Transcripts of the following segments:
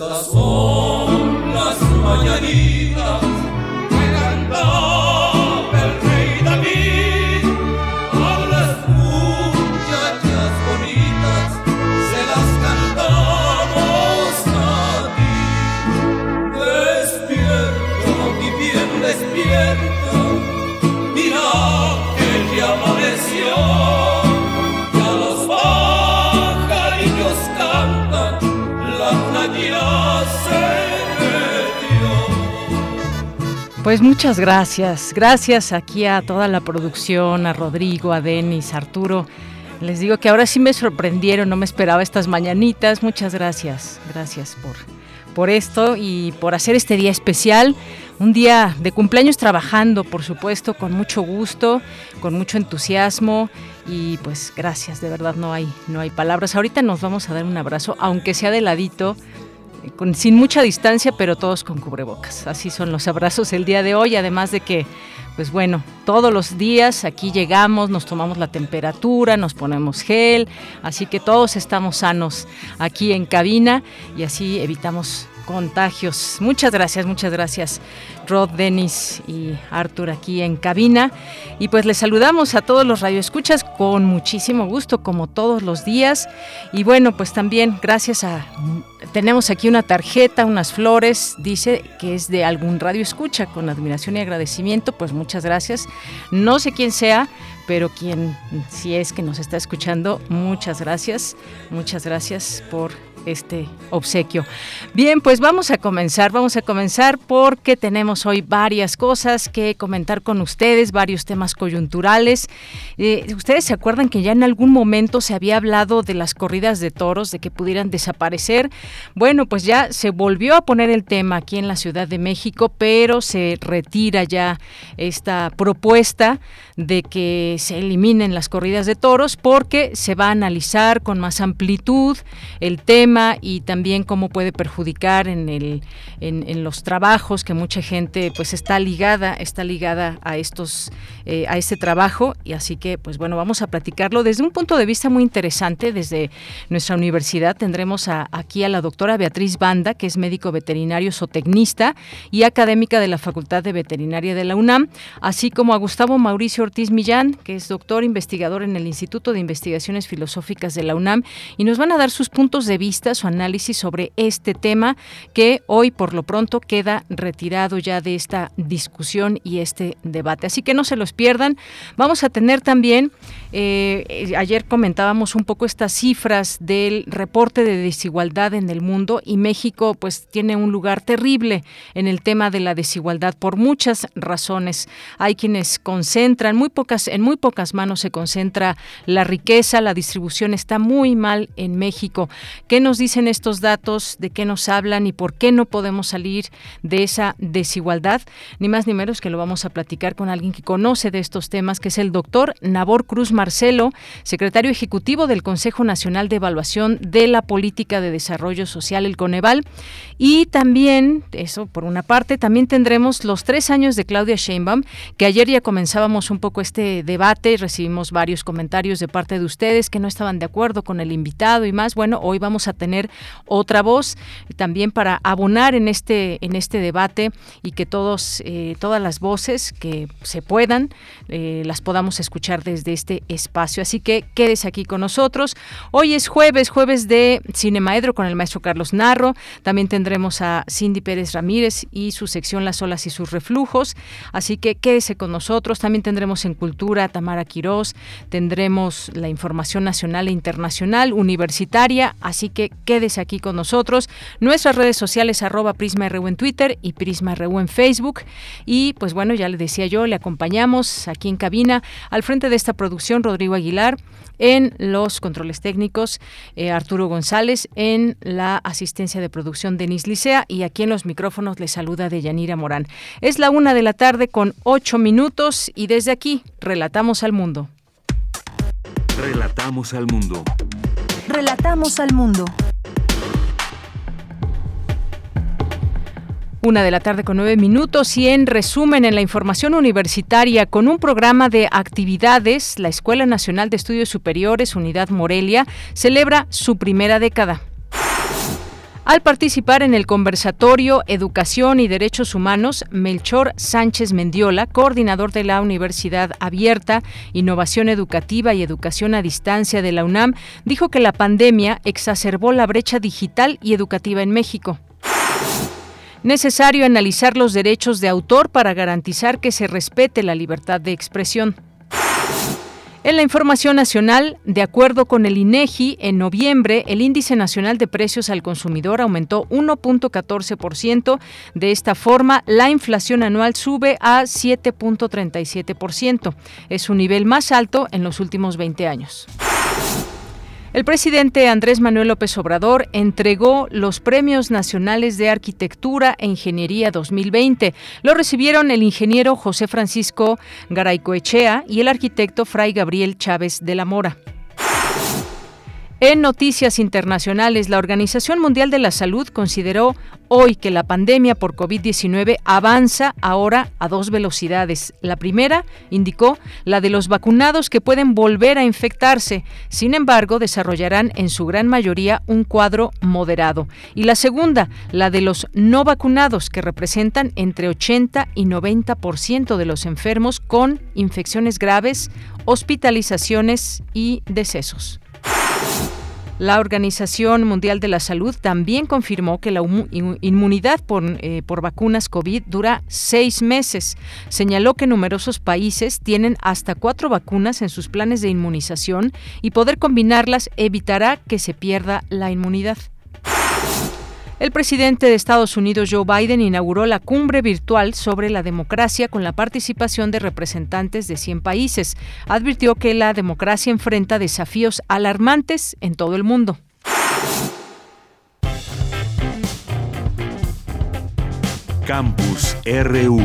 Estas son las mañanitas. Pues muchas gracias. Gracias aquí a toda la producción, a Rodrigo, a Denis, a Arturo. Les digo que ahora sí me sorprendieron, no me esperaba estas mañanitas. Muchas gracias. Gracias por, por esto y por hacer este día especial. Un día de cumpleaños trabajando, por supuesto, con mucho gusto, con mucho entusiasmo y pues gracias, de verdad no hay no hay palabras. Ahorita nos vamos a dar un abrazo, aunque sea de ladito sin mucha distancia, pero todos con cubrebocas. Así son los abrazos el día de hoy, además de que, pues bueno, todos los días aquí llegamos, nos tomamos la temperatura, nos ponemos gel, así que todos estamos sanos aquí en cabina y así evitamos contagios. Muchas gracias, muchas gracias Rod, Denis y Arthur aquí en cabina. Y pues les saludamos a todos los radioescuchas con muchísimo gusto, como todos los días. Y bueno, pues también gracias a... Tenemos aquí una tarjeta, unas flores, dice que es de algún radioescucha, con admiración y agradecimiento, pues muchas gracias. No sé quién sea, pero quien si es que nos está escuchando, muchas gracias, muchas gracias por este obsequio. Bien, pues vamos a comenzar, vamos a comenzar porque tenemos hoy varias cosas que comentar con ustedes, varios temas coyunturales. Eh, ustedes se acuerdan que ya en algún momento se había hablado de las corridas de toros, de que pudieran desaparecer. Bueno, pues ya se volvió a poner el tema aquí en la Ciudad de México, pero se retira ya esta propuesta de que se eliminen las corridas de toros porque se va a analizar con más amplitud el tema y también cómo puede perjudicar en, el, en, los trabajos que mucha gente pues está ligada, está ligada a estos, eh, a este trabajo. Y así que pues bueno, vamos a platicarlo desde un punto de vista muy interesante, desde nuestra universidad tendremos aquí a la doctora Beatriz Banda, que es médico veterinario zootecnista y académica de la Facultad de Veterinaria de la UNAM, así como a Gustavo Mauricio Ortiz Millán, que es doctor investigador en el Instituto de Investigaciones Filosóficas de la UNAM y nos van a dar sus puntos de vista su análisis sobre este tema que hoy por lo pronto queda retirado ya de esta discusión y este debate. Así que no se los pierdan. Vamos a tener también, eh, ayer comentábamos un poco estas cifras del reporte de desigualdad en el mundo y México pues tiene un lugar terrible en el tema de la desigualdad por muchas razones. Hay quienes concentran, muy pocas, en muy pocas manos se concentra la riqueza, la distribución está muy mal en México. ¿Qué nos dicen estos datos? ¿De qué nos hablan y por qué no podemos salir de esa desigualdad? Ni más ni menos que lo vamos a platicar con alguien que conoce de estos temas, que es el doctor Nabor Cruz Marcelo, secretario ejecutivo del Consejo Nacional de Evaluación de la Política de Desarrollo Social, el Coneval. Y también, eso por una parte, también tendremos los tres años de Claudia Sheinbaum, que ayer ya comenzábamos un poco este debate y recibimos varios comentarios de parte de ustedes que no estaban de acuerdo con el invitado y más. Bueno, hoy vamos a tener otra voz también para abonar en este en este debate y que todos eh, todas las voces que se puedan eh, las podamos escuchar desde este espacio. Así que quédese aquí con nosotros. Hoy es jueves, jueves de Cinemaedro con el maestro Carlos Narro. También tendremos a Cindy Pérez Ramírez y su sección Las olas y sus reflujos. Así que quédese con nosotros. También tendremos en Cultura a Tamara Quirós. Tendremos la información nacional e internacional, universitaria. Así que quédese aquí con nosotros. Nuestras redes sociales arroba Prisma RU en Twitter y Prisma RU en Facebook. Y pues bueno, ya le decía yo, le acompañamos en cabina al frente de esta producción Rodrigo Aguilar en los controles técnicos, eh, Arturo González en la asistencia de producción Denis Licea y aquí en los micrófonos le saluda Deyanira Morán. Es la una de la tarde con ocho minutos y desde aquí relatamos al mundo. Relatamos al mundo. Relatamos al mundo. Una de la tarde con nueve minutos y en resumen en la información universitaria con un programa de actividades, la Escuela Nacional de Estudios Superiores Unidad Morelia celebra su primera década. Al participar en el conversatorio Educación y Derechos Humanos, Melchor Sánchez Mendiola, coordinador de la Universidad Abierta, Innovación Educativa y Educación a Distancia de la UNAM, dijo que la pandemia exacerbó la brecha digital y educativa en México. Necesario analizar los derechos de autor para garantizar que se respete la libertad de expresión. En la información nacional, de acuerdo con el INEGI, en noviembre el índice nacional de precios al consumidor aumentó 1.14%. De esta forma, la inflación anual sube a 7.37%. Es su nivel más alto en los últimos 20 años. El presidente Andrés Manuel López Obrador entregó los Premios Nacionales de Arquitectura e Ingeniería 2020. Lo recibieron el ingeniero José Francisco Garaycoechea y el arquitecto Fray Gabriel Chávez de la Mora. En noticias internacionales, la Organización Mundial de la Salud consideró hoy que la pandemia por COVID-19 avanza ahora a dos velocidades. La primera, indicó, la de los vacunados que pueden volver a infectarse. Sin embargo, desarrollarán en su gran mayoría un cuadro moderado. Y la segunda, la de los no vacunados, que representan entre 80 y 90% de los enfermos con infecciones graves, hospitalizaciones y decesos. La Organización Mundial de la Salud también confirmó que la inmunidad por, eh, por, vacunas COVID dura seis meses. Señaló que numerosos países tienen hasta cuatro vacunas en sus planes de inmunización y poder combinarlas evitará que se pierda la inmunidad. El presidente de Estados Unidos, Joe Biden, inauguró la cumbre virtual sobre la democracia con la participación de representantes de 100 países. Advirtió que la democracia enfrenta desafíos alarmantes en todo el mundo. Campus RU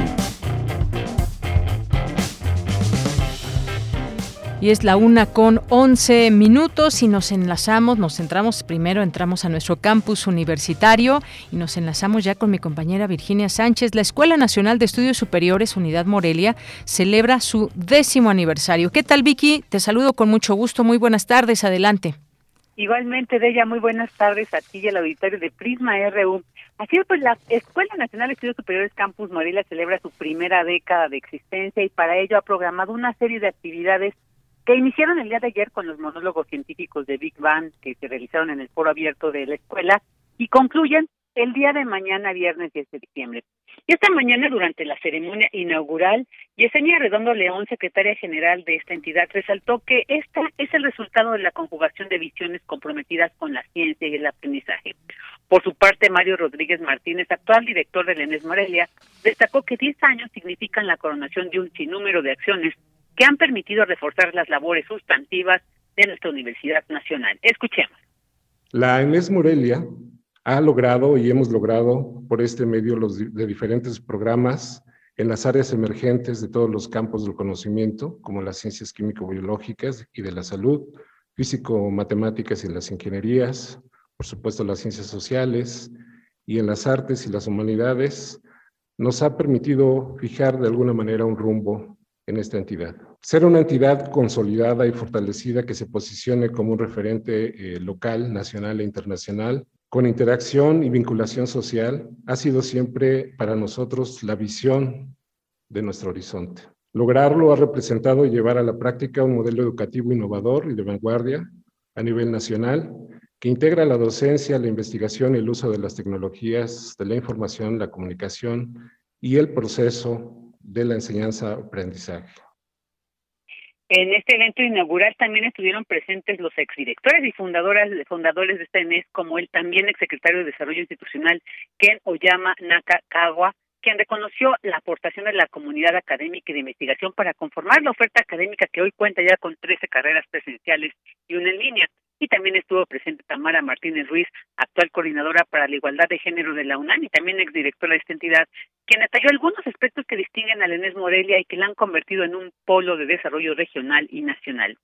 Y es la una con 11 minutos y nos enlazamos, nos centramos, primero entramos a nuestro campus universitario y nos enlazamos ya con mi compañera Virginia Sánchez. La Escuela Nacional de Estudios Superiores Unidad Morelia celebra su décimo aniversario. ¿Qué tal Vicky? Te saludo con mucho gusto. Muy buenas tardes. Adelante. Igualmente, de ella, muy buenas tardes a ti y al auditorio de Prisma RU. Así es, pues la Escuela Nacional de Estudios Superiores Campus Morelia celebra su primera década de existencia y para ello ha programado una serie de actividades que iniciaron el día de ayer con los monólogos científicos de Big Bang que se realizaron en el foro abierto de la escuela y concluyen el día de mañana, viernes 10 de diciembre. Y esta mañana, durante la ceremonia inaugural, Yesenia Redondo León, secretaria general de esta entidad, resaltó que esta es el resultado de la conjugación de visiones comprometidas con la ciencia y el aprendizaje. Por su parte, Mario Rodríguez Martínez, actual director de Lenes Morelia, destacó que 10 años significan la coronación de un sinnúmero de acciones que han permitido reforzar las labores sustantivas de nuestra Universidad Nacional. Escuchemos. La ENES Morelia ha logrado y hemos logrado por este medio los de diferentes programas en las áreas emergentes de todos los campos del conocimiento, como las ciencias químico-biológicas y de la salud, físico-matemáticas y las ingenierías, por supuesto las ciencias sociales y en las artes y las humanidades, nos ha permitido fijar de alguna manera un rumbo en esta entidad. Ser una entidad consolidada y fortalecida que se posicione como un referente eh, local, nacional e internacional, con interacción y vinculación social, ha sido siempre para nosotros la visión de nuestro horizonte. Lograrlo ha representado llevar a la práctica un modelo educativo innovador y de vanguardia a nivel nacional que integra la docencia, la investigación y el uso de las tecnologías de la información, la comunicación y el proceso de la enseñanza-aprendizaje. En este evento inaugural también estuvieron presentes los exdirectores y fundadoras, fundadores de esta ENES, como el también exsecretario de Desarrollo Institucional, Ken Oyama Nakakawa, quien reconoció la aportación de la comunidad académica y de investigación para conformar la oferta académica que hoy cuenta ya con 13 carreras presenciales y una en línea. Y también estuvo presente Tamara Martínez Ruiz, actual coordinadora para la igualdad de género de la UNAM y también exdirectora de esta entidad, quien detalló algunos aspectos que distinguen al ENES Morelia y que la han convertido en un polo de desarrollo regional y nacional.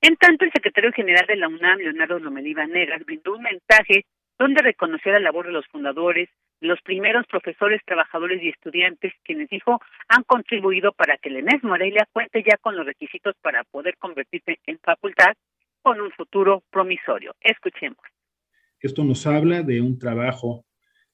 En tanto, el secretario general de la UNAM, Leonardo Lomelí Negas, brindó un mensaje donde reconoció la labor de los fundadores, los primeros profesores, trabajadores y estudiantes, quienes dijo han contribuido para que el ENES Morelia cuente ya con los requisitos para poder convertirse en facultad con un futuro promisorio. Escuchemos. Esto nos habla de un trabajo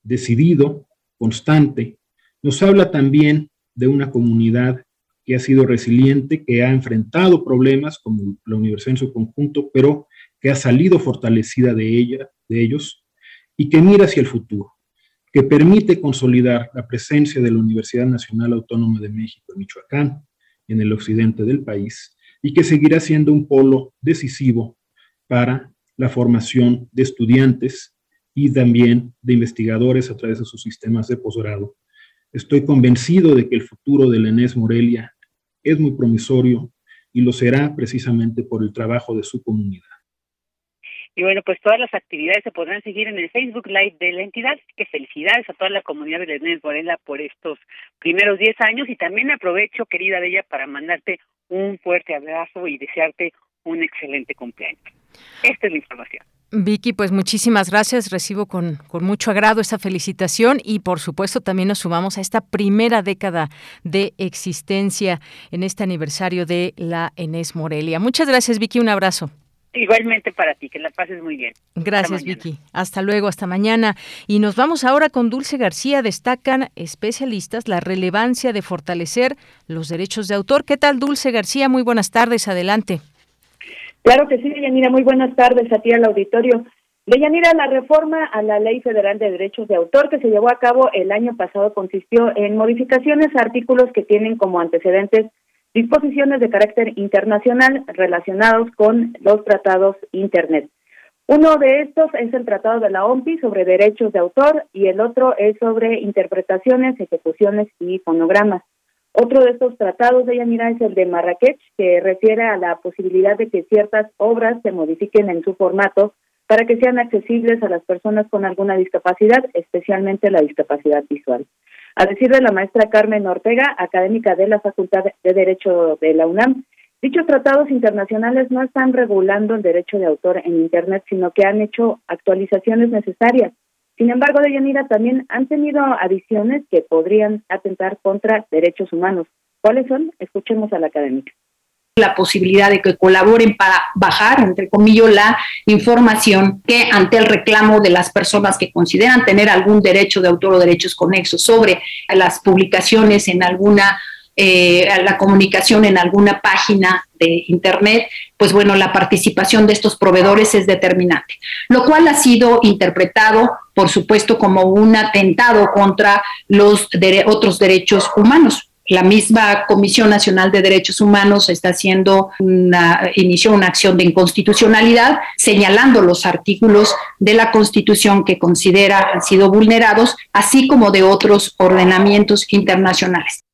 decidido, constante. Nos habla también de una comunidad que ha sido resiliente, que ha enfrentado problemas como la universidad en su conjunto, pero que ha salido fortalecida de ella, de ellos, y que mira hacia el futuro que permite consolidar la presencia de la Universidad Nacional Autónoma de México en Michoacán, en el occidente del país, y que seguirá siendo un polo decisivo para la formación de estudiantes y también de investigadores a través de sus sistemas de posgrado. Estoy convencido de que el futuro de la ENES Morelia es muy promisorio y lo será precisamente por el trabajo de su comunidad. Y bueno, pues todas las actividades se podrán seguir en el Facebook Live de la entidad. que felicidades a toda la comunidad de Inés Morela por estos primeros 10 años y también aprovecho, querida Bella, para mandarte un fuerte abrazo y desearte un excelente cumpleaños. Esta es la información. Vicky, pues muchísimas gracias. Recibo con, con, mucho agrado esta felicitación y por supuesto también nos sumamos a esta primera década de existencia en este aniversario de la Enes Morelia. Muchas gracias, Vicky. Un abrazo. Igualmente para ti, que la pases muy bien. Gracias, Vicky. Hasta luego, hasta mañana. Y nos vamos ahora con Dulce García. Destacan especialistas la relevancia de fortalecer los derechos de autor. ¿Qué tal, Dulce García? Muy buenas tardes, adelante. Claro que sí, Deyanira. Muy buenas tardes a ti al auditorio. Deyanira, la reforma a la Ley Federal de Derechos de Autor que se llevó a cabo el año pasado consistió en modificaciones a artículos que tienen como antecedentes disposiciones de carácter internacional relacionados con los tratados Internet. Uno de estos es el Tratado de la OMPI sobre derechos de autor y el otro es sobre interpretaciones, ejecuciones y fonogramas. Otro de estos tratados de Yanira es el de Marrakech, que refiere a la posibilidad de que ciertas obras se modifiquen en su formato para que sean accesibles a las personas con alguna discapacidad, especialmente la discapacidad visual. A decir de la maestra Carmen Ortega, académica de la Facultad de Derecho de la UNAM, dichos tratados internacionales no están regulando el derecho de autor en Internet, sino que han hecho actualizaciones necesarias. Sin embargo, de Yanira también han tenido adiciones que podrían atentar contra derechos humanos. ¿Cuáles son? Escuchemos a la académica la posibilidad de que colaboren para bajar, entre comillas, la información que ante el reclamo de las personas que consideran tener algún derecho de autor o derechos conexos sobre las publicaciones en alguna eh, la comunicación en alguna página de Internet, pues bueno, la participación de estos proveedores es determinante, lo cual ha sido interpretado, por supuesto, como un atentado contra los otros derechos humanos la misma Comisión Nacional de Derechos Humanos está haciendo una, inició una acción de inconstitucionalidad señalando los artículos de la Constitución que considera han sido vulnerados, así como de otros ordenamientos internacionales.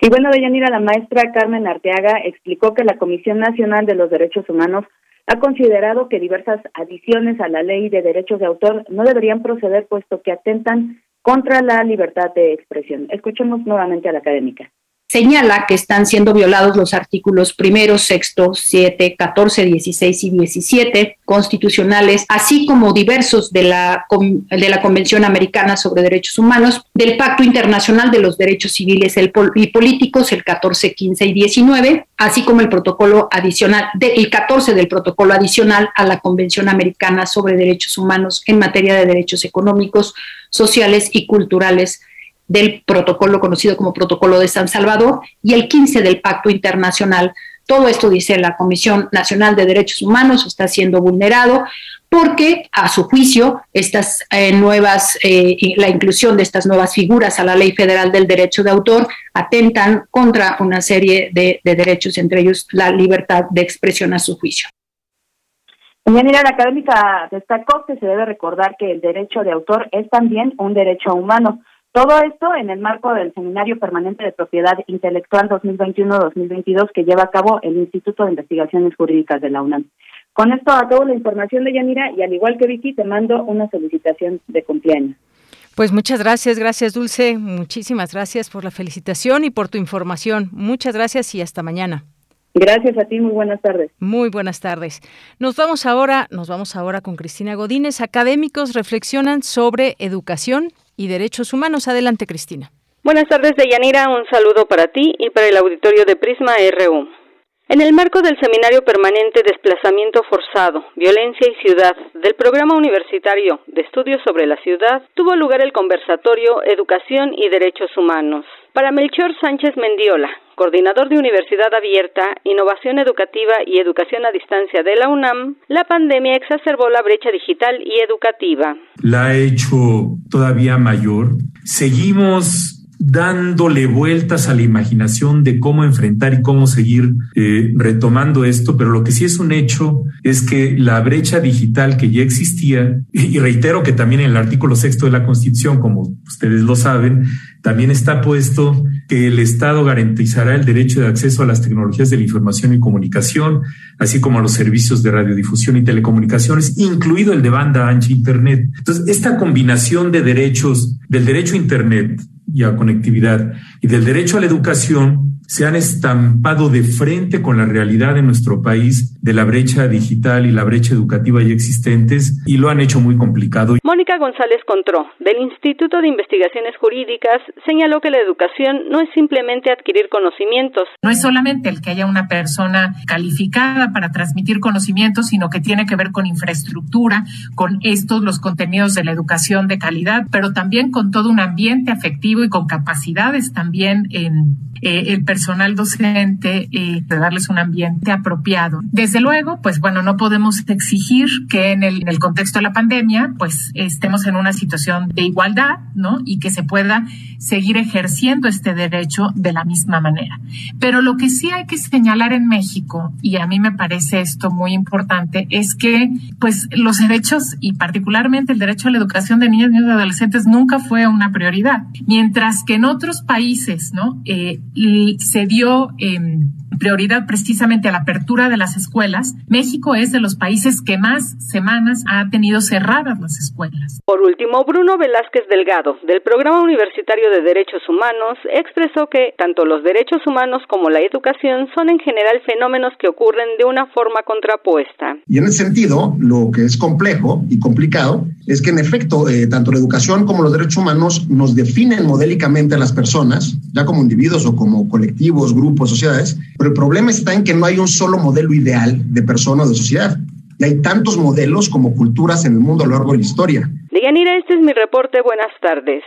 Y bueno, Deyanira, la maestra Carmen Arteaga explicó que la Comisión Nacional de los Derechos Humanos ha considerado que diversas adiciones a la ley de derechos de autor no deberían proceder puesto que atentan contra la libertad de expresión. Escuchemos nuevamente a la académica señala que están siendo violados los artículos primero, sexto, siete, catorce, dieciséis y diecisiete constitucionales, así como diversos de la, de la Convención Americana sobre Derechos Humanos, del Pacto Internacional de los Derechos Civiles y Políticos, el 14, 15 y 19, así como el protocolo adicional, el 14 del protocolo adicional a la Convención Americana sobre Derechos Humanos en materia de derechos económicos, sociales y culturales del protocolo conocido como Protocolo de San Salvador y el 15 del Pacto Internacional. Todo esto, dice la Comisión Nacional de Derechos Humanos, está siendo vulnerado porque, a su juicio, estas eh, nuevas, eh, la inclusión de estas nuevas figuras a la Ley Federal del Derecho de Autor atentan contra una serie de, de derechos, entre ellos la libertad de expresión a su juicio. Mira, la académica destacó que se debe recordar que el derecho de autor es también un derecho humano. Todo esto en el marco del Seminario Permanente de Propiedad Intelectual 2021-2022 que lleva a cabo el Instituto de Investigaciones Jurídicas de la UNAM. Con esto acabo la información de Yanira y al igual que Vicky te mando una felicitación de cumpleaños. Pues muchas gracias, gracias Dulce, muchísimas gracias por la felicitación y por tu información. Muchas gracias y hasta mañana. Gracias a ti, muy buenas tardes. Muy buenas tardes. Nos vamos ahora, nos vamos ahora con Cristina Godínez. Académicos reflexionan sobre educación y derechos humanos. Adelante, Cristina. Buenas tardes, Deyanira. Un saludo para ti y para el auditorio de Prisma RU. En el marco del Seminario Permanente Desplazamiento Forzado, Violencia y Ciudad del Programa Universitario de Estudios sobre la Ciudad, tuvo lugar el conversatorio Educación y Derechos Humanos. Para Melchor Sánchez Mendiola, coordinador de Universidad Abierta, Innovación Educativa y Educación a Distancia de la UNAM, la pandemia exacerbó la brecha digital y educativa. La ha hecho todavía mayor. Seguimos dándole vueltas a la imaginación de cómo enfrentar y cómo seguir eh, retomando esto, pero lo que sí es un hecho es que la brecha digital que ya existía, y reitero que también en el artículo sexto de la Constitución, como ustedes lo saben, también está puesto que el Estado garantizará el derecho de acceso a las tecnologías de la información y comunicación, así como a los servicios de radiodifusión y telecomunicaciones, incluido el de banda ancha Internet. Entonces, esta combinación de derechos, del derecho a Internet, y a conectividad y del derecho a la educación se han estampado de frente con la realidad de nuestro país de la brecha digital y la brecha educativa ya existentes y lo han hecho muy complicado. Mónica González Contró, del Instituto de Investigaciones Jurídicas, señaló que la educación no es simplemente adquirir conocimientos. No es solamente el que haya una persona calificada para transmitir conocimientos, sino que tiene que ver con infraestructura, con estos, los contenidos de la educación de calidad, pero también con todo un ambiente afectivo y con capacidades también en eh, el personal docente, eh, de darles un ambiente apropiado. Desde luego, pues bueno, no podemos exigir que en el, en el contexto de la pandemia, pues estemos en una situación de igualdad, ¿no? Y que se pueda seguir ejerciendo este derecho de la misma manera. Pero lo que sí hay que señalar en México, y a mí me parece esto muy importante, es que pues los derechos y particularmente el derecho a la educación de niños, niños y adolescentes nunca fue una prioridad. Mientras que en otros países, ¿no? Eh, se dio em, prioridad precisamente a la apertura de las escuelas, México es de los países que más semanas ha tenido cerradas las escuelas. Por último, Bruno Velázquez Delgado, del Programa Universitario de Derechos Humanos, expresó que tanto los derechos humanos como la educación son en general fenómenos que ocurren de una forma contrapuesta. Y en ese sentido, lo que es complejo y complicado es que en efecto, eh, tanto la educación como los derechos humanos nos definen modélicamente a las personas, ya como individuos o como colectivos, grupos, sociedades, pero el problema está en que no hay un solo modelo ideal de persona o de sociedad. Y hay tantos modelos como culturas en el mundo a lo largo de la historia. Deyanira, este es mi reporte. Buenas tardes.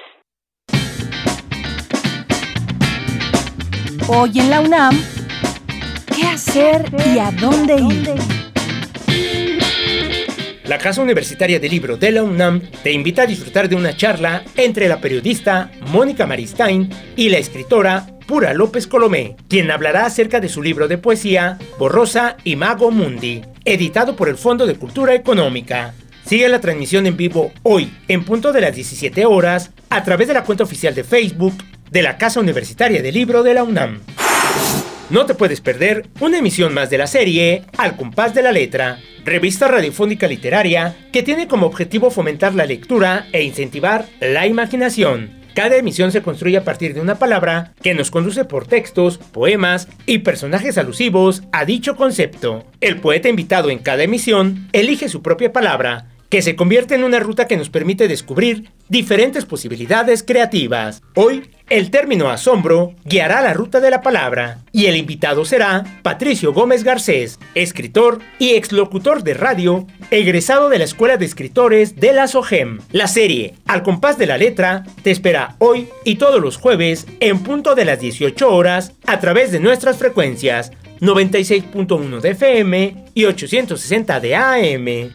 Hoy en la UNAM, ¿qué hacer y a dónde ir? La Casa Universitaria del Libro de la UNAM te invita a disfrutar de una charla entre la periodista Mónica Maristain y la escritora Pura López Colomé, quien hablará acerca de su libro de poesía Borrosa y Mago Mundi, editado por el Fondo de Cultura Económica. Sigue la transmisión en vivo hoy, en punto de las 17 horas, a través de la cuenta oficial de Facebook de la Casa Universitaria del Libro de la UNAM. No te puedes perder una emisión más de la serie Al compás de la letra, revista radiofónica literaria que tiene como objetivo fomentar la lectura e incentivar la imaginación. Cada emisión se construye a partir de una palabra que nos conduce por textos, poemas y personajes alusivos a dicho concepto. El poeta invitado en cada emisión elige su propia palabra que se convierte en una ruta que nos permite descubrir diferentes posibilidades creativas. Hoy, el término asombro guiará la ruta de la palabra y el invitado será Patricio Gómez Garcés, escritor y exlocutor de radio, egresado de la Escuela de Escritores de la SOGEM. La serie Al compás de la letra te espera hoy y todos los jueves en punto de las 18 horas a través de nuestras frecuencias 96.1 de FM y 860 de AM.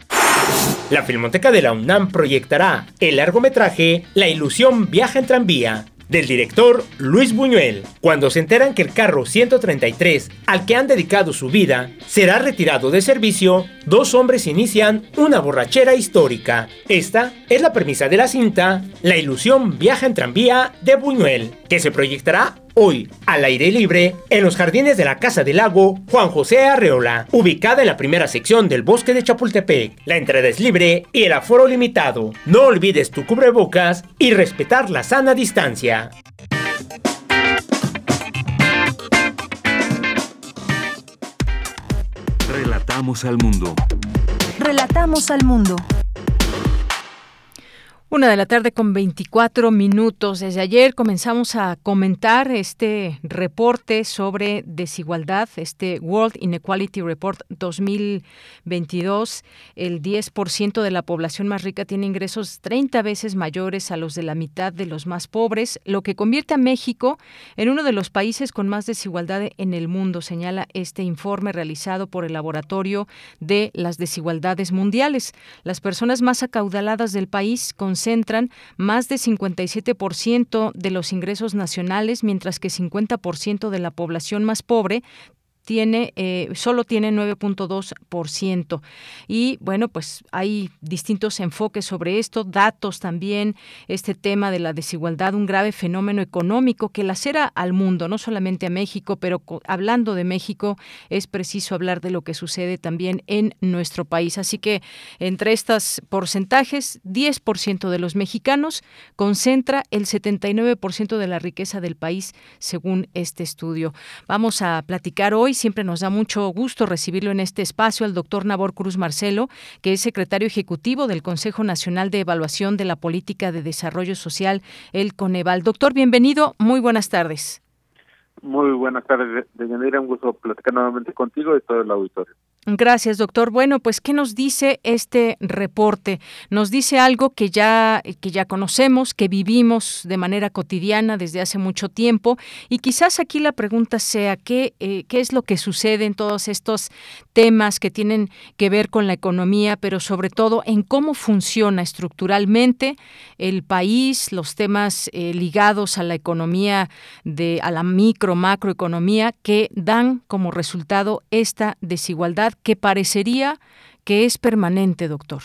La Filmoteca de la UNAM proyectará el largometraje La ilusión viaja en tranvía del director Luis Buñuel, cuando se enteran que el carro 133 al que han dedicado su vida será retirado de servicio, dos hombres inician una borrachera histórica. Esta es la premisa de la cinta La ilusión viaja en tranvía de Buñuel, que se proyectará hoy al aire libre en los jardines de la Casa del Lago Juan José Arreola, ubicada en la primera sección del bosque de Chapultepec. La entrada es libre y el aforo limitado. No olvides tu cubrebocas y respetar la sana distancia. Relatamos al mundo. Relatamos al mundo. Una de la tarde con 24 minutos. Desde ayer comenzamos a comentar este reporte sobre desigualdad, este World Inequality Report 2022. El 10% de la población más rica tiene ingresos 30 veces mayores a los de la mitad de los más pobres, lo que convierte a México en uno de los países con más desigualdad en el mundo, señala este informe realizado por el Laboratorio de las Desigualdades Mundiales. Las personas más acaudaladas del país con concentran más de 57% de los ingresos nacionales, mientras que 50% de la población más pobre tiene eh, solo tiene 9.2%. Y bueno, pues hay distintos enfoques sobre esto, datos también, este tema de la desigualdad, un grave fenómeno económico que lacera al mundo, no solamente a México, pero hablando de México es preciso hablar de lo que sucede también en nuestro país. Así que entre estos porcentajes, 10% de los mexicanos concentra el 79% de la riqueza del país, según este estudio. Vamos a platicar hoy siempre nos da mucho gusto recibirlo en este espacio al doctor Nabor Cruz Marcelo, que es secretario ejecutivo del Consejo Nacional de Evaluación de la Política de Desarrollo Social, el Coneval. Doctor, bienvenido, muy buenas tardes. Muy buenas tardes, Deyanira. Un gusto platicar nuevamente contigo y todo el auditorio. Gracias, doctor. Bueno, pues ¿qué nos dice este reporte? Nos dice algo que ya que ya conocemos, que vivimos de manera cotidiana desde hace mucho tiempo y quizás aquí la pregunta sea qué eh, qué es lo que sucede en todos estos temas que tienen que ver con la economía, pero sobre todo en cómo funciona estructuralmente el país, los temas eh, ligados a la economía de a la micro macroeconomía que dan como resultado esta desigualdad que parecería que es permanente, doctor.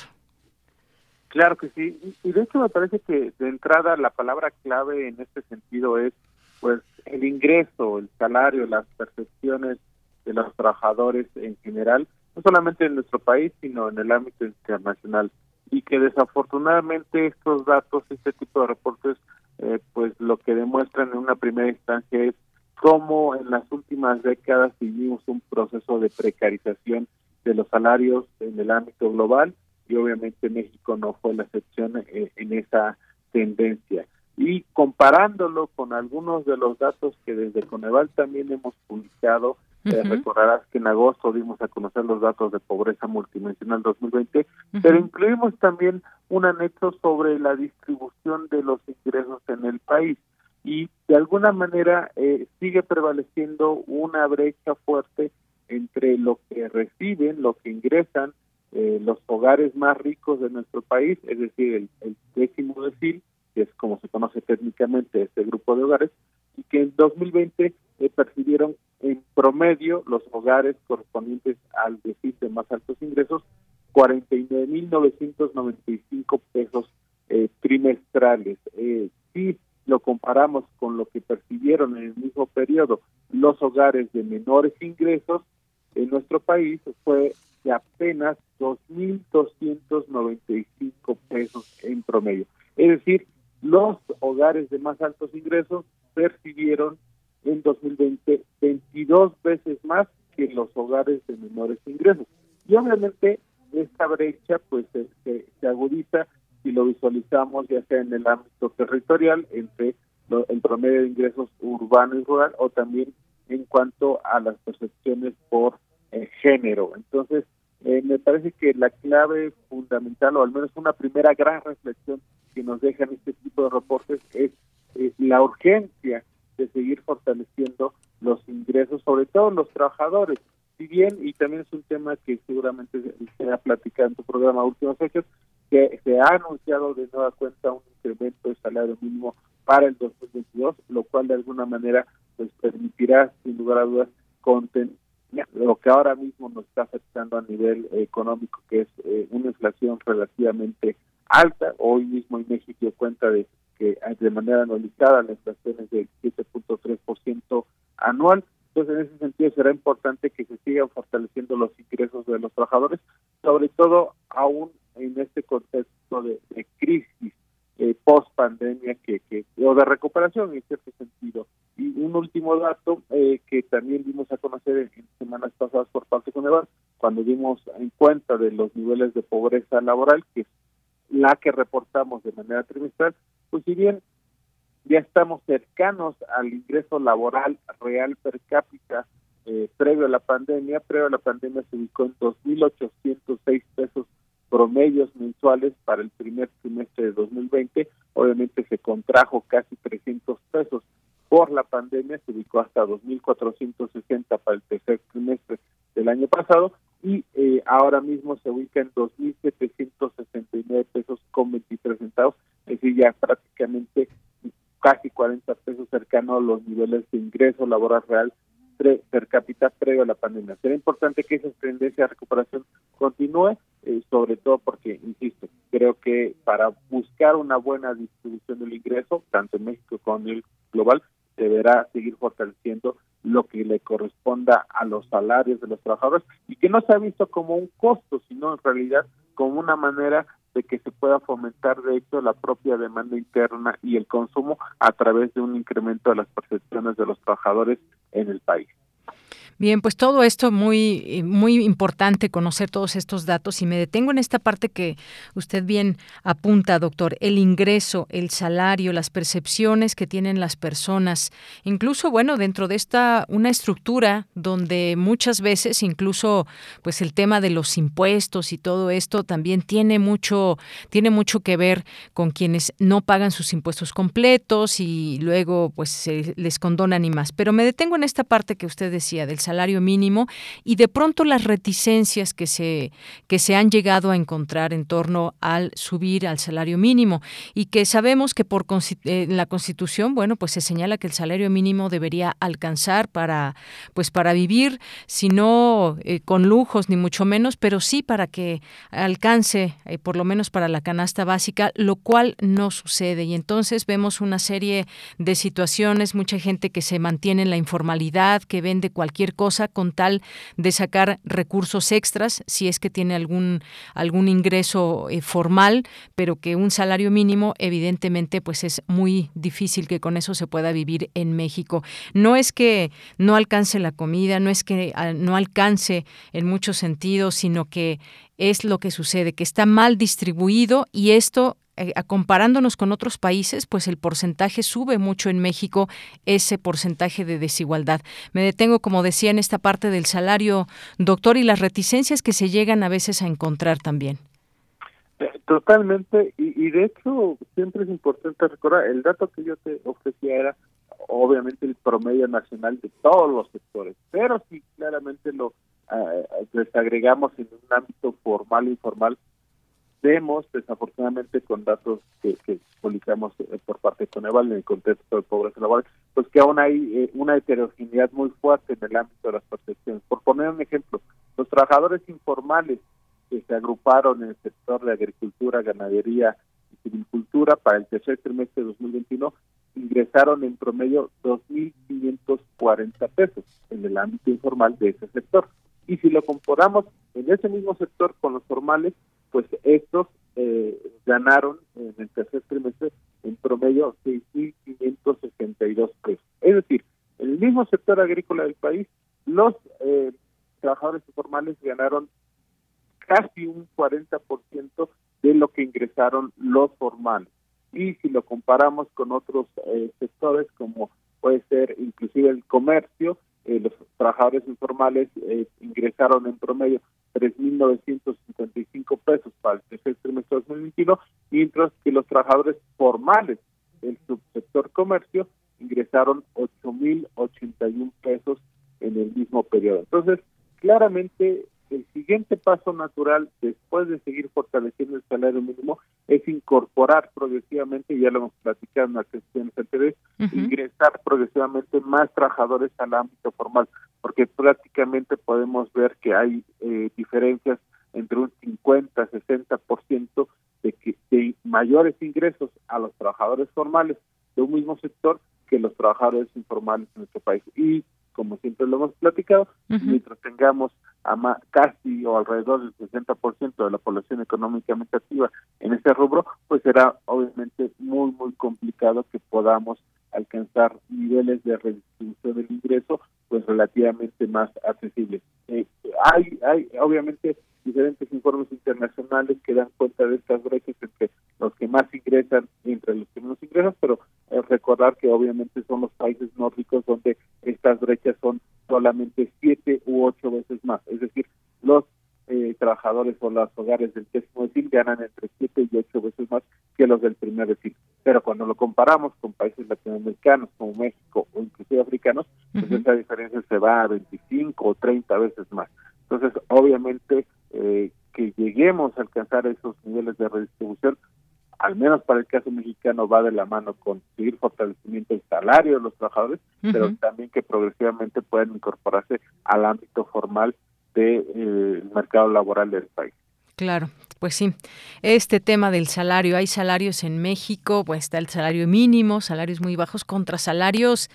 Claro que sí, y de hecho me parece que de entrada la palabra clave en este sentido es pues el ingreso, el salario, las percepciones de los trabajadores en general, no solamente en nuestro país, sino en el ámbito internacional. Y que desafortunadamente estos datos, este tipo de reportes, eh, pues lo que demuestran en una primera instancia es cómo en las últimas décadas vivimos un proceso de precarización de los salarios en el ámbito global y obviamente México no fue la excepción eh, en esa tendencia. Y comparándolo con algunos de los datos que desde Coneval también hemos publicado, eh, recordarás que en agosto dimos a conocer los datos de pobreza multidimensional 2020, pero incluimos también un anexo sobre la distribución de los ingresos en el país y de alguna manera eh, sigue prevaleciendo una brecha fuerte entre lo que reciben, lo que ingresan eh, los hogares más ricos de nuestro país, es decir, el, décimo decil, que es como se conoce técnicamente este grupo de hogares, y que en 2020 eh, percibieron en promedio los hogares correspondientes al decil de más altos ingresos 49.995 pesos eh, trimestrales. Eh, sí, lo comparamos con lo que percibieron en el mismo periodo los hogares de menores ingresos en nuestro país, fue de apenas 2.295 pesos en promedio. Es decir, los hogares de más altos ingresos percibieron en 2020 22 veces más que los hogares de menores ingresos. Y obviamente esta brecha pues se, se agudiza si lo visualizamos ya sea en el ámbito territorial entre el promedio de ingresos urbano y rural o también en cuanto a las percepciones por eh, género. Entonces, eh, me parece que la clave fundamental, o al menos una primera gran reflexión que nos dejan este tipo de reportes, es la urgencia de seguir fortaleciendo los ingresos, sobre todo los trabajadores. Si bien, y también es un tema que seguramente se ha platicado en tu programa Últimos Hechos, que se ha anunciado de nueva cuenta un incremento de salario mínimo para el 2022, lo cual de alguna manera pues permitirá sin lugar a dudas contener lo que ahora mismo nos está afectando a nivel económico, que es eh, una inflación relativamente alta. Hoy mismo en México cuenta de que de manera anualizada la inflación es del 7.3% anual. Entonces, en ese sentido, será importante que se sigan fortaleciendo los ingresos de los trabajadores, sobre todo aún en este contexto de, crisis eh, post pandemia que, que o de recuperación en cierto sentido. Y un último dato eh, que también dimos a conocer en, semanas pasadas por parte de Coneval, cuando dimos en cuenta de los niveles de pobreza laboral, que es la que reportamos de manera trimestral, pues si bien ya estamos cercanos al ingreso laboral real per cápita eh, previo a la pandemia, previo a la pandemia se ubicó en 2.806 pesos promedios mensuales para el primer trimestre de 2020, obviamente se contrajo casi 300 pesos por la pandemia se ubicó hasta 2.460 para el tercer trimestre del año pasado y eh, ahora mismo se ubica en 2.769 pesos con 23 centavos, es decir, ya prácticamente casi 40 pesos cercano a los niveles de ingreso laboral real per cápita previo a la pandemia. Será importante que esa tendencia de recuperación continúe, sobre todo porque, insisto, creo que para buscar una buena distribución del ingreso, tanto en México como en el global, deberá seguir fortaleciendo lo que le corresponda a los salarios de los trabajadores y que no se ha visto como un costo, sino en realidad como una manera de que se pueda fomentar de hecho la propia demanda interna y el consumo a través de un incremento de las percepciones de los trabajadores en el país. Bien, pues todo esto muy, eh, muy importante conocer todos estos datos y me detengo en esta parte que usted bien apunta, doctor, el ingreso, el salario, las percepciones que tienen las personas, incluso, bueno, dentro de esta, una estructura donde muchas veces incluso, pues el tema de los impuestos y todo esto también tiene mucho, tiene mucho que ver con quienes no pagan sus impuestos completos y luego pues se les condonan y más. Pero me detengo en esta parte que usted decía del salario mínimo y de pronto las reticencias que se, que se han llegado a encontrar en torno al subir al salario mínimo y que sabemos que por eh, la Constitución, bueno, pues se señala que el salario mínimo debería alcanzar para, pues para vivir, si no eh, con lujos ni mucho menos, pero sí para que alcance, eh, por lo menos para la canasta básica, lo cual no sucede. Y entonces vemos una serie de situaciones, mucha gente que se mantiene en la informalidad, que vende cualquier cosa con tal de sacar recursos extras, si es que tiene algún, algún ingreso eh, formal, pero que un salario mínimo, evidentemente, pues es muy difícil que con eso se pueda vivir en México. No es que no alcance la comida, no es que ah, no alcance en muchos sentidos, sino que es lo que sucede, que está mal distribuido y esto eh, comparándonos con otros países, pues el porcentaje sube mucho en México, ese porcentaje de desigualdad. Me detengo, como decía, en esta parte del salario, doctor, y las reticencias que se llegan a veces a encontrar también. Eh, totalmente, y, de hecho siempre es importante recordar, el dato que yo te ofrecía era obviamente el promedio nacional de todos los sectores, pero si claramente lo eh, desagregamos en un ámbito formal e informal, vemos desafortunadamente con datos que, publicamos eh, por parte de Coneval en el contexto de pobreza laboral, pues que aún hay eh, una heterogeneidad muy fuerte en el ámbito de las percepciones. Por poner un ejemplo, los trabajadores informales que se agruparon en el sector de agricultura, ganadería y silvicultura para el tercer trimestre de 2021 ingresaron en promedio 2.540 pesos en el ámbito informal de ese sector. Y si lo comparamos en ese mismo sector con los formales, pues estos eh, ganaron en el tercer trimestre en promedio 6.562 pesos. Es decir, en el mismo sector agrícola del país, los eh, trabajadores informales ganaron casi un 40% de lo que ingresaron los formales. Y si lo comparamos con otros eh, sectores como puede ser inclusive el comercio, eh, los trabajadores informales eh, ingresaron en promedio 3.955 pesos para el tercer trimestre de 2021, mientras que los trabajadores formales del subsector comercio ingresaron 8.081 pesos en el mismo periodo. Entonces, claramente el siguiente paso natural después de seguir fortaleciendo el salario mínimo es incorporar progresivamente, ya lo hemos platicado en la cuestiones anteriores, ingresar progresivamente más trabajadores al ámbito formal, porque prácticamente podemos ver que hay eh, diferencias entre un 50, 60% de que de mayores ingresos a los trabajadores formales de un mismo sector que los trabajadores informales en nuestro país. Y como siempre lo hemos platicado, mientras tengamos a casi o alrededor del 60% de la población económicamente activa en este rubro, pues será obviamente muy, muy complicado que podamos alcanzar niveles de redistribución del ingreso pues relativamente más accesibles. Eh, hay, hay obviamente diferentes informes internacionales que dan cuenta de estas brechas entre los que más ingresan y entre los que menos ingresan, pero eh, recordar que obviamente son los países nórdicos donde estas brechas son solamente siete u ocho veces más. Es decir, los eh, trabajadores o los hogares del décimo decil ganan entre siete y ocho veces más que los del primer decil. Pero cuando lo comparamos con países latinoamericanos como México o inclusive africanos, pues esa diferencia se va a 25 o 30 veces más. Entonces, obviamente, eh, que lleguemos a alcanzar esos niveles de redistribución al menos para el caso mexicano, va de la mano con seguir fortalecimiento del salario de los trabajadores, pero también que progresivamente puedan incorporarse al ámbito formal del de, eh, mercado laboral del país. Claro, pues sí. Este tema del salario, hay salarios en México, pues está el salario mínimo, salarios muy bajos contra salarios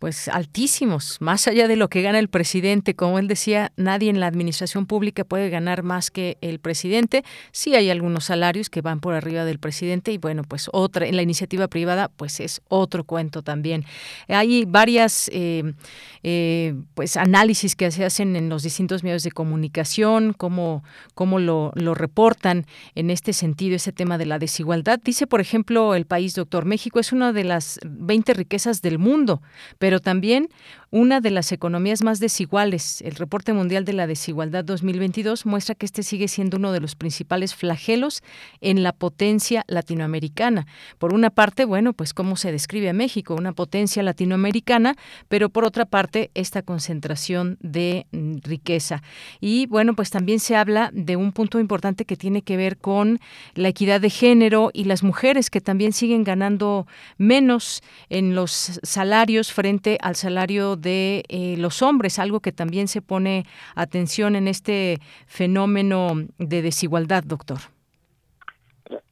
pues altísimos, más allá de lo que gana el presidente. Como él decía, nadie en la administración pública puede ganar más que el presidente. Sí hay algunos salarios que van por arriba del presidente y bueno, pues otra en la iniciativa privada, pues es otro cuento también. Hay varias eh, eh, pues análisis que se hacen en los distintos medios de comunicación, cómo, cómo lo, lo reportan en este sentido, ese tema de la desigualdad. Dice, por ejemplo, el país, doctor, México es una de las 20 riquezas del mundo, pero pero también una de las economías más desiguales. El reporte mundial de la desigualdad 2022 muestra que este sigue siendo uno de los principales flagelos en la potencia latinoamericana. Por una parte, bueno, pues cómo se describe a México, una potencia latinoamericana, pero por otra parte, esta concentración de mm, riqueza. Y bueno, pues también se habla de un punto importante que tiene que ver con la equidad de género y las mujeres que también siguen ganando menos en los salarios frente al salario de eh, los hombres, algo que también se pone atención en este fenómeno de desigualdad, doctor.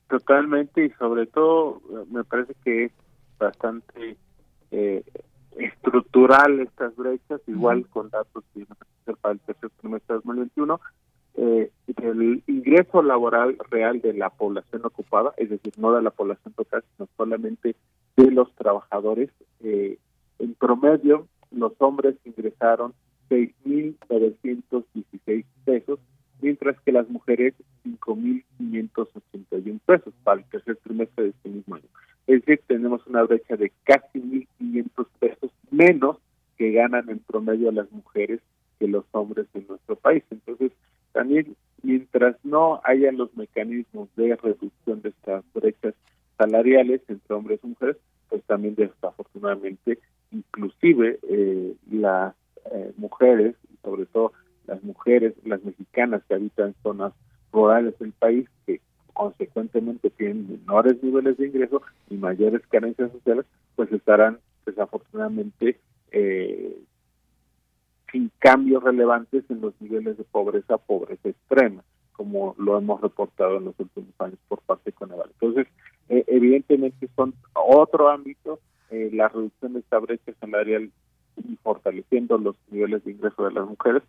Totalmente y sobre todo me parece que es bastante eh, estructural estas brechas, igual con datos que para el tercer trimestre de 2021, eh, el ingreso laboral real de la población ocupada, es decir, no de la población total, sino solamente de los trabajadores, eh, en promedio, los hombres ingresaron 6.916 pesos, mientras que las mujeres 5.581 pesos para el tercer trimestre de este mismo año. Es decir, tenemos una brecha de casi 1.500 pesos menos que ganan en promedio las mujeres que los hombres en nuestro país. Entonces, también mientras no haya los mecanismos de reducción de estas brechas salariales entre hombres y mujeres, pues también desafortunadamente inclusive eh, las eh, mujeres, sobre todo las mujeres, las mexicanas que habitan zonas rurales del país, que consecuentemente tienen menores niveles de ingreso y mayores carencias sociales, pues estarán desafortunadamente eh, sin cambios relevantes en los niveles de pobreza, pobreza extrema, como lo hemos reportado en los últimos años por parte de Coneval. Entonces, evidentemente son otro ámbito eh, la reducción de esta brecha salarial y fortaleciendo los niveles de ingreso de las mujeres,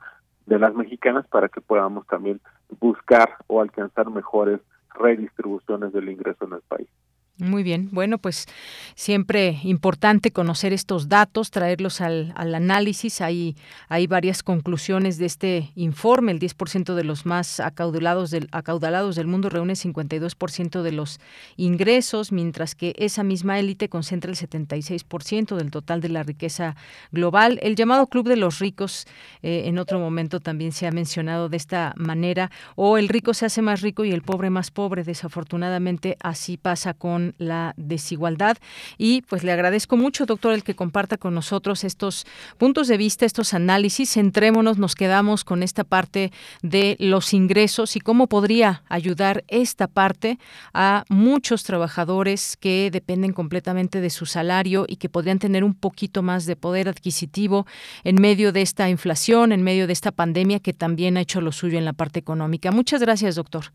de las mexicanas, para que podamos también buscar o alcanzar mejores redistribuciones del ingreso en el país. Muy bien, bueno, pues siempre importante conocer estos datos, traerlos al, análisis. Hay, hay varias conclusiones de este informe. El 10% de los más acaudalados del, acaudalados del mundo reúne 52% de los ingresos, mientras que esa misma élite concentra el 76% del total de la riqueza global. El llamado Club de los Ricos, eh, en otro momento también se ha mencionado de esta manera, o el rico se hace más rico y el pobre más pobre. Desafortunadamente así pasa con la desigualdad. Y pues le agradezco mucho, doctor, el que comparta con nosotros estos puntos de vista, estos análisis. Centrémonos, nos quedamos con esta parte de los ingresos y cómo podría ayudar esta parte a muchos trabajadores que dependen completamente de su salario y que podrían tener un poquito más de poder adquisitivo en medio de esta inflación, en medio de esta pandemia que también ha hecho lo suyo en la parte económica. Muchas gracias, doctor.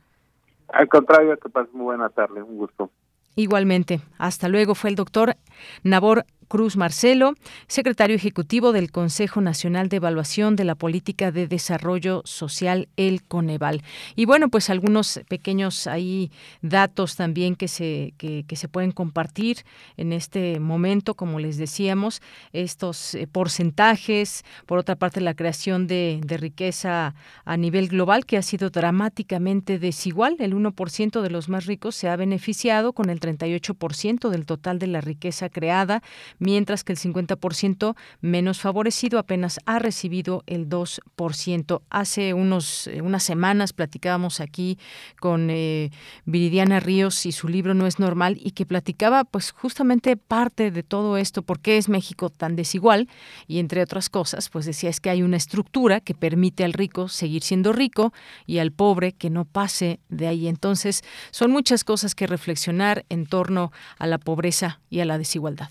Al contrario, que pases muy buena tarde, un gusto. Igualmente, hasta luego fue el doctor Nabor Cruz Marcelo, secretario ejecutivo del Consejo Nacional de Evaluación de la Política de Desarrollo Social, el Coneval. Y bueno, pues algunos pequeños ahí datos también que se, que, se pueden compartir en este momento, como les decíamos, estos eh, porcentajes, por otra parte la creación de, de riqueza a nivel global que ha sido dramáticamente desigual. El 1% de los más ricos se ha beneficiado con el 38% del total de la riqueza creada mientras que el 50% menos favorecido apenas ha recibido el 2%. Hace unos, eh, unas semanas platicábamos aquí con eh, Viridiana Ríos y su libro No es normal y que platicaba pues justamente parte de todo esto, por qué es México tan desigual y entre otras cosas pues decía es que hay una estructura que permite al rico seguir siendo rico y al pobre que no pase de ahí. Entonces son muchas cosas que reflexionar en torno a la pobreza y a la desigualdad.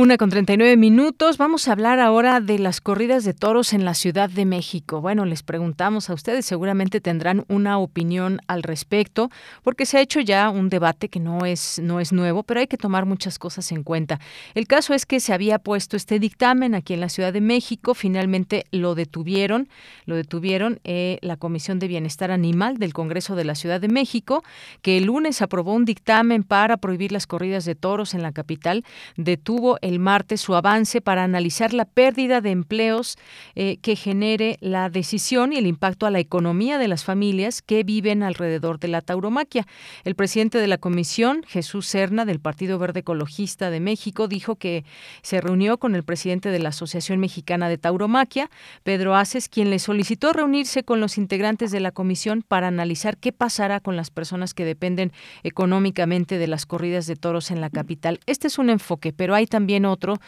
Una con 39 minutos. Vamos a hablar ahora de las corridas de toros en la Ciudad de México. Bueno, les preguntamos a ustedes, seguramente tendrán una opinión al respecto, porque se ha hecho ya un debate que no es, no es nuevo, pero hay que tomar muchas cosas en cuenta. El caso es que se había puesto este dictamen aquí en la Ciudad de México, finalmente lo detuvieron, lo detuvieron eh, la Comisión de Bienestar Animal del Congreso de la Ciudad de México, que el lunes aprobó un dictamen para prohibir las corridas de toros en la capital, detuvo martes su avance para analizar la pérdida de empleos eh, que genere la decisión y el impacto a la economía de las familias que viven alrededor de la tauromaquia. El presidente de la comisión, Jesús Serna, del Partido Verde Ecologista de México, dijo que se reunió con el presidente de la Asociación Mexicana de Tauromaquia, Pedro Aces, quien le solicitó reunirse con los integrantes de la comisión para analizar qué pasará con las personas que dependen económicamente de las corridas de toros en la capital. Este es un enfoque, pero hay también otro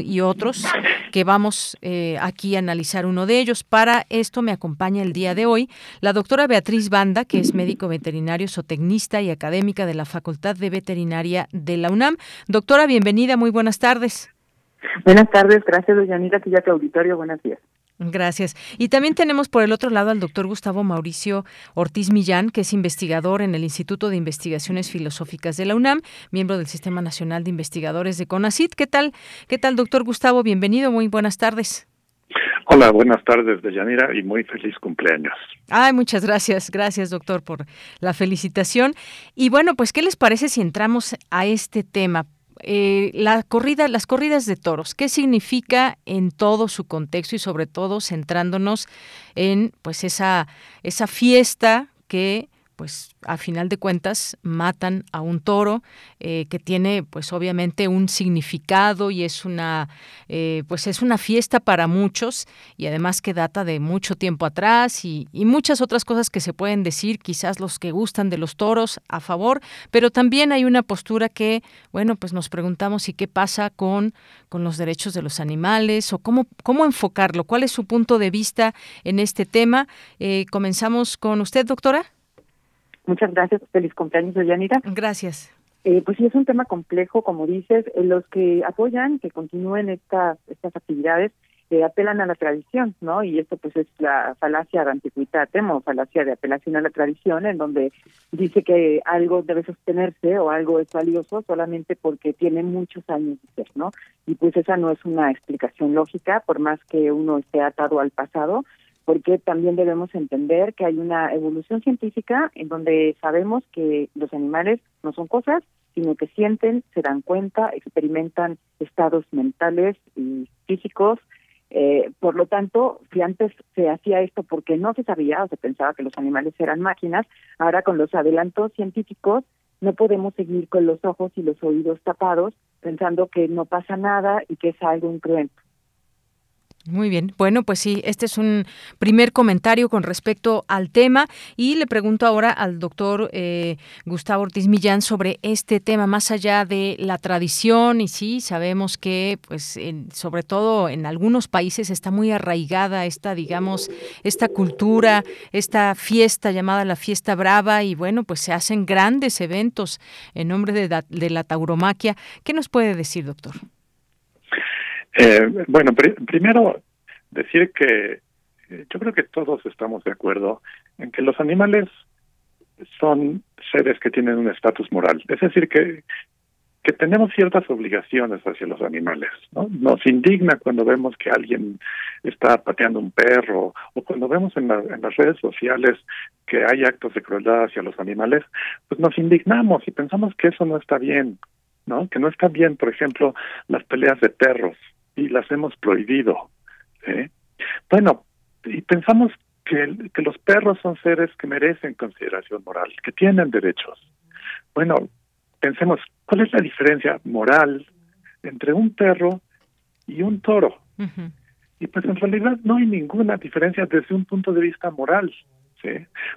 y otros que vamos eh, aquí a analizar uno de ellos. Para esto me acompaña el día de hoy la doctora Beatriz Banda, que es médico veterinario, zootecnista y académica de la Facultad de Veterinaria de la UNAM. Doctora, bienvenida, muy buenas tardes. Buenas tardes, gracias, doña Anita, que ya tu auditorio, buenos días. Gracias. Y también tenemos por el otro lado al doctor Gustavo Mauricio Ortiz Millán, que es investigador en el Instituto de Investigaciones Filosóficas de la UNAM, miembro del Sistema Nacional de Investigadores de CONACIT. ¿Qué tal? ¿Qué tal, doctor Gustavo? Bienvenido, muy buenas tardes. Hola, buenas tardes, Deyanira, y muy feliz cumpleaños. Ay, muchas gracias, gracias, doctor, por la felicitación. Y bueno, pues, ¿qué les parece si entramos a este tema? Eh, las corridas de toros, ¿qué significa en todo su contexto y sobre todo centrándonos en pues esa, esa fiesta que pues a final de cuentas matan a un toro eh, que tiene pues obviamente un significado y es una eh, pues es una fiesta para muchos y además que data de mucho tiempo atrás y, muchas otras cosas que se pueden decir quizás los que gustan de los toros a favor pero también hay una postura que bueno pues nos preguntamos y qué pasa con con los derechos de los animales o cómo cómo enfocarlo cuál es su punto de vista en este tema eh, comenzamos con usted doctora Muchas gracias. Feliz cumpleaños, Yanira. Gracias. Eh, pues sí, es un tema complejo, como dices. Eh, los que apoyan que continúen estas, estas actividades este, apelan a la tradición, ¿no? Y esto pues es la falacia de antiquitatem o falacia de apelación a la tradición, en donde dice que algo debe sostenerse o algo es valioso solamente porque tiene muchos años de ser, ¿no? Y pues esa no es una explicación lógica, por más que uno esté atado al pasado, porque también debemos entender que hay una evolución científica en donde sabemos que los animales no son cosas, sino que sienten, se dan cuenta, experimentan estados mentales y físicos. Eh, por lo tanto, si antes se hacía esto porque no se sabía o se pensaba que los animales eran máquinas, ahora con los adelantos científicos no podemos seguir con los ojos y los oídos tapados pensando que no pasa nada y que es algo incruento. Muy bien. Bueno, pues sí, este es un primer comentario con respecto al tema y le pregunto ahora al doctor eh, Gustavo Ortiz Millán sobre este tema, más allá de la tradición y sí, sabemos que, pues, sobre todo en algunos países está muy arraigada esta, digamos, esta cultura, esta fiesta llamada la fiesta brava y bueno, pues se hacen grandes eventos en nombre de, de la tauromaquia. ¿Qué nos puede decir, doctor? Eh, bueno, primero decir que eh, yo creo que todos estamos de acuerdo en que los animales son seres que tienen un estatus moral. Es decir, que, que tenemos ciertas obligaciones hacia los animales. ¿no? Nos indigna cuando vemos que alguien está pateando un perro o cuando vemos en, en las redes sociales que hay actos de crueldad hacia los animales, pues nos indignamos y pensamos que eso no está bien, ¿no? Que no está bien, por ejemplo, las peleas de perros, y las hemos prohibido. Bueno, y pensamos que, que los perros son seres que merecen consideración moral, que tienen derechos. Bueno, pensemos, ¿cuál es la diferencia moral entre un perro y un toro? Y pues en realidad no hay ninguna diferencia desde un punto de vista moral. ¿sí?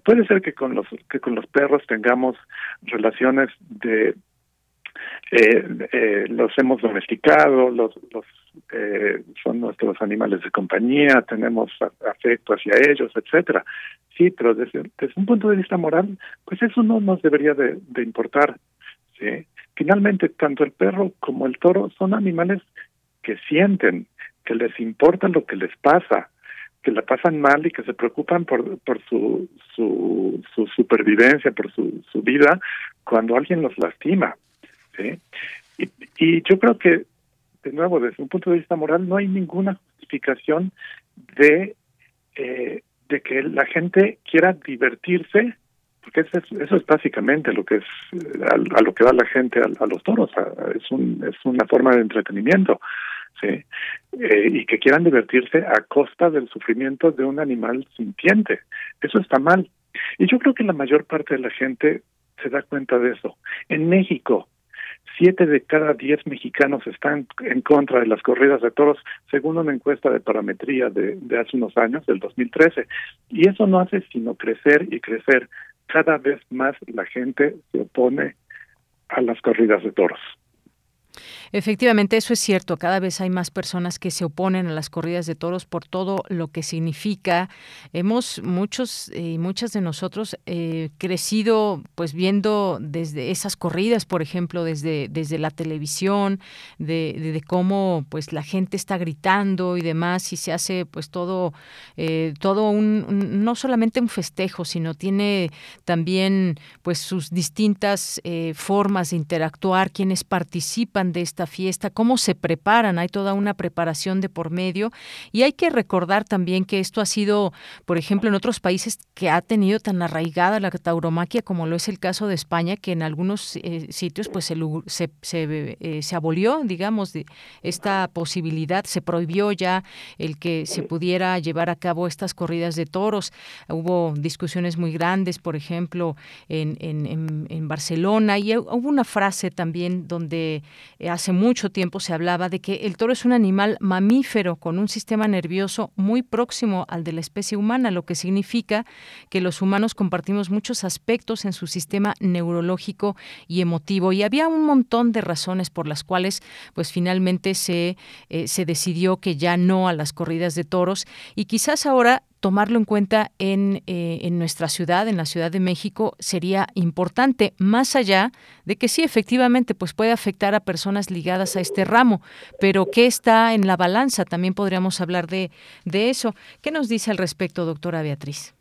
Puede ser que con los que con los perros tengamos relaciones de eh, eh, los hemos domesticado, los, los eh, son nuestros animales de compañía, tenemos afecto hacia ellos, etcétera. Sí, pero desde, un punto de vista moral, pues eso no nos debería de, importar. Finalmente, tanto el perro como el toro son animales que sienten, que les importa lo que les pasa, que la pasan mal y que se preocupan por, por su, su, su supervivencia, por su, su vida, cuando alguien los lastima. ¿sí? Y yo creo que de nuevo, desde un punto de vista moral, no hay ninguna justificación de, eh, de que la gente quiera divertirse, porque eso es, eso es básicamente lo que es a, lo que va la gente a, los toros, es una forma de entretenimiento. ¿sí? Eh, y que quieran divertirse a costa del sufrimiento de un animal sintiente. Eso está mal. Y yo creo que la mayor parte de la gente se da cuenta de eso. En México, siete de cada diez mexicanos están en contra de las corridas de toros, según una encuesta de parametría de, hace unos años, del 2013. Y eso no hace sino crecer y crecer. Cada vez más la gente se opone a las corridas de toros. Efectivamente, eso es cierto. Cada vez hay más personas que se oponen a las corridas de toros por todo lo que significa. Hemos muchos eh, y muchas de nosotros eh, crecido, pues viendo desde esas corridas, por ejemplo, desde desde la televisión, de, de, cómo pues la gente está gritando y demás y se hace pues todo eh, todo un, no solamente un festejo, sino tiene también pues sus distintas formas de interactuar quienes participan de esta fiesta, cómo se preparan, hay toda una preparación de por medio y hay que recordar también que esto ha sido, por ejemplo, en otros países que ha tenido tan arraigada la tauromaquia como lo es el caso de España, que en algunos eh, sitios pues se, se, eh, se, abolió, digamos, esta posibilidad, se prohibió ya el que se pudiera llevar a cabo estas corridas de toros. Hubo discusiones muy grandes, por ejemplo, en, en, en Barcelona y hubo una frase también donde hace mucho tiempo se hablaba de que el toro es un animal mamífero con un sistema nervioso muy próximo al de la especie humana, lo que significa que los humanos compartimos muchos aspectos en su sistema neurológico y emotivo. Y había un montón de razones por las cuales, pues finalmente se, eh, se decidió que ya no a las corridas de toros. Y quizás ahora tomarlo en cuenta en, eh, en nuestra ciudad, en la Ciudad de México, sería importante, más allá de que sí, efectivamente, pues puede afectar a personas ligadas a este ramo, pero ¿qué está en la balanza? También podríamos hablar de, de eso. ¿Qué nos dice al respecto, doctora Beatriz?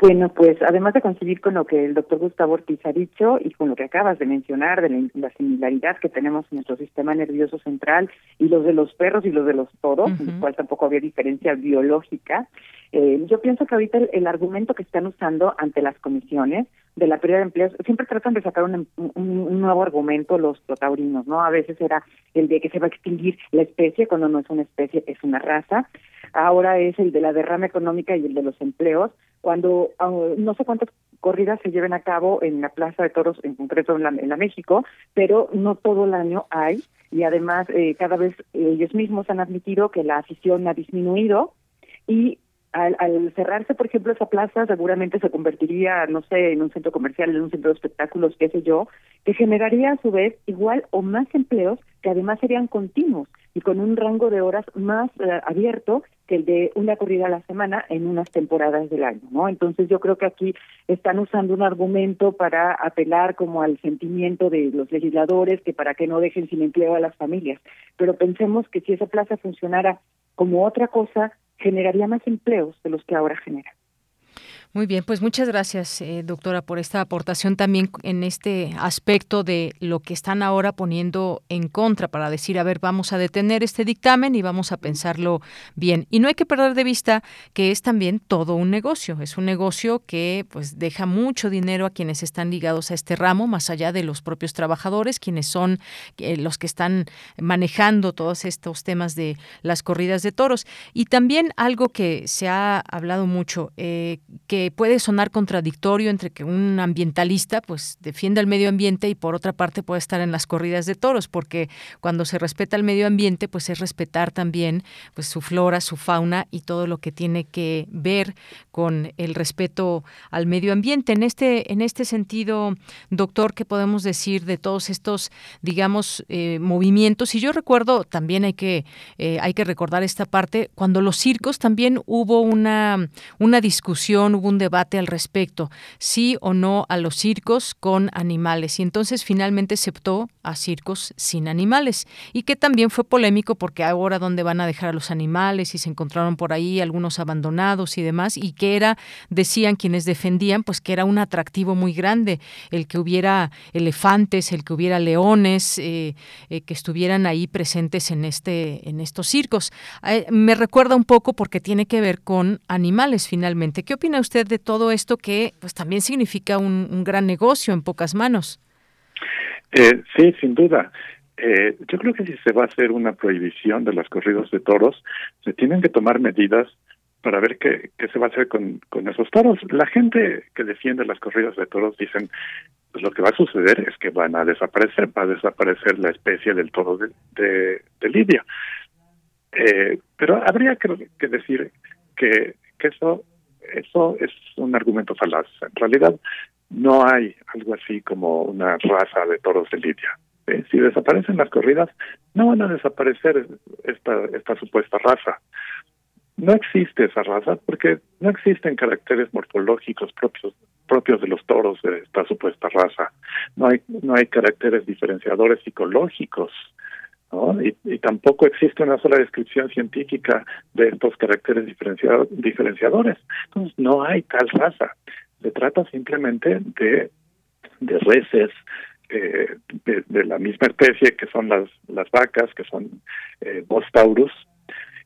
Bueno, pues además de coincidir con lo que el doctor Gustavo Ortiz ha dicho y con lo que acabas de mencionar de la, similaridad que tenemos en nuestro sistema nervioso central y los de los perros y los de los toros, en el cual tampoco había diferencia biológica, eh, yo pienso que ahorita el, argumento que están usando ante las comisiones de la pérdida de empleos, siempre tratan de sacar un, un, nuevo argumento los protaurinos, ¿no? A veces era el de que se va a extinguir la especie, cuando no es una especie, es una raza. Ahora es el de la derrama económica y el de los empleos cuando ah, no sé cuántas corridas se lleven a cabo en la Plaza de Toros, en concreto en la, en la México, pero no todo el año hay y además eh, cada vez ellos mismos han admitido que la afición ha disminuido y al, al, cerrarse, por ejemplo, esa plaza, seguramente se convertiría, no sé, en un centro comercial, en un centro de espectáculos, qué sé yo, que generaría a su vez igual o más empleos que además serían continuos y con un rango de horas más eh, abierto que el de una corrida a la semana en unas temporadas del año, ¿no? Entonces yo creo que aquí están usando un argumento para apelar como al sentimiento de los legisladores que para que no dejen sin empleo a las familias, pero pensemos que si esa plaza funcionara como otra cosa, generaría más empleos de los que ahora genera. Muy bien, pues muchas gracias, eh, doctora, por esta aportación también en este aspecto de lo que están ahora poniendo en contra para decir, a ver, vamos a detener este dictamen y vamos a pensarlo bien. Y no hay que perder de vista que es también todo un negocio, es un negocio que pues deja mucho dinero a quienes están ligados a este ramo, más allá de los propios trabajadores, quienes son eh, los que están manejando todos estos temas de las corridas de toros. Y también algo que se ha hablado mucho, eh, que puede sonar contradictorio entre que un ambientalista pues defienda el medio ambiente y por otra parte puede estar en las corridas de toros, porque cuando se respeta el medio ambiente pues es respetar también pues su flora, su fauna y todo lo que tiene que ver con el respeto al medio ambiente. En este en este sentido, doctor, ¿qué podemos decir de todos estos digamos eh, movimientos? Y yo recuerdo también hay que eh, hay que recordar esta parte cuando los circos también hubo una una discusión, hubo un debate al respecto, sí o no a los circos con animales. Y entonces finalmente se optó a circos sin animales. Y que también fue polémico porque ahora dónde van a dejar a los animales y se encontraron por ahí algunos abandonados y demás. Y que era, decían quienes defendían, pues que era un atractivo muy grande el que hubiera elefantes, el que hubiera leones, eh, eh, que estuvieran ahí presentes en, este, en estos circos. Eh, me recuerda un poco porque tiene que ver con animales finalmente. ¿Qué opina usted? De todo esto que pues también significa un, gran negocio en pocas manos? Eh, sí, sin duda. Eh, yo creo que si se va a hacer una prohibición de los corridos de toros, se tienen que tomar medidas para ver qué, qué se va a hacer con, con esos toros. La gente que defiende las corridas de toros dicen, pues lo que va a suceder es que van a desaparecer, va a desaparecer la especie del toro de, de, Lidia. Eh, pero habría que, que decir que, que eso eso es un argumento falaz. En realidad, no hay algo así como una raza de toros de lidia. Si desaparecen las corridas, no van a desaparecer esta, esta supuesta raza. No existe esa raza porque no existen caracteres morfológicos propios propios de los toros de esta supuesta raza. No hay no hay caracteres diferenciadores psicológicos y, tampoco existe una sola descripción científica de estos caracteres diferenciadores. Entonces, no hay tal raza. Se trata simplemente de, de reses eh, de, la misma especie que son las, las vacas, que son eh, Bostaurus,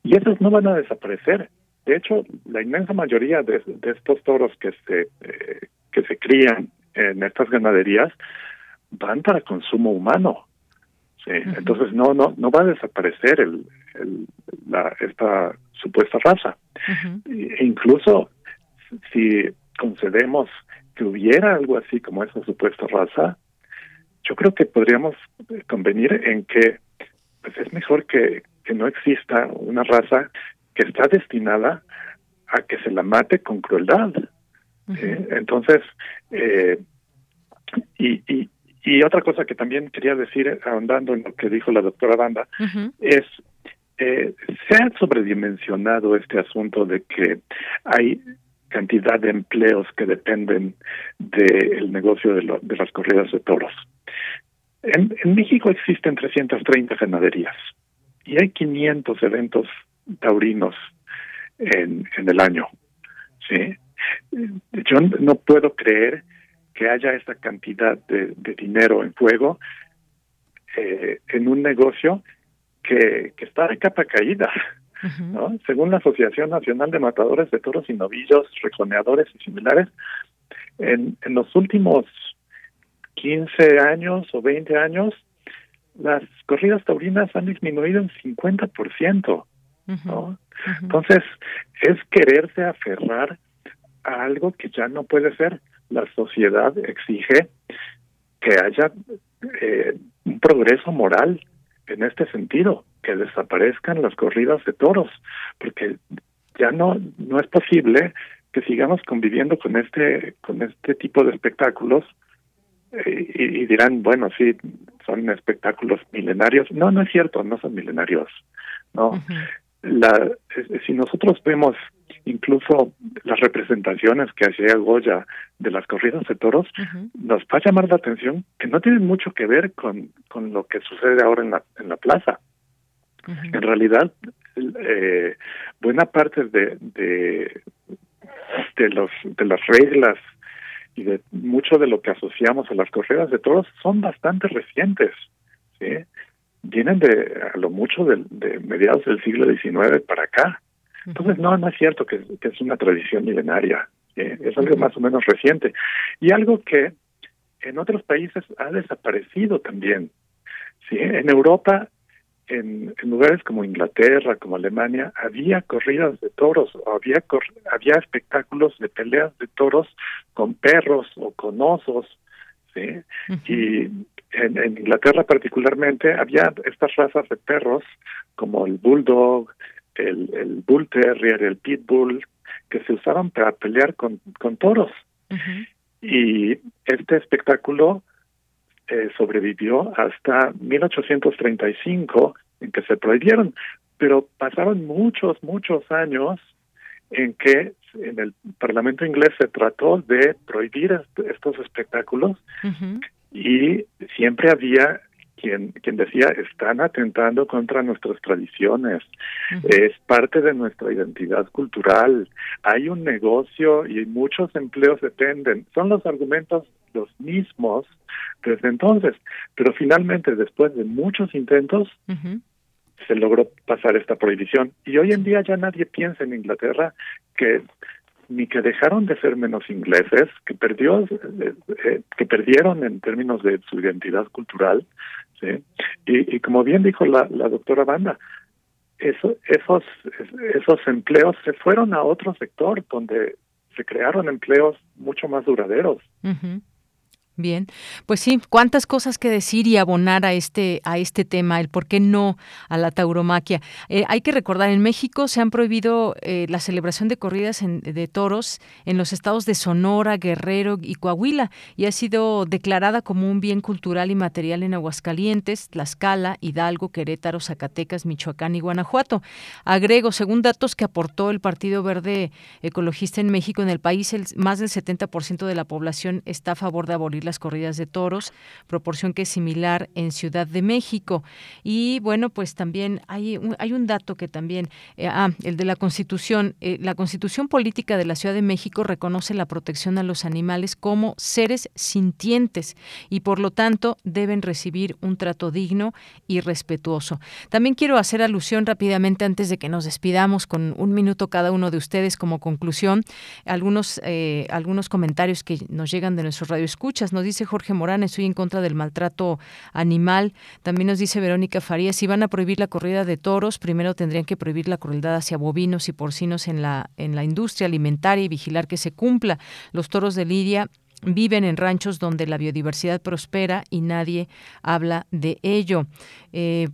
y esos no van a desaparecer. De hecho, la inmensa mayoría de, estos toros que se, eh, que se crían en estas ganaderías van para consumo humano Sí, entonces no no no va a desaparecer el, la, esta supuesta raza. E incluso si concedemos que hubiera algo así como esa supuesta raza, yo creo que podríamos convenir en que pues es mejor que, que no exista una raza que está destinada a que se la mate con crueldad. Entonces, eh, y, y, y otra cosa que también quería decir, ahondando en lo que dijo la doctora Banda, es eh, se ha sobredimensionado este asunto de que hay cantidad de empleos que dependen del negocio de, de, las corridas de toros. En, en, México existen 330 ganaderías y hay 500 eventos taurinos en, en el año. ¿sí? Yo no puedo creer que haya esa cantidad de, de dinero en juego eh, en un negocio que, que está de capa caída. ¿no? Según la Asociación Nacional de Matadores de Toros y Novillos, Reconeadores y similares, en, en los últimos 15 años o 20 años, las corridas taurinas han disminuido en 50%. ¿no? Entonces, es quererse aferrar a algo que ya no puede ser. La sociedad exige que haya eh, un progreso moral en este sentido, que desaparezcan las corridas de toros, porque ya no no es posible que sigamos conviviendo con este con este tipo de espectáculos eh, y, dirán bueno sí son espectáculos milenarios no no es cierto no son milenarios no la si nosotros vemos incluso las representaciones que hacía Goya de las corridas de toros, nos va a llamar la atención que no tienen mucho que ver con, con lo que sucede ahora en la, en la plaza. En realidad, eh, buena parte de, de, de, los, de las reglas y de mucho de lo que asociamos a las corridas de toros son bastante recientes. ¿sí? Vienen de a lo mucho de, de mediados del siglo XIX para acá. Entonces, no, no es cierto que, es una tradición milenaria, es algo más o menos reciente. Y algo que en otros países ha desaparecido también. ¿sí? En Europa, en, lugares como Inglaterra, como Alemania, había corridas de toros, o había, había espectáculos de peleas de toros con perros o con osos. ¿sí? Y en, en, Inglaterra particularmente había estas razas de perros como el bulldog, el, el Bull Terrier, el Pitbull, que se usaban para pelear con, con toros. Y este espectáculo eh, sobrevivió hasta 1835, en que se prohibieron, pero pasaron muchos, muchos años en que en el Parlamento inglés se trató de prohibir estos espectáculos y siempre había quien, quien decía, están atentando contra nuestras tradiciones, es parte de nuestra identidad cultural, hay un negocio y muchos empleos dependen. Son los argumentos los mismos desde entonces, pero finalmente, después de muchos intentos, se logró pasar esta prohibición. Y hoy en día ya nadie piensa en Inglaterra que ni que dejaron de ser menos ingleses, que perdió, eh, eh, que perdieron en términos de su identidad cultural, y, como bien dijo la, la doctora Banda, eso, esos, esos empleos se fueron a otro sector donde se crearon empleos mucho más duraderos. Bien, pues sí, cuántas cosas que decir y abonar a este a este tema, el por qué no a la tauromaquia. Eh, hay que recordar, en México se han prohibido eh, la celebración de corridas de toros en los estados de Sonora, Guerrero y Coahuila y ha sido declarada como un bien cultural y material en Aguascalientes, Tlaxcala, Hidalgo, Querétaro, Zacatecas, Michoacán y Guanajuato. Agrego, según datos que aportó el Partido Verde Ecologista en México, en el país el, más del 70% de la población está a favor de abolir las corridas de toros, proporción que es similar en Ciudad de México. Y bueno, pues también hay un, hay un dato que también, eh, ah, el de la Constitución, eh, la Constitución Política de la Ciudad de México reconoce la protección a los animales como seres sintientes y por lo tanto deben recibir un trato digno y respetuoso. También quiero hacer alusión rápidamente antes de que nos despidamos con un minuto cada uno de ustedes como conclusión, algunos, eh, algunos comentarios que nos llegan de nuestros radioescuchas nos dice Jorge Morán, estoy en contra del maltrato animal. También nos dice Verónica Farías, si van a prohibir la corrida de toros, primero tendrían que prohibir la crueldad hacia bovinos y porcinos en la, en la industria alimentaria y vigilar que se cumpla. Los toros de Lidia viven en ranchos donde la biodiversidad prospera y nadie habla de ello. Eh,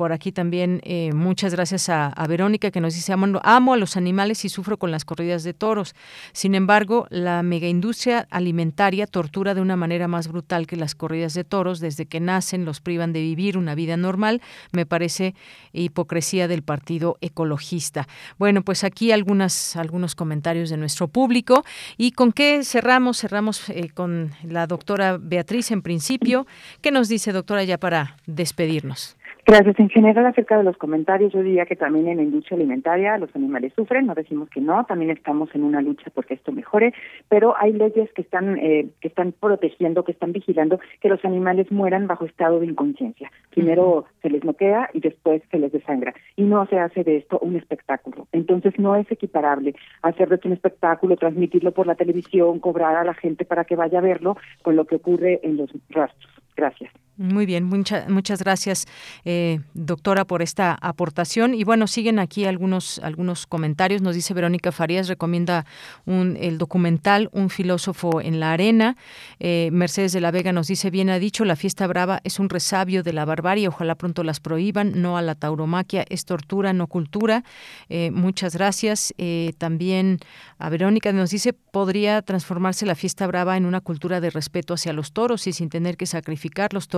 por aquí también eh, muchas gracias a, Verónica que nos dice, amo, a los animales y sufro con las corridas de toros. Sin embargo, la megaindustria alimentaria tortura de una manera más brutal que las corridas de toros. Desde que nacen los privan de vivir una vida normal. Me parece hipocresía del Partido Ecologista. Bueno, pues aquí algunas, algunos comentarios de nuestro público. ¿Y con qué cerramos? Cerramos eh, con la doctora Beatriz en principio. ¿Qué nos dice, doctora, ya para despedirnos? Gracias. En general, acerca de los comentarios, yo diría que también en la industria alimentaria los animales sufren, no decimos que no, también estamos en una lucha porque esto mejore, pero hay leyes que están, eh, que están protegiendo, que están vigilando que los animales mueran bajo estado de inconsciencia. Primero se les noquea y después se les desangra. Y no se hace de esto un espectáculo. Entonces no es equiparable hacer de esto un espectáculo, transmitirlo por la televisión, cobrar a la gente para que vaya a verlo con lo que ocurre en los rastros. Gracias. Muy bien, muchas gracias, eh, doctora, por esta aportación. Y bueno, siguen aquí algunos, algunos comentarios. Nos dice Verónica Farías, recomienda un, el documental Un filósofo en la arena. Eh, Mercedes de la Vega nos dice, bien ha dicho, la fiesta brava es un resabio de la barbarie, ojalá pronto las prohíban, no a la tauromaquia, es tortura, no cultura. Eh, muchas gracias. también a Verónica nos dice, podría transformarse la fiesta brava en una cultura de respeto hacia los toros y sin tener que sacrificar los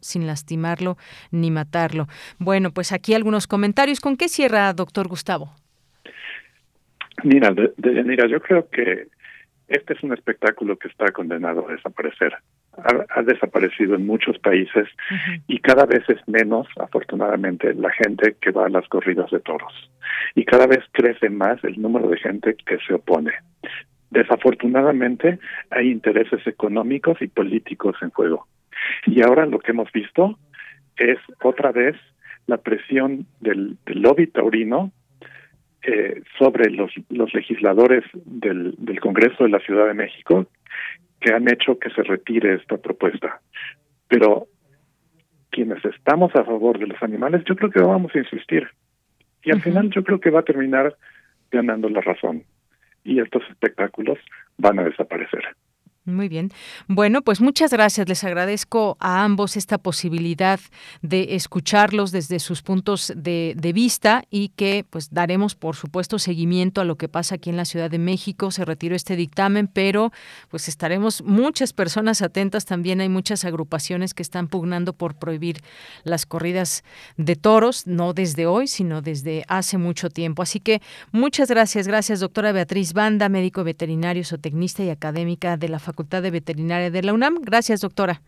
sin lastimarlo ni matarlo. Bueno, pues aquí algunos comentarios. ¿Con qué cierra, doctor Gustavo? Mira, de, mira, yo creo que este es un espectáculo que está condenado a desaparecer. Ha, desaparecido en muchos países y cada vez es menos, afortunadamente, la gente que va a las corridas de toros. Y cada vez crece más el número de gente que se opone. Desafortunadamente, hay intereses económicos y políticos en juego. Y ahora lo que hemos visto es otra vez la presión del, lobby taurino eh, sobre los, los legisladores del, del Congreso de la Ciudad de México que han hecho que se retire esta propuesta. Pero quienes estamos a favor de los animales, yo creo que vamos a insistir. Y al final yo creo que va a terminar ganando la razón. Y estos espectáculos van a desaparecer. Muy bien. Bueno, pues muchas gracias. Les agradezco a ambos esta posibilidad de escucharlos desde sus puntos de, vista y que pues daremos, por supuesto, seguimiento a lo que pasa aquí en la Ciudad de México. Se retiró este dictamen, pero pues estaremos muchas personas atentas. También hay muchas agrupaciones que están pugnando por prohibir las corridas de toros, no desde hoy, sino desde hace mucho tiempo. Así que muchas gracias. Gracias, doctora Beatriz Banda, médico veterinario, zootecnista y académica de la Facultad Facultad de Veterinaria de la UNAM. Gracias, doctora.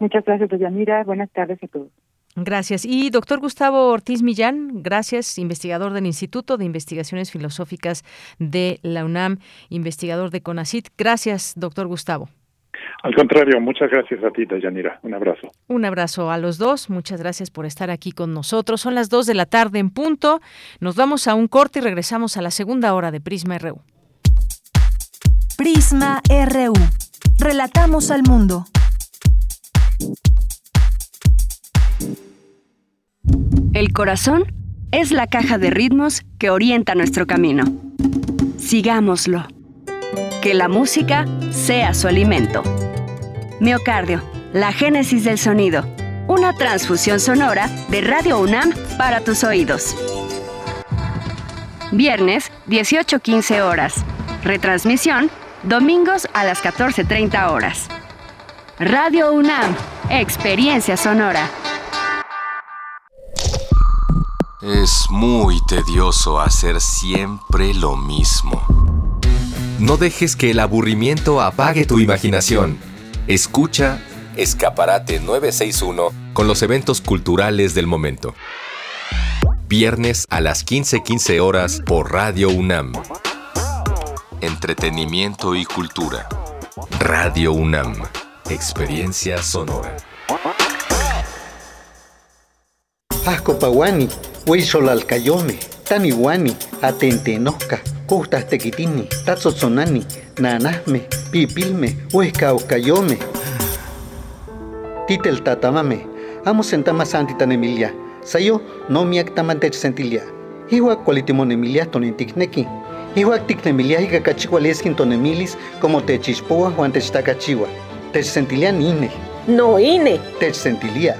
Muchas gracias, Mira. Buenas tardes a todos. Gracias. Y doctor Gustavo Ortiz Millán, gracias, investigador del Instituto de Investigaciones Filosóficas de la UNAM, investigador de CONACIT. Gracias, doctor Gustavo. Al contrario, muchas gracias a ti, Dayanira. Un abrazo. Un abrazo a los dos. Muchas gracias por estar aquí con nosotros. Son las dos de la tarde en punto. Nos vamos a un corte y regresamos a la segunda hora de Prisma RU. Prisma RU. Relatamos al mundo. El corazón es la caja de ritmos que orienta nuestro camino. Sigámoslo. Que la música sea su alimento. Miocardio, la génesis del sonido. Una transfusión sonora de Radio UNAM para tus oídos. Viernes, 18:15 horas. Retransmisión domingos a las 14.30 horas. Radio UNAM, Experiencia Sonora. Es muy tedioso hacer siempre lo mismo. No dejes que el aburrimiento apague tu imaginación. Escucha Escaparate 961 con los eventos culturales del momento. Viernes a las 15:15 horas por Radio UNAM entretenimiento y cultura. Radio UNAM, experiencia sonora. Asco Paguani, Huizol Alcayome, Taniwani, Atentenoca, Custas Tequitini, Tazotzonani, Nanasme, Pipilme, Huesca Ocayome. Titel Tatamame, Amo Sentama Santitan Emilia, Sayo no miak tamantech sentilia. Iwa cualitimon Emilia tonintikneki. Ihuac ticnemiliah ica cachicualesquin tonemilis como techixpoa huan techtacachihua. Techsentilia ine. No ine. Techsentilia.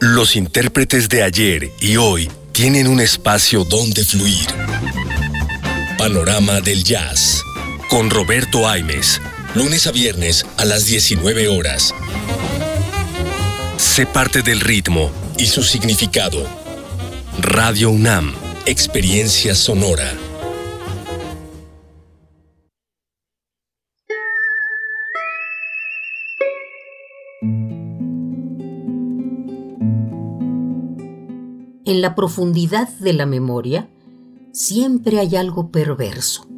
Los intérpretes de ayer y hoy tienen un espacio donde fluir. Panorama del Jazz. Con Roberto Aimes. Lunes a viernes a las 19 horas. Sé parte del ritmo y su significado. Radio UNAM. Experiencia sonora. En la profundidad de la memoria siempre hay algo perverso.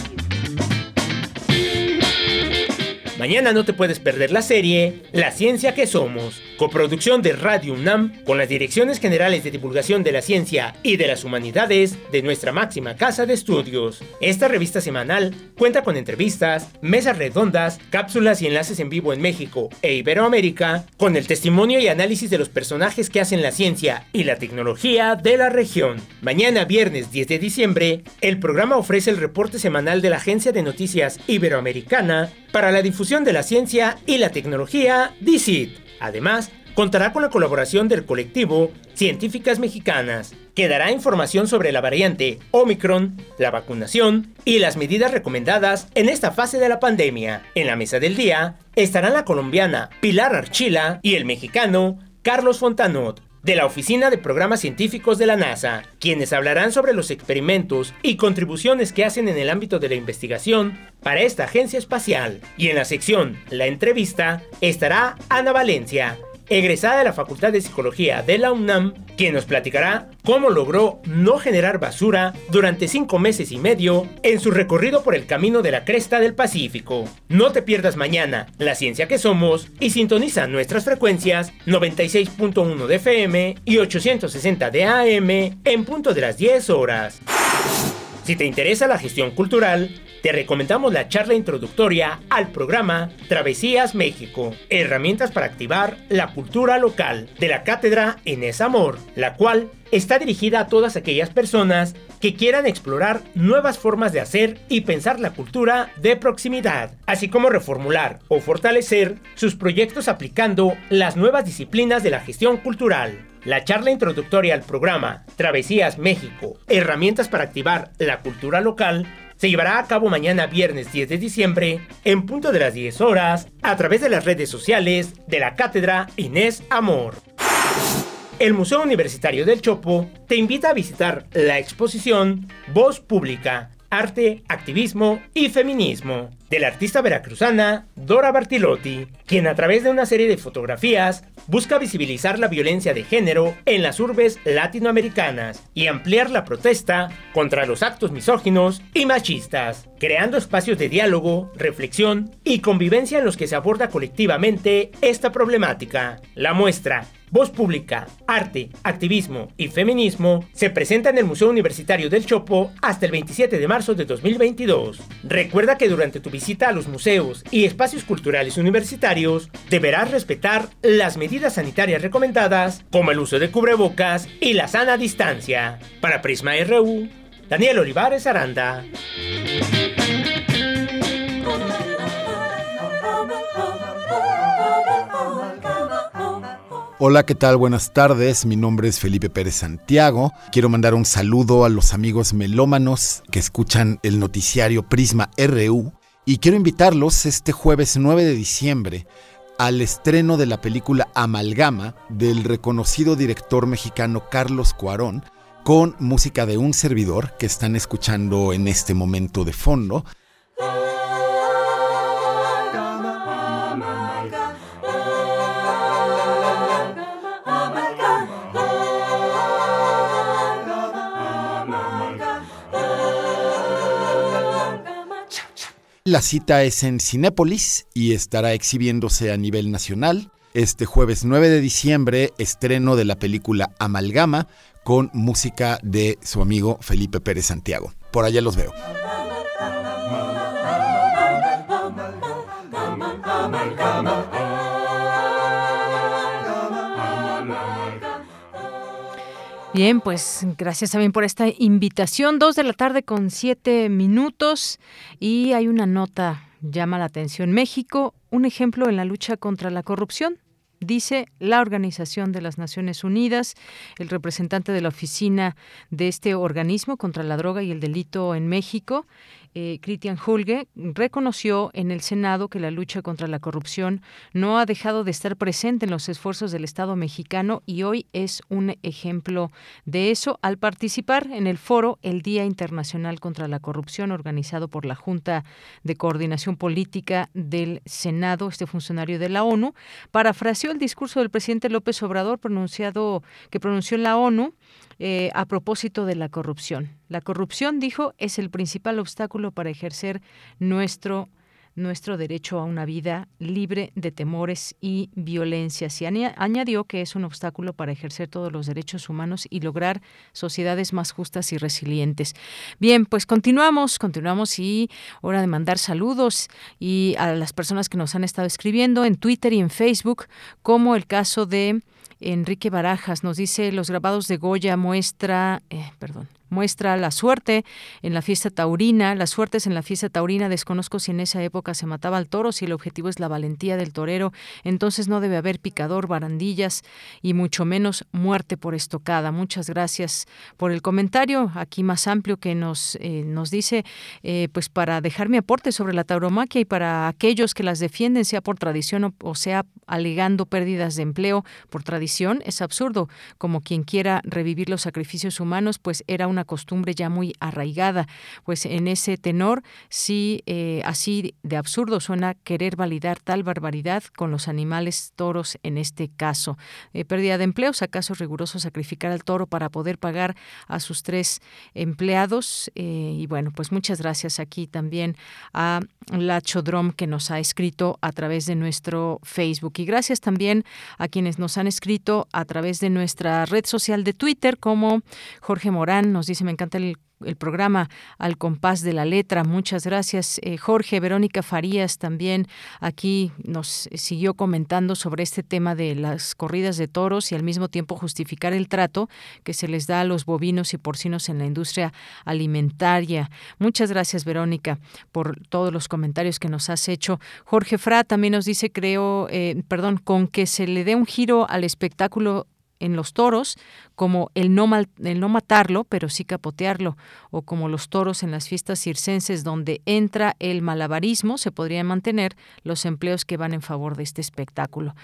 Mañana no te puedes perder la serie La ciencia que somos, coproducción de Radio UNAM con las direcciones generales de divulgación de la ciencia y de las humanidades de nuestra máxima casa de estudios. Esta revista semanal cuenta con entrevistas, mesas redondas, cápsulas y enlaces en vivo en México e Iberoamérica, con el testimonio y análisis de los personajes que hacen la ciencia y la tecnología de la región. Mañana viernes 10 de diciembre, el programa ofrece el reporte semanal de la Agencia de Noticias Iberoamericana para la difusión de la ciencia y la tecnología DICIT. Además, contará con la colaboración del colectivo Científicas Mexicanas, que dará información sobre la variante Omicron, la vacunación y las medidas recomendadas en esta fase de la pandemia. En la mesa del día estarán la colombiana Pilar Archila y el mexicano Carlos Fontanot, de la Oficina de Programas Científicos de la NASA, quienes hablarán sobre los experimentos y contribuciones que hacen en el ámbito de la investigación para esta agencia espacial. Y en la sección La entrevista estará Ana Valencia, egresada de la Facultad de Psicología de la UNAM, quien nos platicará cómo logró no generar basura durante cinco meses y medio en su recorrido por el camino de la cresta del Pacífico. No te pierdas mañana La Ciencia que Somos y sintoniza nuestras frecuencias 96.1 de FM y 860 de AM en punto de las 10 horas. Si te interesa la gestión cultural, te recomendamos la charla introductoria al programa Travesías México, herramientas para activar la cultura local de la cátedra Inés Amor, la cual está dirigida a todas aquellas personas que quieran explorar nuevas formas de hacer y pensar la cultura de proximidad, así como reformular o fortalecer sus proyectos aplicando las nuevas disciplinas de la gestión cultural. La charla introductoria al programa Travesías México, herramientas para activar la cultura local, se llevará a cabo mañana viernes 10 de diciembre en punto de las 10 horas a través de las redes sociales de la Cátedra Inés Amor. El Museo Universitario del Chopo te invita a visitar la exposición Voz Pública, Arte, Activismo y Feminismo de la artista veracruzana Dora Bartilotti, quien a través de una serie de fotografías busca visibilizar la violencia de género en las urbes latinoamericanas y ampliar la protesta contra los actos misóginos y machistas, creando espacios de diálogo, reflexión y convivencia en los que se aborda colectivamente esta problemática. La muestra Voz Pública, Arte, Activismo y Feminismo se presenta en el Museo Universitario del Chopo hasta el 27 de marzo de 2022. Recuerda que durante tu visita a los museos y espacios culturales universitarios deberás respetar las medidas sanitarias recomendadas como el uso de cubrebocas y la sana distancia. Para Prisma RU, Daniel Olivares Aranda. Hola, ¿qué tal? Buenas tardes. Mi nombre es Felipe Pérez Santiago. Quiero mandar un saludo a los amigos melómanos que escuchan el noticiario Prisma RU y quiero invitarlos este jueves 9 de diciembre al estreno de la película Amalgama del reconocido director mexicano Carlos Cuarón con música de un servidor que están escuchando en este momento de fondo. La cita es en Cinépolis y estará exhibiéndose a nivel nacional. Este jueves 9 de diciembre, estreno de la película Amalgama con música de su amigo Felipe Pérez Santiago. Por allá los veo. Bien, pues gracias también por esta invitación. Dos de la tarde con siete minutos y hay una nota llama la atención. México, un ejemplo en la lucha contra la corrupción dice la Organización de las Naciones Unidas. El representante de la oficina de este organismo contra la droga y el delito en México eh, Christian Hulge, reconoció en el Senado que la lucha contra la corrupción no ha dejado de estar presente en los esfuerzos del Estado mexicano y hoy es un ejemplo de eso. Al participar en el foro El Día Internacional contra la Corrupción organizado por la Junta de Coordinación Política del Senado, este funcionario de la ONU, parafraseó el discurso del presidente López Obrador pronunciado que pronunció la ONU eh, a propósito de la corrupción. La corrupción, dijo, es el principal obstáculo para ejercer nuestro nuestro derecho a una vida libre de temores y violencias. Y añadió que es un obstáculo para ejercer todos los derechos humanos y lograr sociedades más justas y resilientes. Bien, pues continuamos, continuamos y hora de mandar saludos y a las personas que nos han estado escribiendo en Twitter y en Facebook, como el caso de Enrique Barajas nos dice los grabados de Goya muestra, eh, perdón, muestra la suerte en la fiesta taurina, las suertes en la fiesta taurina, desconozco si en esa época se mataba al toro, si el objetivo es la valentía del torero, entonces no debe haber picador, barandillas y mucho menos muerte por estocada. Muchas gracias por el comentario aquí más amplio que nos, eh, nos dice, eh, pues para dejar mi aporte sobre la tauromaquia y para aquellos que las defienden, sea por tradición o, o sea alegando pérdidas de empleo por tradición, es absurdo. Como quien quiera revivir los sacrificios humanos, pues era una costumbre ya muy arraigada. Pues en ese tenor, sí, eh, así de absurdo suena querer validar tal barbaridad con los animales toros en este caso. Eh, pérdida de empleos, acaso riguroso sacrificar al toro para poder pagar a sus tres empleados. Eh, y bueno, pues muchas gracias aquí también a la Chodrom que nos ha escrito a través de nuestro Facebook. Y gracias también a quienes nos han escrito a través de nuestra red social de Twitter, como Jorge Morán nos dice, me encanta el programa Al compás de la letra. Muchas gracias, eh, Jorge. Verónica Farías también aquí nos siguió comentando sobre este tema de las corridas de toros y al mismo tiempo justificar el trato que se les da a los bovinos y porcinos en la industria alimentaria. Muchas gracias, Verónica, por todos los comentarios que nos has hecho. Jorge Fra también nos dice, creo, eh, perdón, con que se le dé un giro al espectáculo en los toros, como el no, el no matarlo, pero sí capotearlo, o como los toros en las fiestas circenses donde entra el malabarismo, se podrían mantener los empleos que van en favor de este espectáculo.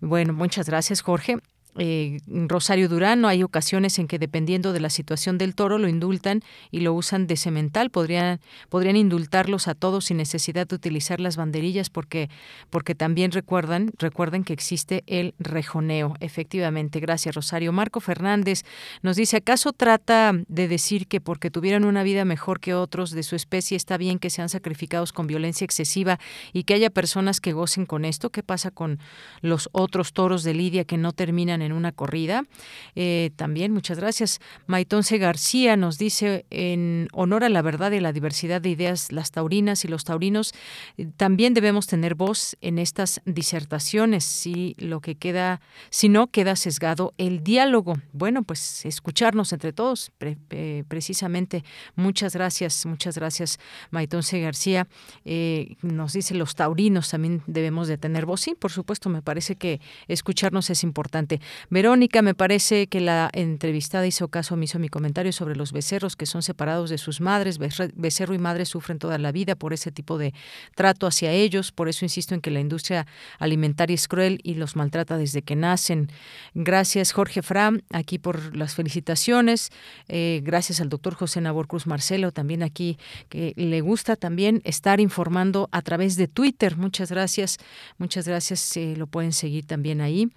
Bueno, muchas gracias, Jorge eh, Rosario Durán, no hay ocasiones en que dependiendo de la situación del toro lo indultan y lo usan de cemental. Podrían, podrían indultarlos a todos sin necesidad de utilizar las banderillas porque, porque también recuerdan, recuerden que existe el rejoneo. Efectivamente, gracias Rosario. Marco Fernández nos dice, ¿acaso trata de decir que porque tuvieran una vida mejor que otros de su especie está bien que sean sacrificados con violencia excesiva y que haya personas que gocen con esto? ¿Qué pasa con los otros toros de Lidia que no terminan en en una corrida. Eh, también, muchas gracias. Maitonce García nos dice, en honor a la verdad y la diversidad de ideas, las taurinas y los taurinos, eh, también debemos tener voz en estas disertaciones. Si lo que queda, si no, queda sesgado el diálogo. Bueno, pues escucharnos entre todos, precisamente. Muchas gracias, muchas gracias, Maitonce García. Eh, nos dice los taurinos también debemos de tener voz. Sí, por supuesto, me parece que escucharnos es importante. Verónica, me parece que la entrevistada hizo caso omiso a mi comentario sobre los becerros que son separados de sus madres. Becerro y madre sufren toda la vida por ese tipo de trato hacia ellos. Por eso insisto en que la industria alimentaria es cruel y los maltrata desde que nacen. Gracias, Jorge Fram, aquí por las felicitaciones. Eh, gracias al doctor José Nabor Cruz Marcelo, también aquí, que le gusta también estar informando a través de Twitter. Muchas gracias. Muchas gracias. Eh, lo pueden seguir también ahí.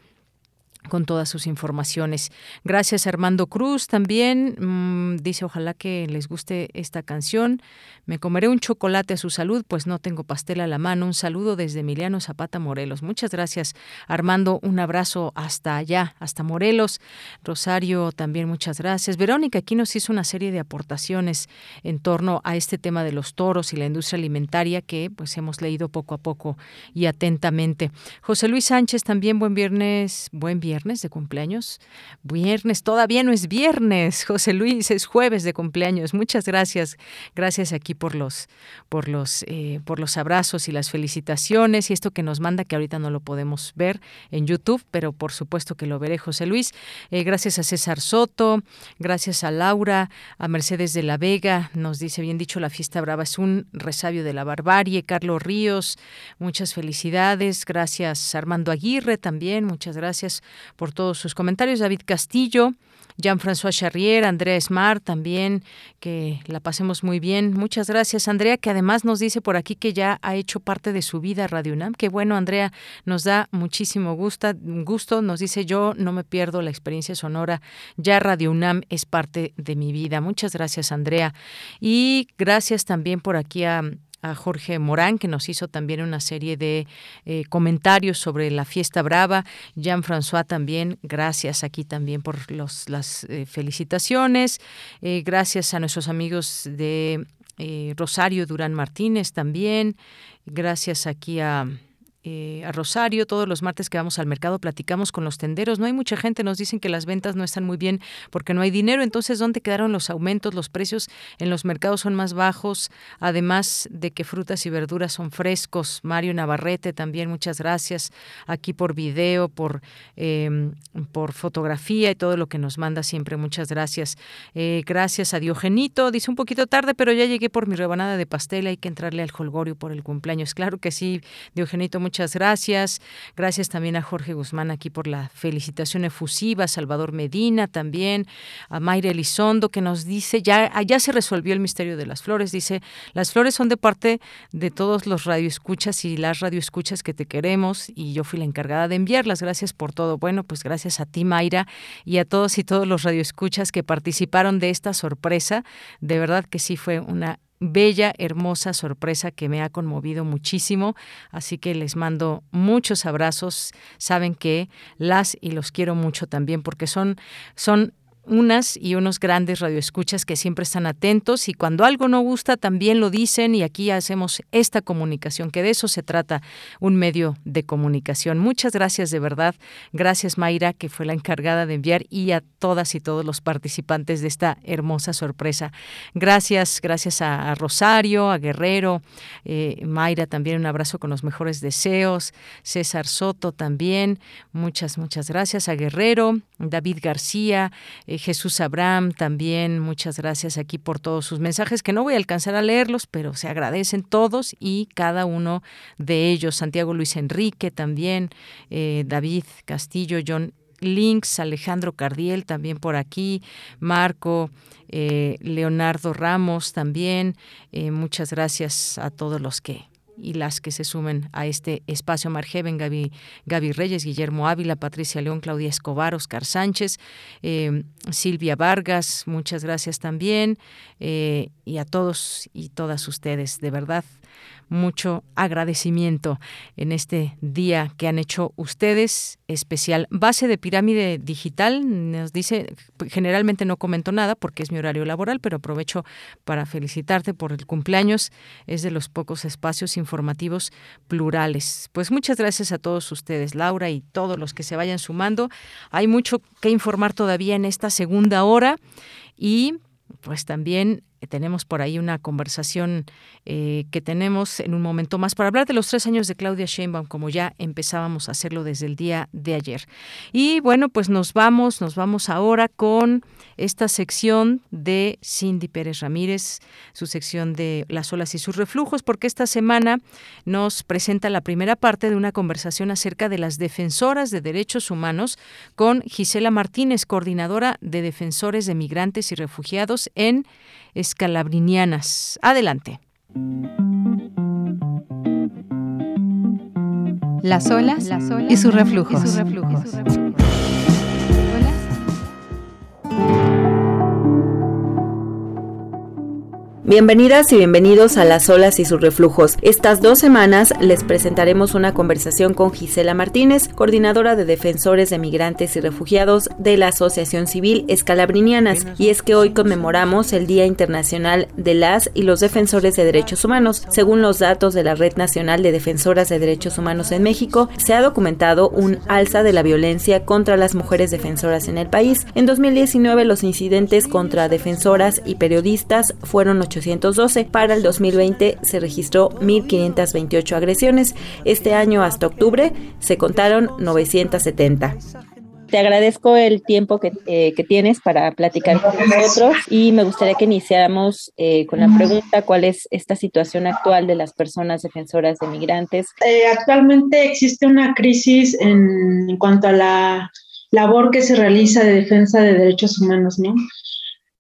Con todas sus informaciones. Gracias Armando Cruz también. Mm, dice, ojalá que les guste esta canción. Me comeré un chocolate a su salud, pues no tengo pastel a la mano. Un saludo desde Emiliano Zapata, Morelos. Muchas gracias Armando. Un abrazo hasta allá, hasta Morelos. Rosario, también muchas gracias. Verónica aquí nos hizo una serie de aportaciones en torno a este tema de los toros y la industria alimentaria que pues hemos leído poco a poco y atentamente. José Luis Sánchez, también buen viernes, buen viernes viernes de cumpleaños. Viernes, todavía no es viernes, José Luis, es jueves de cumpleaños. Muchas gracias. Gracias aquí por los, por los, eh, por los abrazos y las felicitaciones y esto que nos manda, que ahorita no lo podemos ver en YouTube, pero por supuesto que lo veré, José Luis. Eh, gracias a César Soto, gracias a Laura, a Mercedes de la Vega, nos dice bien dicho, la fiesta brava es un resabio de la barbarie. Carlos Ríos, muchas felicidades. Gracias Armando Aguirre también, muchas gracias por todos sus comentarios. David Castillo, Jean-François Charrier, Andrea Smart también, que la pasemos muy bien. Muchas gracias, Andrea, que además nos dice por aquí que ya ha hecho parte de su vida Radio UNAM. Qué bueno, Andrea, nos da muchísimo gusto. gusto. Nos dice yo no me pierdo la experiencia sonora. Ya Radio UNAM es parte de mi vida. Muchas gracias, Andrea. Y gracias también por aquí a a Jorge Morán, que nos hizo también una serie de eh, comentarios sobre la fiesta brava. Jean-François también, gracias aquí también por los, las eh, felicitaciones. Eh, gracias a nuestros amigos de Rosario Durán Martínez también. Gracias aquí a eh, a Rosario. Todos los martes que vamos al mercado platicamos con los tenderos. No hay mucha gente, nos dicen que las ventas no están muy bien porque no hay dinero. Entonces, ¿dónde quedaron los aumentos? Los precios en los mercados son más bajos, además de que frutas y verduras son frescos. Mario Navarrete también, muchas gracias aquí por video, por, em, por fotografía y todo lo que nos manda siempre. Muchas gracias. Eh, gracias a Diogenito. Dice un poquito tarde, pero ya llegué por mi rebanada de pastel. Hay que entrarle al holgorio por el cumpleaños. Claro que sí, Diogenito gracias. Gracias también a Jorge Guzmán aquí por la felicitación efusiva, Salvador Medina también, a Mayra Elizondo que nos dice, ya, ya se resolvió el misterio de las flores, dice, las flores son de parte de todos los radioescuchas y las radioescuchas que te queremos y yo fui la encargada de enviarlas. Gracias por todo. Bueno, pues gracias a ti, Mayra, y a todos y todos los radioescuchas que participaron de esta sorpresa. De verdad que sí fue una bella, hermosa sorpresa que me ha conmovido muchísimo. Así que les mando muchos abrazos. Saben que las y los quiero mucho también porque son, son unas y unos grandes radioescuchas que siempre están atentos y cuando algo no gusta también lo dicen y aquí hacemos esta comunicación, que de eso se trata un medio de comunicación. Muchas gracias de verdad. Gracias Mayra, que fue la encargada de enviar y a todas y todos los participantes de esta hermosa sorpresa. Gracias, gracias a, Rosario, a Guerrero, eh, Mayra también un abrazo con los mejores deseos, César Soto también, muchas, muchas gracias a Guerrero, David García, eh, Jesús Abraham también, muchas gracias aquí por todos sus mensajes, que no voy a alcanzar a leerlos, pero se agradecen todos y cada uno de ellos. Santiago Luis Enrique también, eh, David Castillo, John Links, Alejandro Cardiel también por aquí, Marco, eh, Leonardo Ramos también. muchas gracias a todos los que y las que se sumen a este espacio. Margeven, Gaby, Gaby Reyes, Guillermo Ávila, Patricia León, Claudia Escobar, Oscar Sánchez, eh, Silvia Vargas, muchas gracias también, eh, y a todos y todas ustedes, de verdad, mucho agradecimiento en este día que han hecho ustedes especial. Base de pirámide digital, nos dice, generalmente no comento nada porque es mi horario laboral, pero aprovecho para felicitarte por el cumpleaños. Es de los pocos espacios informativos plurales. Pues muchas gracias a todos ustedes, Laura, y todos los que se vayan sumando. Hay mucho que informar todavía en esta segunda hora y pues también tenemos por ahí una conversación eh, que tenemos en un momento más para hablar de los tres años de Claudia Sheinbaum, como ya empezábamos a hacerlo desde el día de ayer. Y bueno, pues nos vamos, nos vamos ahora con esta sección de Cindy Pérez Ramírez, su sección de las olas y sus reflujos, porque esta semana nos presenta la primera parte de una conversación acerca de las defensoras de derechos humanos con Gisela Martínez, coordinadora de defensores de migrantes y refugiados en Calabrinianas. Adelante. Las olas, y sus reflujos. Y sus. Y sus reflujos. Bienvenidas y bienvenidos a Las olas y sus reflujos. Estas dos semanas les presentaremos una conversación con Gisela Martínez, coordinadora de defensores de migrantes y refugiados de la Asociación Civil Escalabrinianas. Y es que hoy conmemoramos el Día Internacional de las y los Defensores de Derechos Humanos. Según los datos de la Red Nacional de Defensoras de Derechos Humanos en México, se ha documentado un alza de la violencia contra las mujeres defensoras en el país. En 2019 los incidentes contra defensoras y periodistas fueron 800 para el 2020 se registró 1.528 agresiones. Este año hasta octubre se contaron 970. Te agradezco el tiempo que, eh, que, tienes para platicar con nosotros y me gustaría que iniciáramos eh, con la pregunta, ¿cuál es esta situación actual de las personas defensoras de migrantes? Eh, actualmente existe una crisis en, en cuanto a la labor que se realiza de defensa de derechos humanos, ¿no?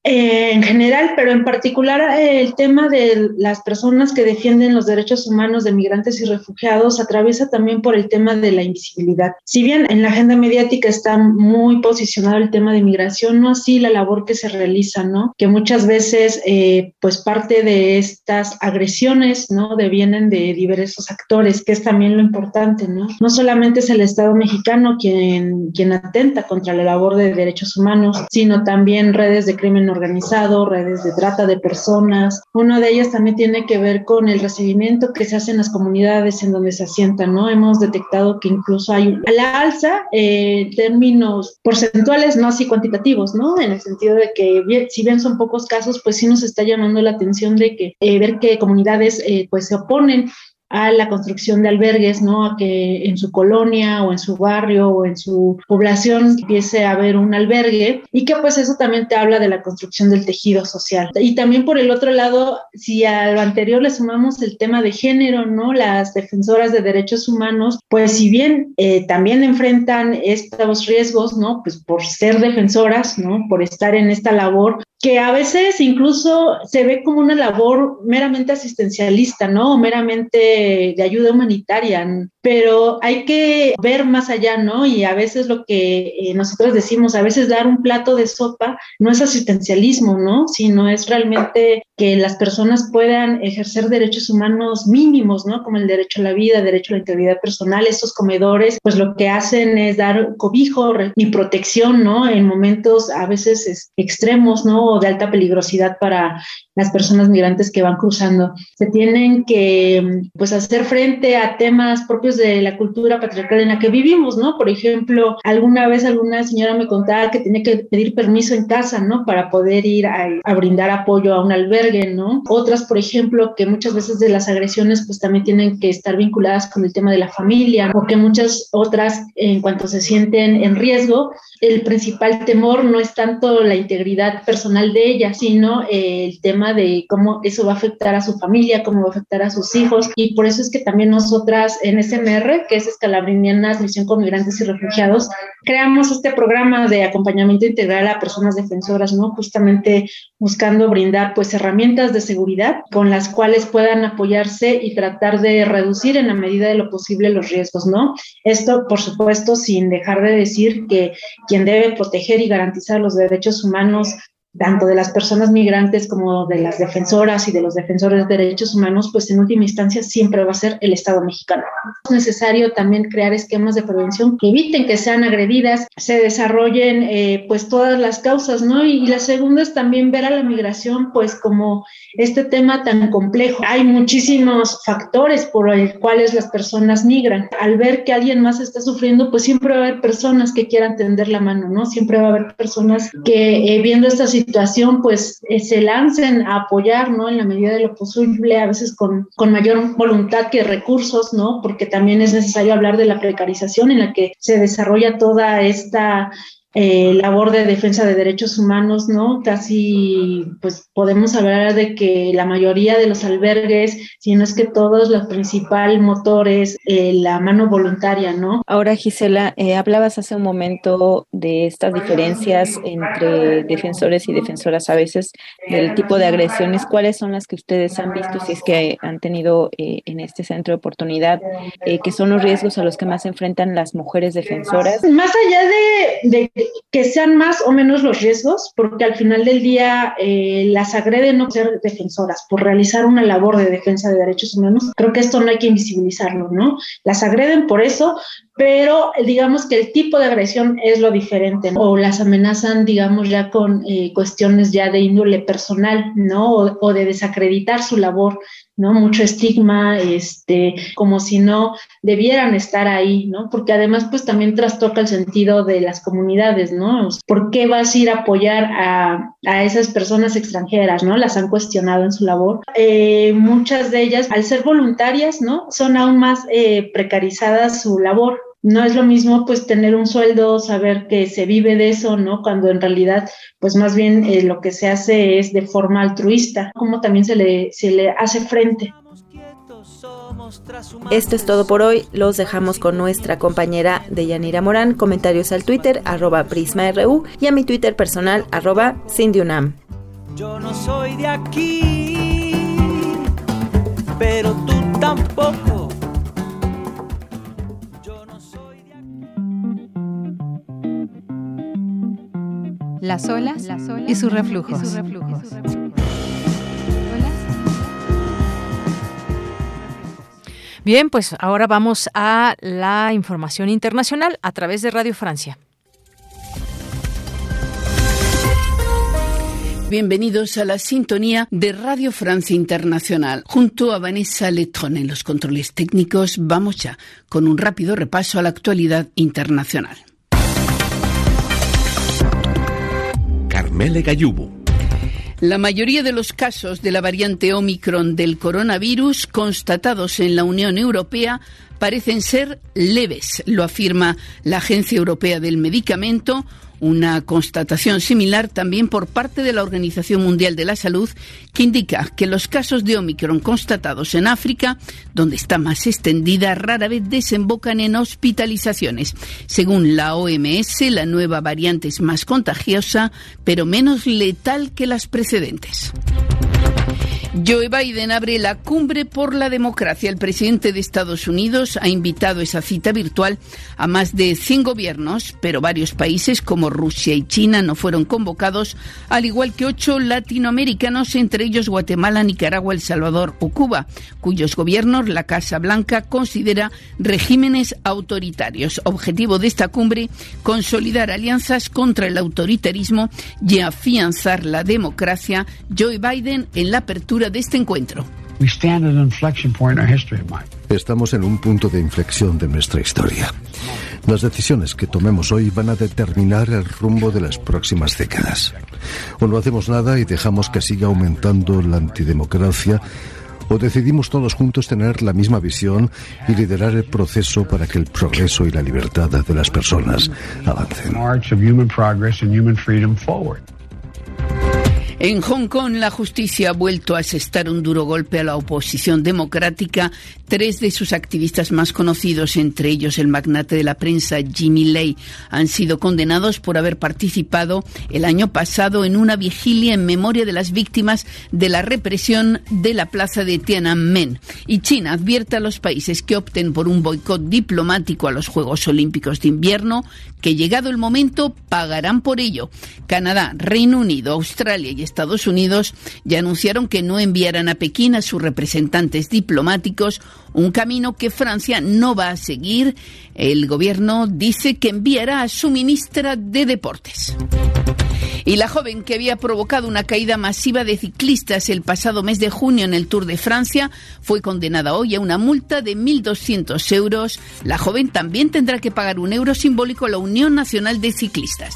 Eh, en general, pero en particular eh, el tema de las personas que defienden los derechos humanos de migrantes y refugiados atraviesa también por el tema de la invisibilidad. Si bien en la agenda mediática está muy posicionado el tema de migración, no así la labor que se realiza, ¿no? Que muchas veces, eh, pues parte de estas agresiones, ¿no? Devienen de diversos actores, que es también lo importante, ¿no? No solamente es el Estado mexicano quien, quien atenta contra la labor de derechos humanos, sino también redes de crimen organizado, redes de trata de personas. Una de ellas también tiene que ver con el recibimiento que se hace en las comunidades en donde se asientan, ¿no? Hemos detectado que incluso hay a la alza eh, términos porcentuales, no así cuantitativos, ¿no? En el sentido de que si bien son pocos casos, pues sí nos está llamando la atención de que eh, ver que comunidades eh, pues se oponen a la construcción de albergues, ¿no? A que en su colonia o en su barrio o en su población empiece a haber un albergue y que pues eso también te habla de la construcción del tejido social. Y también por el otro lado, si a lo anterior le sumamos el tema de género, ¿no? Las defensoras de derechos humanos, pues si bien eh, también enfrentan estos riesgos, ¿no? Pues por ser defensoras, ¿no? Por estar en esta labor, que a veces incluso se ve como una labor meramente asistencialista, ¿no? O meramente de ayuda humanitaria pero hay que ver más allá, ¿no? Y a veces lo que eh, nosotros decimos, a veces dar un plato de sopa no es asistencialismo, ¿no? Sino es realmente que las personas puedan ejercer derechos humanos mínimos, ¿no? Como el derecho a la vida, derecho a la integridad personal. Estos comedores, pues lo que hacen es dar cobijo y protección, ¿no? En momentos a veces extremos, ¿no? O de alta peligrosidad para las personas migrantes que van cruzando. Se tienen que, pues, hacer frente a temas propios de la cultura patriarcal en la que vivimos, ¿no? Por ejemplo, alguna vez alguna señora me contaba que tenía que pedir permiso en casa, ¿no? Para poder ir a, brindar apoyo a un albergue, ¿no? Otras, por ejemplo, que muchas veces de las agresiones pues también tienen que estar vinculadas con el tema de la familia o que muchas otras en cuanto se sienten en riesgo, el principal temor no es tanto la integridad personal de ella, sino el tema de cómo eso va a afectar a su familia, cómo va a afectar a sus hijos y por eso es que también nosotras en ese que es Escalabrinianas Misión con Migrantes y Refugiados, creamos este programa de acompañamiento integral a personas defensoras, ¿no? Justamente buscando brindar pues herramientas de seguridad con las cuales puedan apoyarse y tratar de reducir en la medida de lo posible los riesgos, ¿no? Esto, por supuesto, sin dejar de decir que quien debe proteger y garantizar los derechos humanos tanto de las personas migrantes como de las defensoras y de los defensores de derechos humanos, pues en última instancia siempre va a ser el Estado mexicano. Es necesario también crear esquemas de prevención que eviten que sean agredidas, se desarrollen eh, pues todas las causas, ¿no? Y, la segunda es también ver a la migración pues como este tema tan complejo. Hay muchísimos factores por los cuales las personas migran. Al ver que alguien más está sufriendo, pues siempre va a haber personas que quieran tender la mano, ¿no? Siempre va a haber personas que eh, viendo esta situación situación, pues eh, se lancen a apoyar, ¿no? En la medida de lo posible, a veces con, con mayor voluntad que recursos, ¿no? Porque también es necesario hablar de la precarización en la que se desarrolla toda esta eh, labor de defensa de derechos humanos, ¿no? Casi, pues podemos hablar de que la mayoría de los albergues, si no es que todos, los principal motor es eh, la mano voluntaria, ¿no? Ahora, Gisela, eh, hablabas hace un momento de estas diferencias entre defensores y defensoras a veces, del tipo de agresiones. ¿Cuáles son las que ustedes han visto, si es que han tenido en este centro de oportunidad, que son los riesgos a los que más se enfrentan las mujeres defensoras? Más allá de, de que sean más o menos los riesgos, porque al final del día eh, las agreden no ser defensoras, por realizar una labor de defensa de derechos humanos. Creo que esto no hay que invisibilizarlo, ¿no? Las agreden por eso, pero digamos que el tipo de agresión es lo diferente, ¿no? o las amenazan, digamos, ya con eh, cuestiones ya de índole personal, ¿no? O de desacreditar su labor ¿no? Mucho estigma, este, como si no debieran estar ahí, ¿no? Porque además, pues también trastoca el sentido de las comunidades, ¿no? ¿Por qué vas a ir a apoyar a, a esas personas extranjeras, ¿no? Las han cuestionado en su labor. Eh, muchas de ellas, al ser voluntarias, ¿no? Son aún más eh, precarizadas su labor, no es lo mismo pues tener un sueldo, saber que se vive de eso, ¿no? Cuando en realidad pues más bien eh, lo que se hace es de forma altruista, como también se le, se le hace frente. Esto es todo por hoy. Los dejamos con nuestra compañera Deyanira Morán. Comentarios al Twitter, arroba PrismaRU y a mi Twitter personal, arroba CindyUNAM. Yo no soy de aquí, pero tú tampoco. Las olas, y sus reflujos. Bien, pues ahora vamos a la información internacional a través de Radio Francia. Bienvenidos a la sintonía de Radio Francia Internacional. Junto a Vanessa Letron en los controles técnicos, vamos ya con un rápido repaso a la actualidad internacional. La mayoría de los casos de la variante Omicron del coronavirus constatados en la Unión Europea parecen ser leves, lo afirma la Agencia Europea del Medicamento, una constatación similar también por parte de la Organización Mundial de la Salud, que indica que los casos de Omicron constatados en África, donde está más extendida, rara vez desembocan en hospitalizaciones. Según la OMS, la nueva variante es más contagiosa, pero menos letal que las precedentes. Joe Biden abre la cumbre por la democracia. El presidente de Estados Unidos ha invitado esa cita virtual a más de 100 gobiernos, pero varios países como Rusia y China no fueron convocados, al igual que ocho latinoamericanos, entre ellos Guatemala, Nicaragua, El Salvador o Cuba, cuyos gobiernos la Casa Blanca considera regímenes autoritarios. Objetivo de esta cumbre, consolidar alianzas contra el autoritarismo y afianzar la democracia. Joe Biden en la apertura de este encuentro. Estamos en un punto de inflexión de nuestra historia. Las decisiones que tomemos hoy van a determinar el rumbo de las próximas décadas. O no hacemos nada y dejamos que siga aumentando la antidemocracia, o decidimos todos juntos tener la misma visión y liderar el proceso para que el progreso y la libertad de las personas avancen. En Hong Kong, la justicia ha vuelto a asestar un duro golpe a la oposición democrática. Tres de sus activistas más conocidos, entre ellos el magnate de la prensa Jimmy Lay, han sido condenados por haber participado el año pasado en una vigilia en memoria de las víctimas de la represión de la plaza de Tiananmen. Y China advierte a los países que opten por un boicot diplomático a los Juegos Olímpicos de Invierno que llegado el momento pagarán por ello. Canadá, Reino Unido, Australia y Estados Unidos ya anunciaron que no enviarán a Pekín a sus representantes diplomáticos, un camino que Francia no va a seguir. El gobierno dice que enviará a su ministra de Deportes. Y la joven que había provocado una caída masiva de ciclistas el pasado mes de junio en el Tour de Francia fue condenada hoy a una multa de 1.200 euros. La joven también tendrá que pagar un euro simbólico a la Unión Nacional de Ciclistas.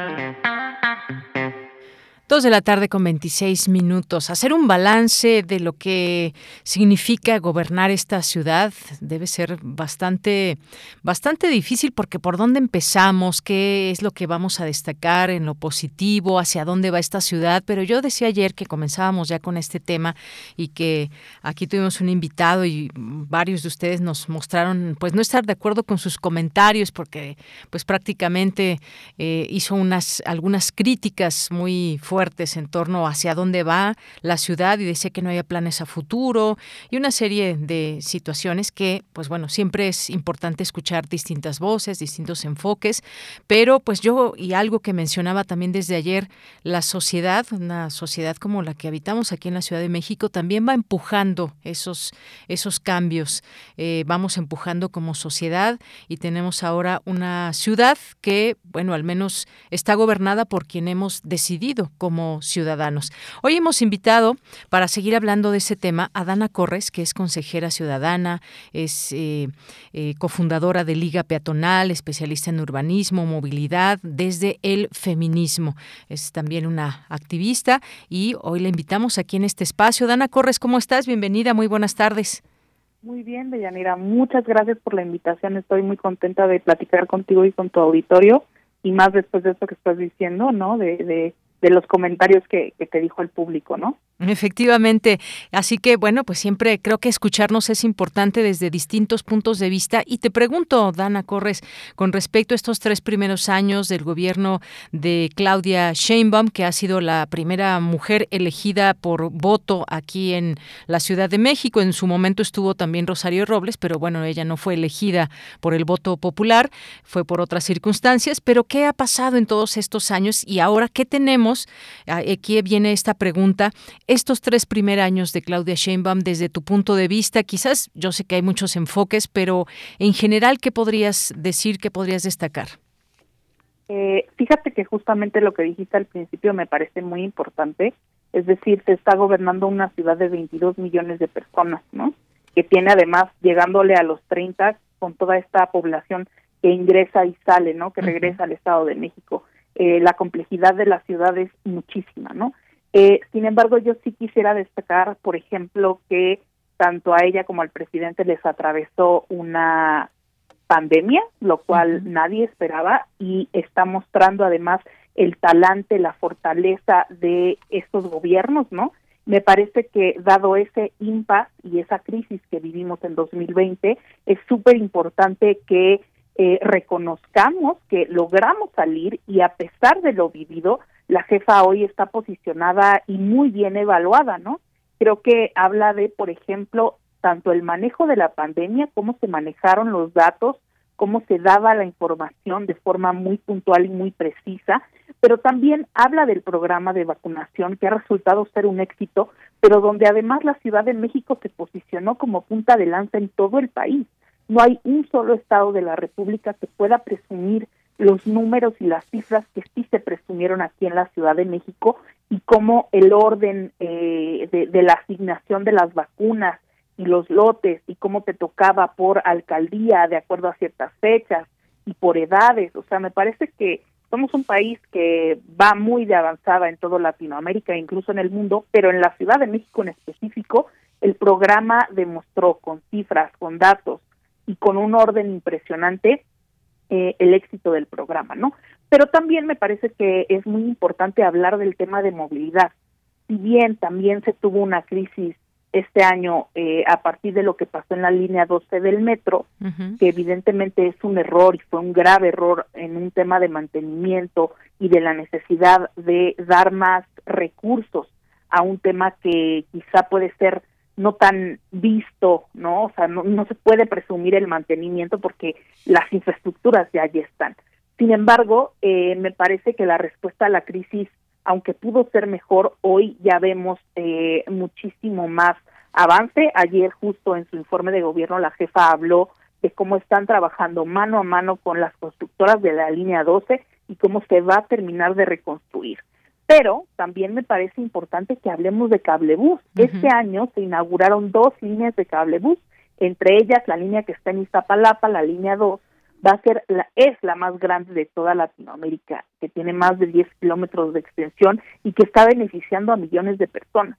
Dos de la tarde con 26 minutos. Hacer un balance de lo que significa gobernar esta ciudad debe ser bastante, bastante difícil porque por dónde empezamos, qué es lo que vamos a destacar en lo positivo, hacia dónde va esta ciudad. Pero yo decía ayer que comenzábamos ya con este tema y que aquí tuvimos un invitado y varios de ustedes nos mostraron pues no estar de acuerdo con sus comentarios porque pues prácticamente eh, hizo unas algunas críticas muy fuertes fuertes en torno hacia dónde va la ciudad y dice que no haya planes a futuro y una serie de situaciones que, pues bueno, siempre es importante escuchar distintas voces, distintos enfoques, pero pues yo y algo que mencionaba también desde ayer, la sociedad, una sociedad como la que habitamos aquí en la Ciudad de México, también va empujando esos, esos cambios, eh, vamos empujando como sociedad y tenemos ahora una ciudad que, bueno, al menos está gobernada por quien hemos decidido como ciudadanos. Hoy hemos invitado, para seguir hablando de ese tema, a Dana Corres, que es consejera ciudadana, es eh, eh, cofundadora de Liga Peatonal, especialista en urbanismo, movilidad, desde el feminismo. Es también una activista y hoy la invitamos aquí en este espacio. Dana Corres, ¿cómo estás? Bienvenida, muy buenas tardes. Muy bien, Deyanira, muchas gracias por la invitación. Estoy muy contenta de platicar contigo y con tu auditorio y más después de esto que estás diciendo, ¿no? De, de, de los comentarios que, que te dijo el público, ¿no? Efectivamente. Así que, bueno, pues siempre creo que escucharnos es importante desde distintos puntos de vista. Y te pregunto, Dana Corres, con respecto a estos tres primeros años del gobierno de Claudia Sheinbaum, que ha sido la primera mujer elegida por voto aquí en la Ciudad de México. En su momento estuvo también Rosario Robles, pero bueno, ella no fue elegida por el voto popular, fue por otras circunstancias. Pero, ¿qué ha pasado en todos estos años? Y ahora, ¿qué tenemos? Aquí viene esta pregunta estos tres primeros años de Claudia Sheinbaum desde tu punto de vista? Quizás yo sé que hay muchos enfoques, pero en general, ¿qué podrías decir, qué podrías destacar? Eh, fíjate que justamente lo que dijiste al principio me parece muy importante, es decir, se está gobernando una ciudad de 22 millones de personas, ¿no? Que tiene además, llegándole a los 30, con toda esta población que ingresa y sale, ¿no? Que regresa al Estado de México. Eh, la complejidad de la ciudad es muchísima, ¿no? Eh, sin embargo, yo sí quisiera destacar, por ejemplo, que tanto a ella como al presidente les atravesó una pandemia, lo cual nadie esperaba y está mostrando además el talante, la fortaleza de estos gobiernos, ¿no? Me parece que dado ese impasse y esa crisis que vivimos en 2020, es súper importante que eh, reconozcamos que logramos salir y a pesar de lo vivido, la jefa hoy está posicionada y muy bien evaluada, ¿no? Creo que habla de, por ejemplo, tanto el manejo de la pandemia, cómo se manejaron los datos, cómo se daba la información de forma muy puntual y muy precisa, pero también habla del programa de vacunación que ha resultado ser un éxito, pero donde además la Ciudad de México se posicionó como punta de lanza en todo el país. No hay un solo estado de la República que pueda presumir los números y las cifras que sí se presumieron aquí en la Ciudad de México y cómo el orden eh, de, la asignación de las vacunas y los lotes y cómo te tocaba por alcaldía de acuerdo a ciertas fechas y por edades. O sea, me parece que somos un país que va muy de avanzada en toda Latinoamérica, incluso en el mundo, pero en la Ciudad de México en específico, el programa demostró con cifras, con datos y con un orden impresionante eh, el éxito del programa, ¿no? Pero también me parece que es muy importante hablar del tema de movilidad. Si bien también se tuvo una crisis este año eh, a partir de lo que pasó en la línea 12 del metro, que evidentemente es un error y fue un grave error en un tema de mantenimiento y de la necesidad de dar más recursos a un tema que quizá puede ser no tan visto, ¿no? O sea, no, no se puede presumir el mantenimiento porque las infraestructuras ya allí están. Sin embargo, eh, me parece que la respuesta a la crisis, aunque pudo ser mejor, hoy ya vemos eh, muchísimo más avance. Ayer justo en su informe de gobierno la jefa habló de cómo están trabajando mano a mano con las constructoras de la línea 12 y cómo se va a terminar de reconstruir. Pero también me parece importante que hablemos de cablebús. Este año se inauguraron dos líneas de cablebús, entre ellas la línea que está en Iztapalapa, la línea 2, va a ser la, es la más grande de toda Latinoamérica, que tiene más de 10 kilómetros de extensión y que está beneficiando a millones de personas.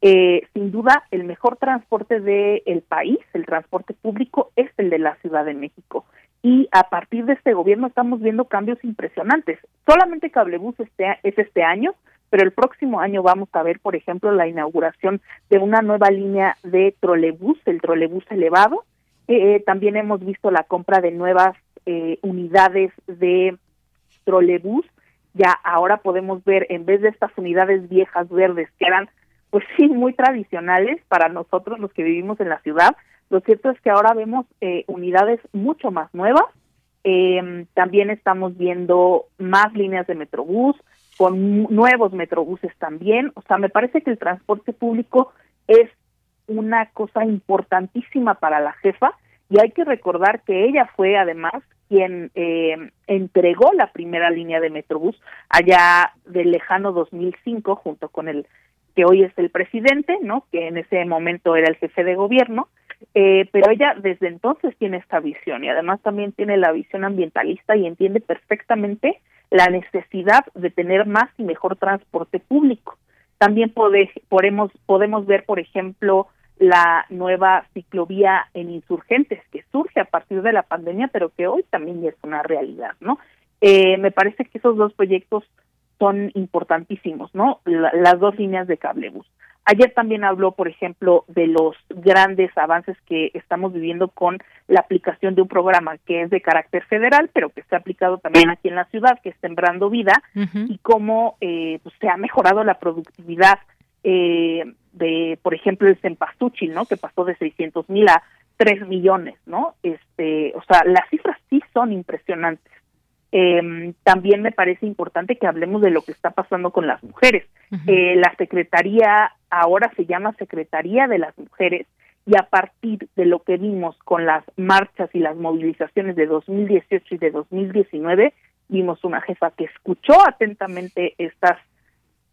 Eh, sin duda, el mejor transporte del país, el transporte público, es el de la Ciudad de México y a partir de este gobierno estamos viendo cambios impresionantes. Solamente Cablebús este, es este año, pero el próximo año vamos a ver, por ejemplo, la inauguración de una nueva línea de trolebús, el trolebús elevado. Eh, también hemos visto la compra de nuevas eh, unidades de trolebús ya ahora podemos ver, en vez de estas unidades viejas verdes que eran, pues sí, muy tradicionales para nosotros los que vivimos en la ciudad, lo cierto es que ahora vemos eh, unidades mucho más nuevas. Eh, también estamos viendo más líneas de Metrobús, con nuevos Metrobuses también. O sea, me parece que el transporte público es una cosa importantísima para la jefa y hay que recordar que ella fue además quien eh, entregó la primera línea de Metrobús allá del lejano 2005 junto con el que hoy es el presidente, ¿no? Que en ese momento era el jefe de gobierno, eh, pero ella desde entonces tiene esta visión y además también tiene la visión ambientalista y entiende perfectamente la necesidad de tener más y mejor transporte público. También podemos, podemos ver, por ejemplo, la nueva ciclovía en insurgentes que surge a partir de la pandemia, pero que hoy también es una realidad, ¿no? Eh, me parece que esos dos proyectos son importantísimos, ¿no? las dos líneas de cablebus. Ayer también habló, por ejemplo, de los grandes avances que estamos viviendo con la aplicación de un programa que es de carácter federal, pero que está aplicado también aquí en la ciudad, que es Sembrando Vida, y cómo eh, pues, se ha mejorado la productividad eh, de, por ejemplo, el Cempasúchil, ¿no? Que pasó de 600 mil a 3 millones, ¿no? Este, o sea, las cifras sí son impresionantes. Eh, también me parece importante que hablemos de lo que está pasando con las mujeres. eh, la Secretaría ahora se llama Secretaría de las Mujeres y a partir de lo que vimos con las marchas y las movilizaciones de 2018 y de 2019, vimos una jefa que escuchó atentamente estas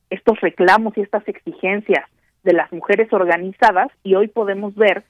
estos reclamos y estas exigencias de las mujeres organizadas y hoy podemos ver,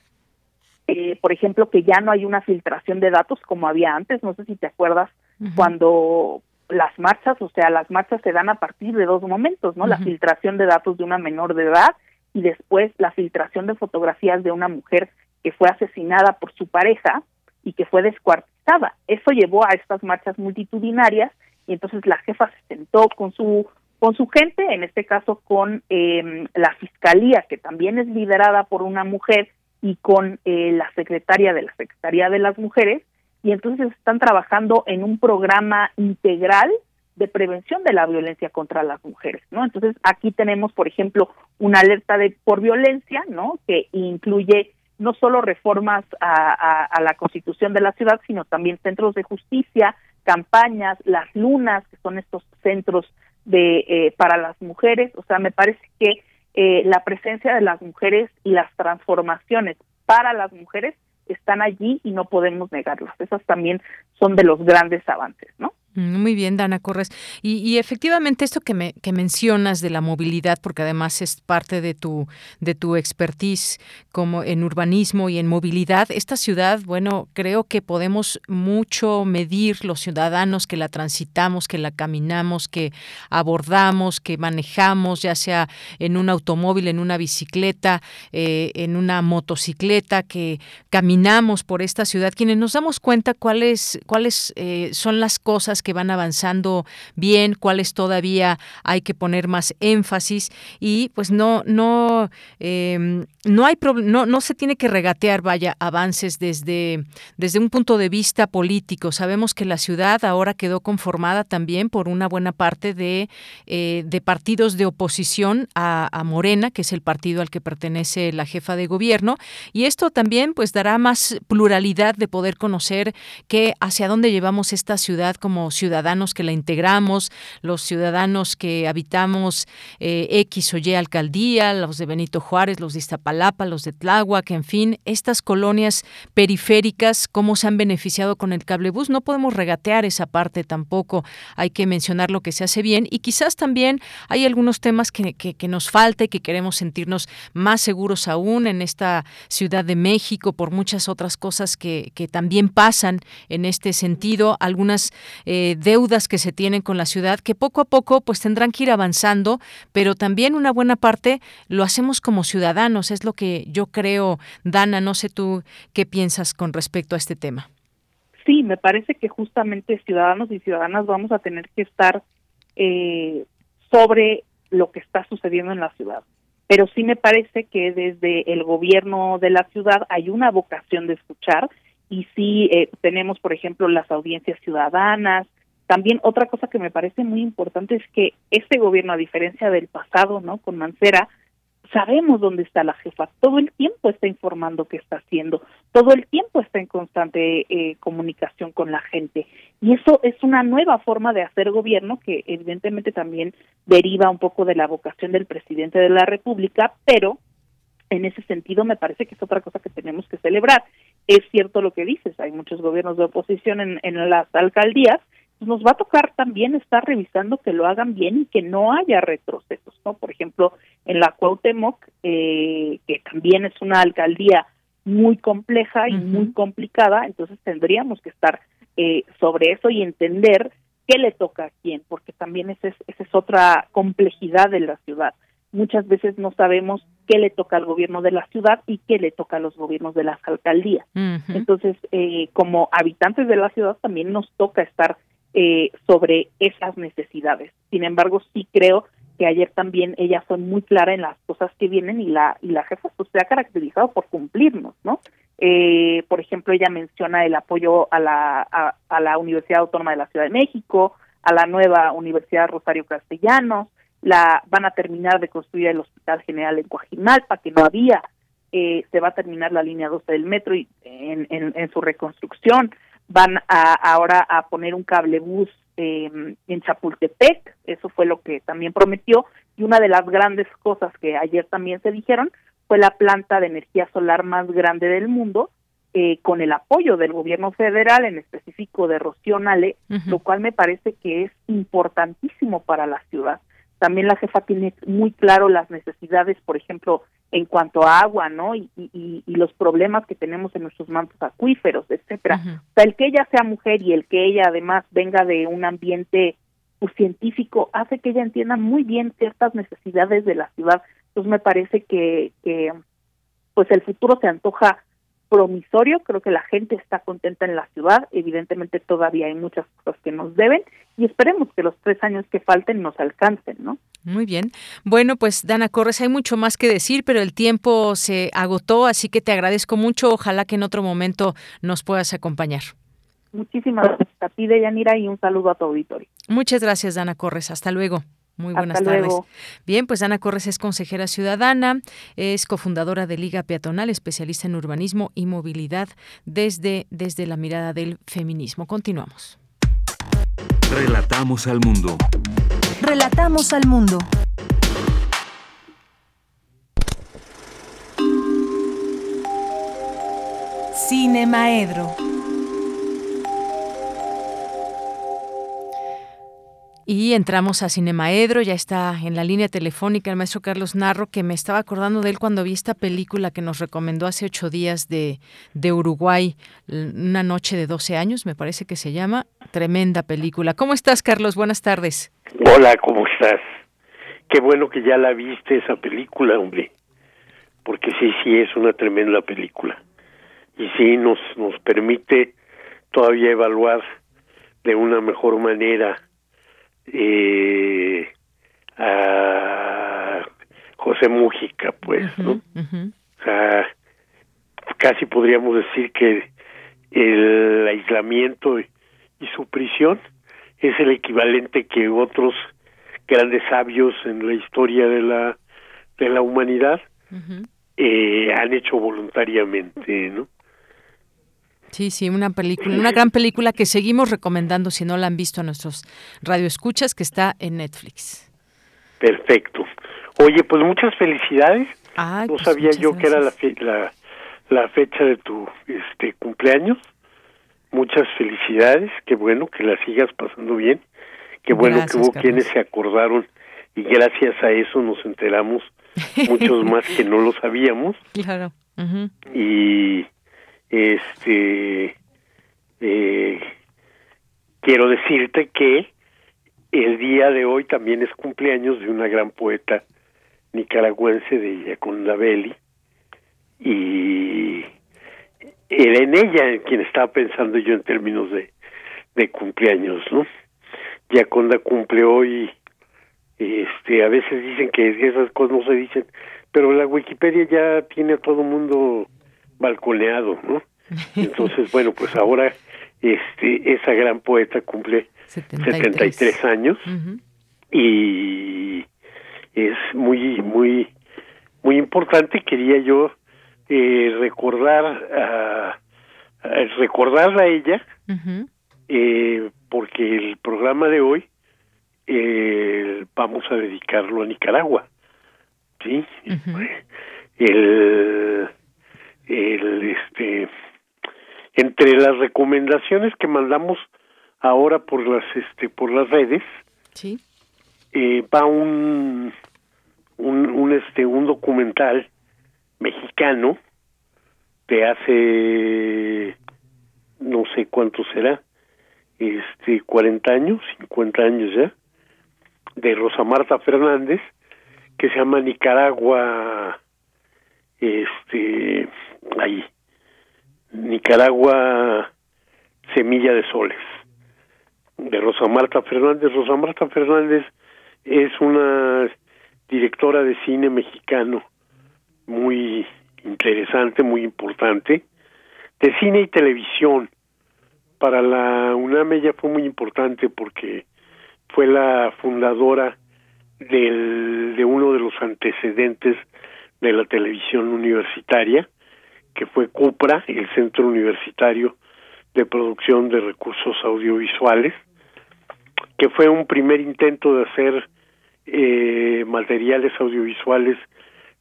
eh, por ejemplo, que ya no hay una filtración de datos como había antes, no sé si te acuerdas, cuando las marchas, o sea, las marchas se dan a partir de dos momentos, ¿no? La filtración de datos de una menor de edad y después la filtración de fotografías de una mujer que fue asesinada por su pareja y que fue descuartizada. Eso llevó a estas marchas multitudinarias y entonces la jefa se sentó con su con su gente, en este caso con eh, la fiscalía, que también es liderada por una mujer, y con eh, la secretaria de la Secretaría de las Mujeres, y entonces están trabajando en un programa integral de prevención de la violencia contra las mujeres, ¿no? Entonces aquí tenemos, por ejemplo, una alerta de por violencia, ¿no? Que incluye no solo reformas a, a, a la Constitución de la ciudad, sino también centros de justicia, campañas, las lunas, que son estos centros de eh, para las mujeres, o sea, me parece que eh, la presencia de las mujeres y las transformaciones para las mujeres están allí y no podemos negarlas. Esas también son de los grandes avances, ¿no? Muy bien, Dana Corres. Y, efectivamente esto que, me, que mencionas de la movilidad, porque además es parte de tu, de tu expertise como en urbanismo y en movilidad, esta ciudad, bueno, creo que podemos mucho medir los ciudadanos que la transitamos, que la caminamos, que abordamos, que manejamos, ya sea en un automóvil, en una bicicleta, eh, en una motocicleta, que caminamos por esta ciudad, quienes nos damos cuenta cuáles, cuáles eh, son las cosas que van avanzando bien, cuáles todavía hay que poner más énfasis y pues no no eh, no hay no, no se tiene que regatear vaya avances desde desde un punto de vista político. Sabemos que la ciudad ahora quedó conformada también por una buena parte de, eh, de partidos de oposición a, a Morena, que es el partido al que pertenece la jefa de gobierno, y esto también pues dará más pluralidad de poder conocer que hacia dónde llevamos esta ciudad como ciudadanos que la integramos, los ciudadanos que habitamos eh, X o Y alcaldía, los de Benito Juárez, los de Iztapalapa, los de Tláhuac, en fin, estas colonias periféricas, cómo se han beneficiado con el cablebús. No podemos regatear esa parte tampoco. Hay que mencionar lo que se hace bien y quizás también hay algunos temas que, nos falta y que queremos sentirnos más seguros aún en esta Ciudad de México por muchas otras cosas que, que también pasan en este sentido. Algunas eh, deudas que se tienen con la ciudad que poco a poco pues tendrán que ir avanzando, pero también una buena parte lo hacemos como ciudadanos, es lo que yo creo, Dana, no sé tú qué piensas con respecto a este tema. Sí, me parece que justamente ciudadanos y ciudadanas vamos a tener que estar eh, sobre lo que está sucediendo en la ciudad. Pero sí me parece que desde el gobierno de la ciudad hay una vocación de escuchar y sí eh, tenemos, por ejemplo, las audiencias ciudadanas, También otra cosa que me parece muy importante es que este gobierno, a diferencia del pasado, ¿no? Con Mancera, sabemos dónde está la jefa, todo el tiempo está informando qué está haciendo, todo el tiempo está en constante eh, comunicación con la gente. Y eso es una nueva forma de hacer gobierno que evidentemente también deriva un poco de la vocación del presidente de la República, pero en ese sentido me parece que es otra cosa que tenemos que celebrar. Es cierto lo que dices, hay muchos gobiernos de oposición en, en las alcaldías, pues nos va a tocar también estar revisando que lo hagan bien y que no haya retrocesos, ¿no? Por ejemplo, en la Cuauhtémoc, eh, que también es una alcaldía muy compleja y muy complicada, entonces tendríamos que estar eh, sobre eso y entender qué le toca a quién, porque también esa es, esa es otra complejidad de la ciudad. Muchas veces no sabemos qué le toca al gobierno de la ciudad y qué le toca a los gobiernos de las alcaldías. Entonces, eh, como habitantes de la ciudad, también nos toca estar eh, sobre esas necesidades. Sin embargo, sí creo que ayer también ella fue muy clara en las cosas que vienen y la y la jefa pues, se ha caracterizado por cumplirnos, ¿no? Eh, por ejemplo, ella menciona el apoyo a la a, la Universidad Autónoma de la Ciudad de México, a la nueva Universidad Rosario Castellanos, la van a terminar de construir el Hospital General en Coajimalpa, que no había, eh, se va a terminar la línea 12 del metro y en, en su reconstrucción, van a, ahora a poner un cablebús eh, en Chapultepec, eso fue lo que también prometió, y una de las grandes cosas que ayer también se dijeron fue la planta de energía solar más grande del mundo, eh, con el apoyo del gobierno federal, en específico de Rocío Nale, lo cual me parece que es importantísimo para la ciudad. También la jefa tiene muy claro las necesidades, por ejemplo, en cuanto a agua, ¿no? Y, y, y los problemas que tenemos en nuestros mantos acuíferos, etcétera. O sea, el que ella sea mujer y el que ella además venga de un ambiente pues, científico hace que ella entienda muy bien ciertas necesidades de la ciudad. Entonces me parece que, que pues el futuro se antoja promisorio, creo que la gente está contenta en la ciudad, evidentemente todavía hay muchas cosas que nos deben y esperemos que los tres años que falten nos alcancen, ¿no? Muy bien. Bueno, pues Dana Corres, hay mucho más que decir, pero el tiempo se agotó, así que te agradezco mucho. Ojalá que en otro momento nos puedas acompañar. Muchísimas gracias a ti, Deyanira, y un saludo a tu auditorio. Muchas gracias, Dana Corres. Hasta luego. Muy buenas tardes. Bien, pues Ana Corres es consejera ciudadana, es cofundadora de Liga Peatonal, especialista en urbanismo y movilidad desde, desde la mirada del feminismo. Continuamos. Relatamos al mundo. Relatamos al mundo. Cine Y entramos a Cinemaedro, ya está en la línea telefónica el maestro Carlos Narro, que me estaba acordando de él cuando vi esta película que nos recomendó hace ocho días de, de Uruguay, Una noche de 12 años, me parece que se llama. Tremenda película. ¿Cómo estás, Carlos? Buenas tardes. Hola, ¿cómo estás? Qué bueno que ya la viste esa película, hombre. Porque sí, sí, es una tremenda película. Y sí, nos, nos permite todavía evaluar de una mejor manera eh, a José Mújica, pues, ¿no? O sea, casi podríamos decir que el aislamiento y, su prisión es el equivalente que otros grandes sabios en la historia de la de la humanidad eh, han hecho voluntariamente, ¿no? Sí, sí, una película, una gran película que seguimos recomendando si no la han visto a nuestros radioescuchas, que está en Netflix. Perfecto. Oye, pues muchas felicidades. no pues sabía yo que era la, la, la, fecha de tu este cumpleaños. Muchas felicidades. Qué bueno que la sigas pasando bien. Qué bueno que hubo quienes se acordaron y gracias a eso nos enteramos muchos más que no lo sabíamos. Claro. Y este eh, quiero decirte que el día de hoy también es cumpleaños de una gran poeta nicaragüense de Yaconda Belli y era en ella en quien estaba pensando yo en términos de, de cumpleaños, ¿no? Yaconda cumple hoy, este, a veces dicen que esas cosas no se dicen, pero la Wikipedia ya tiene a todo mundo balconeado, ¿no? Entonces, bueno, pues ahora este esa gran poeta cumple 73, años y es muy muy muy importante. Quería yo eh, recordar recordarla a ella eh, porque el programa de hoy eh, vamos a dedicarlo a Nicaragua sí el el este entre las recomendaciones que mandamos ahora por las este por las redes sí. eh, va un, un un este un documental mexicano de hace no sé cuánto será este 40 años 50 años ya de Rosa Marta Fernández que se llama Nicaragua este ahí Nicaragua Semilla de Soles de Rosa Marta Fernández. Rosa Marta Fernández es una directora de cine mexicano muy interesante, muy importante, de cine y televisión. Para la UNAM ella fue muy importante porque fue la fundadora del, de uno de los antecedentes de la televisión universitaria, que fue CUPRA, el Centro Universitario de Producción de Recursos Audiovisuales, que fue un primer intento de hacer eh, materiales audiovisuales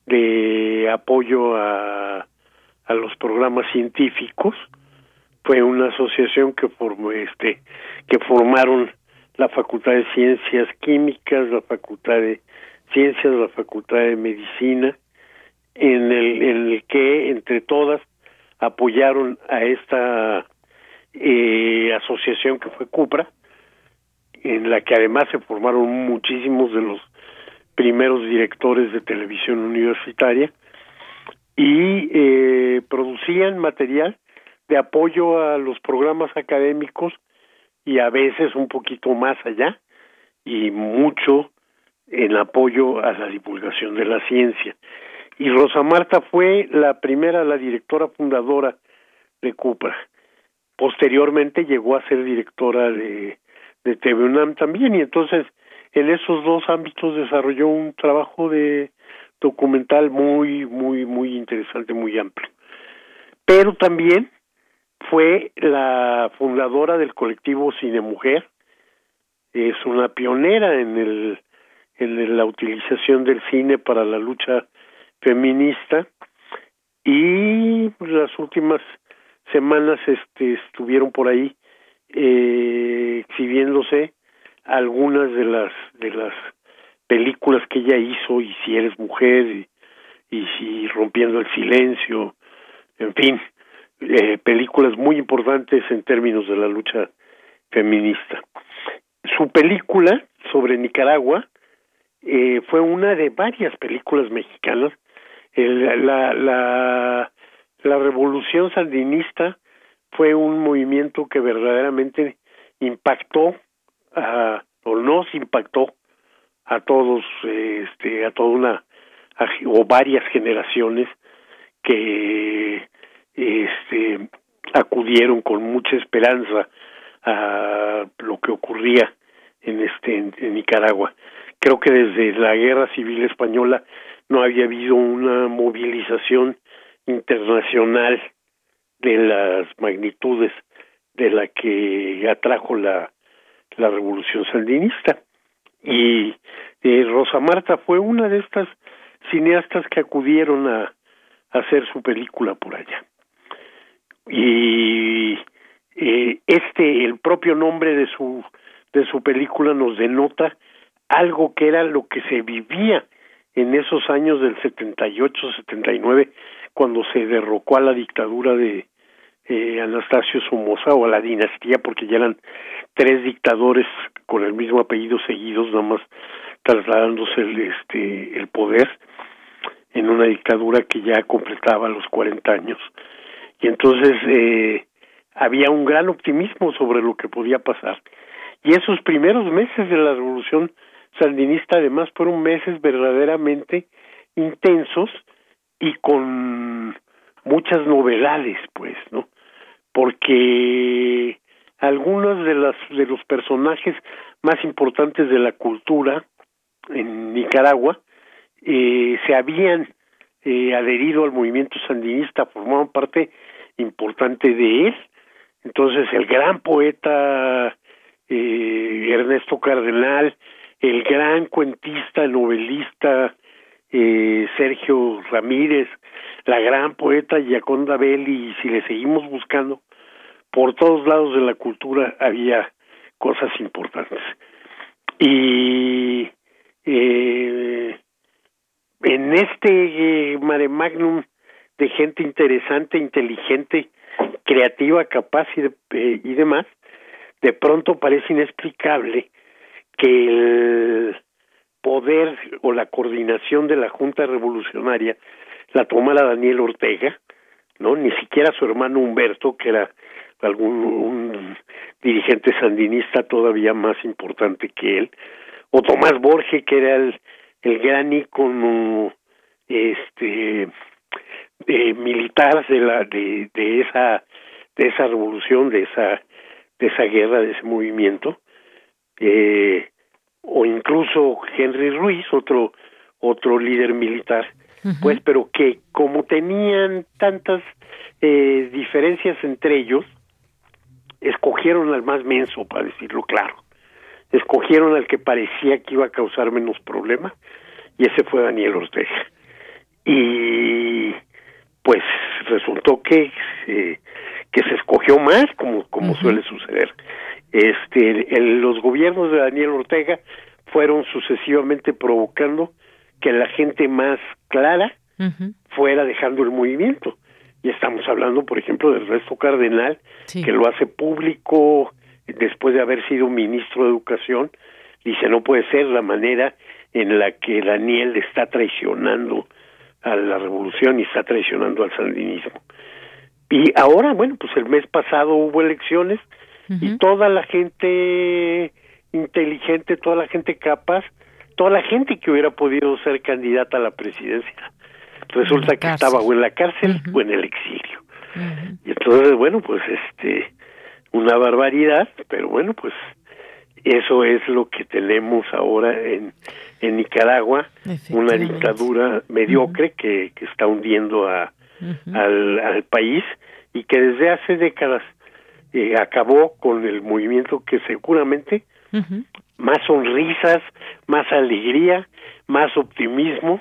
de apoyo a, a los programas científicos. Fue una asociación que formó este que formaron la Facultad de Ciencias Químicas, la Facultad de Ciencias, la Facultad de Medicina, en el, en el que entre todas apoyaron a esta eh, asociación que fue Cupra, en la que además se formaron muchísimos de los primeros directores de televisión universitaria y eh, producían material de apoyo a los programas académicos y a veces un poquito más allá y mucho en apoyo a la divulgación de la ciencia y Rosa Marta fue la primera, la directora fundadora de Cupra. Posteriormente llegó a ser directora de, de TV UNAM también y entonces en esos dos ámbitos desarrolló un trabajo de documental muy, muy, muy interesante, muy amplio. Pero también fue la fundadora del colectivo Cine Mujer, es una pionera en el en la utilización del cine para la lucha feminista y las últimas semanas este estuvieron por ahí eh, exhibiéndose algunas de las de las películas que ella hizo y si eres mujer y, y si rompiendo el silencio en fin eh, películas muy importantes en términos de la lucha feminista. Su película sobre Nicaragua eh, fue una de varias películas mexicanas la, la, la revolución sandinista fue un movimiento que verdaderamente impactó a, o nos impactó a todos este a toda una o varias generaciones que este acudieron con mucha esperanza a lo que ocurría en este en Nicaragua. Creo que desde la guerra civil española no había habido una movilización internacional de las magnitudes de la que atrajo la, la revolución sandinista. Y eh, Rosa Marta fue una de estas cineastas que acudieron a, a hacer su película por allá. Y eh, este, el propio nombre de su, de su película nos denota algo que era lo que se vivía en esos años del 78, 79, cuando se derrocó a la dictadura de eh, Anastasio Somoza o a la dinastía, porque ya eran tres dictadores con el mismo apellido seguidos, nada más trasladándose el, este, el poder en una dictadura que ya completaba los 40 años. Y entonces eh, había un gran optimismo sobre lo que podía pasar. Y esos primeros meses de la revolución sandinista además fueron meses verdaderamente intensos y con muchas novedades, pues, ¿no? Porque algunos de las de los personajes más importantes de la cultura en Nicaragua eh, se habían eh, adherido al movimiento sandinista, formaban parte importante de él. Entonces el gran poeta eh, Ernesto Cardenal, el gran cuentista, novelista eh, Sergio Ramírez, la gran poeta Yaconda Belli, y si le seguimos buscando, por todos lados de la cultura había cosas importantes. Y eh, en este eh, mare magnum de gente interesante, inteligente, creativa, capaz y, eh, y demás, de pronto parece inexplicable que el poder o la coordinación de la Junta Revolucionaria la tomara Daniel Ortega, no ni siquiera su hermano Humberto, que era algún un dirigente sandinista todavía más importante que él, o Tomás Borges, que era el, el gran ícono este eh, militar de la de, de esa de esa revolución de esa de esa guerra de ese movimiento eh, o incluso Henry Ruiz otro otro líder militar pues pero que como tenían tantas eh, diferencias entre ellos escogieron al más menso para decirlo claro. Escogieron al que parecía que iba a causar menos problema y ese fue Daniel Ortega. Y pues resultó que eh, que se escogió más como como suele suceder este el, los gobiernos de Daniel Ortega fueron sucesivamente provocando que la gente más clara fuera dejando el movimiento. Y estamos hablando por ejemplo del resto cardenal que lo hace público después de haber sido ministro de educación. Dice no puede ser la manera en la que Daniel está traicionando a la revolución y está traicionando al sandinismo. Y ahora, bueno, pues el mes pasado hubo elecciones y toda la gente inteligente, toda la gente capaz, toda la gente que hubiera podido ser candidata a la presidencia, resulta que estaba o en la cárcel o en el exilio. Y entonces, bueno, pues este, una barbaridad, pero bueno, pues eso es lo que tenemos ahora en, en Nicaragua, una dictadura mediocre que, que está hundiendo a, al, al país y que desde hace décadas eh, acabó con el movimiento que seguramente más sonrisas, más alegría, más optimismo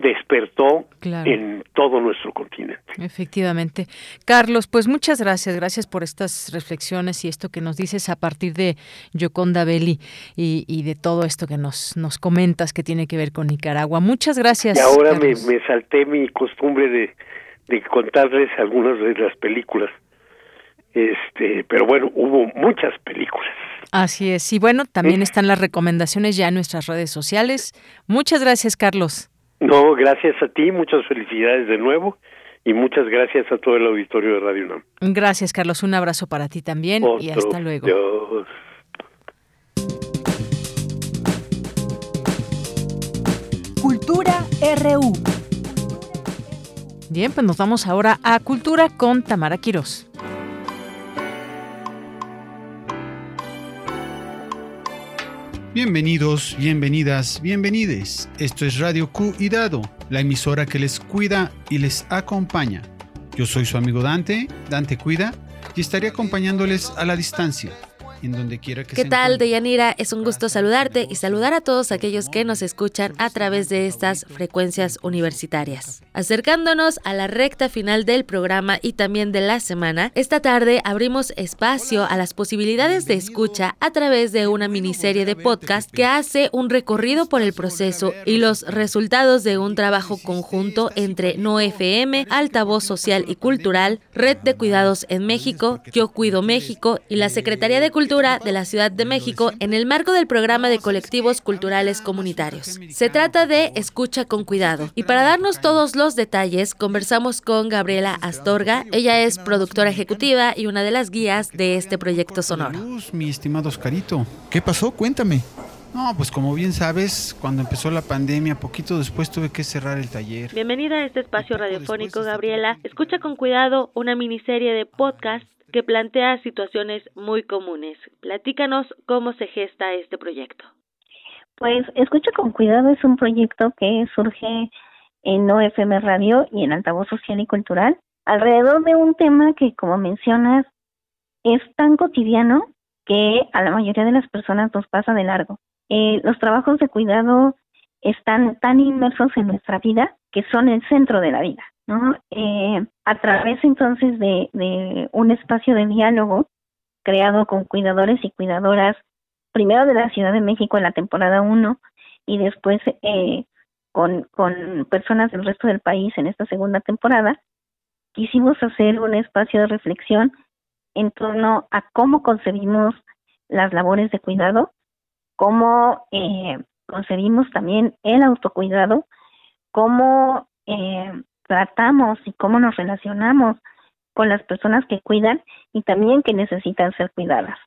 despertó en todo nuestro continente. Efectivamente. Carlos, pues muchas gracias, gracias por estas reflexiones y esto que nos dices a partir de Yoconda Belli y, de todo esto que nos, nos comentas que tiene que ver con Nicaragua. Muchas gracias. Y ahora me, salté mi costumbre de, de contarles algunas de las películas. Este, pero bueno, hubo muchas películas. Así es. Y bueno, también están las recomendaciones ya en nuestras redes sociales. Muchas gracias, Carlos. No, gracias a ti, muchas felicidades de nuevo y muchas gracias a todo el auditorio de Radio UNAM. Gracias, Carlos. Un abrazo para ti también y hasta luego. Cultura RU. Bien, pues nos vamos ahora a Cultura con Tamara Quirós. Bienvenidos, bienvenidas, bienvenides. Esto es Radio Q y Dado, la emisora que les cuida y les acompaña. Yo soy su amigo Dante, Dante Cuida, y estaré acompañándoles a la distancia donde quiera que ¿Qué tal, Deyanira? Es un gusto saludarte y saludar a todos aquellos que nos escuchan a través de estas frecuencias universitarias. Acercándonos a la recta final del programa y también de la semana, esta tarde abrimos espacio a las posibilidades de escucha a través de una miniserie de podcast que hace un recorrido por el proceso y los resultados de un trabajo conjunto entre No FM, Altavoz Social y Cultural, Red de Cuidados en México, Yo Cuido México y la Secretaría de Cultura de la Ciudad de México en el marco del programa de colectivos culturales comunitarios. Se trata de Escucha con Cuidado. Y para darnos todos los detalles, conversamos con Gabriela Astorga. Ella es productora ejecutiva y una de las guías de este proyecto sonoro. Mi estimado Oscarito, ¿qué pasó? Cuéntame. No, pues como bien sabes, cuando empezó la pandemia, poquito después tuve que cerrar el taller. Bienvenida a este espacio radiofónico, Gabriela. Escucha con cuidado una miniserie de podcast que plantea situaciones muy comunes. Platícanos cómo se gesta este proyecto. Pues Escucha con Cuidado es un proyecto que surge en OFM Radio y en Altavoz Social y Cultural alrededor de un tema que, como mencionas, es tan cotidiano que a la mayoría de las personas nos pasa de largo. Eh, los trabajos de cuidado están tan inmersos en nuestra vida que son el centro de la vida, ¿no? Eh, a través entonces de, de un espacio de diálogo creado con cuidadores y cuidadoras, primero de la Ciudad de México en la temporada 1 y después eh, con, con personas del resto del país en esta segunda temporada, quisimos hacer un espacio de reflexión en torno a cómo concebimos las labores de cuidado, cómo eh, concebimos también el autocuidado, cómo eh, tratamos y cómo nos relacionamos con las personas que cuidan y también que necesitan ser cuidadas.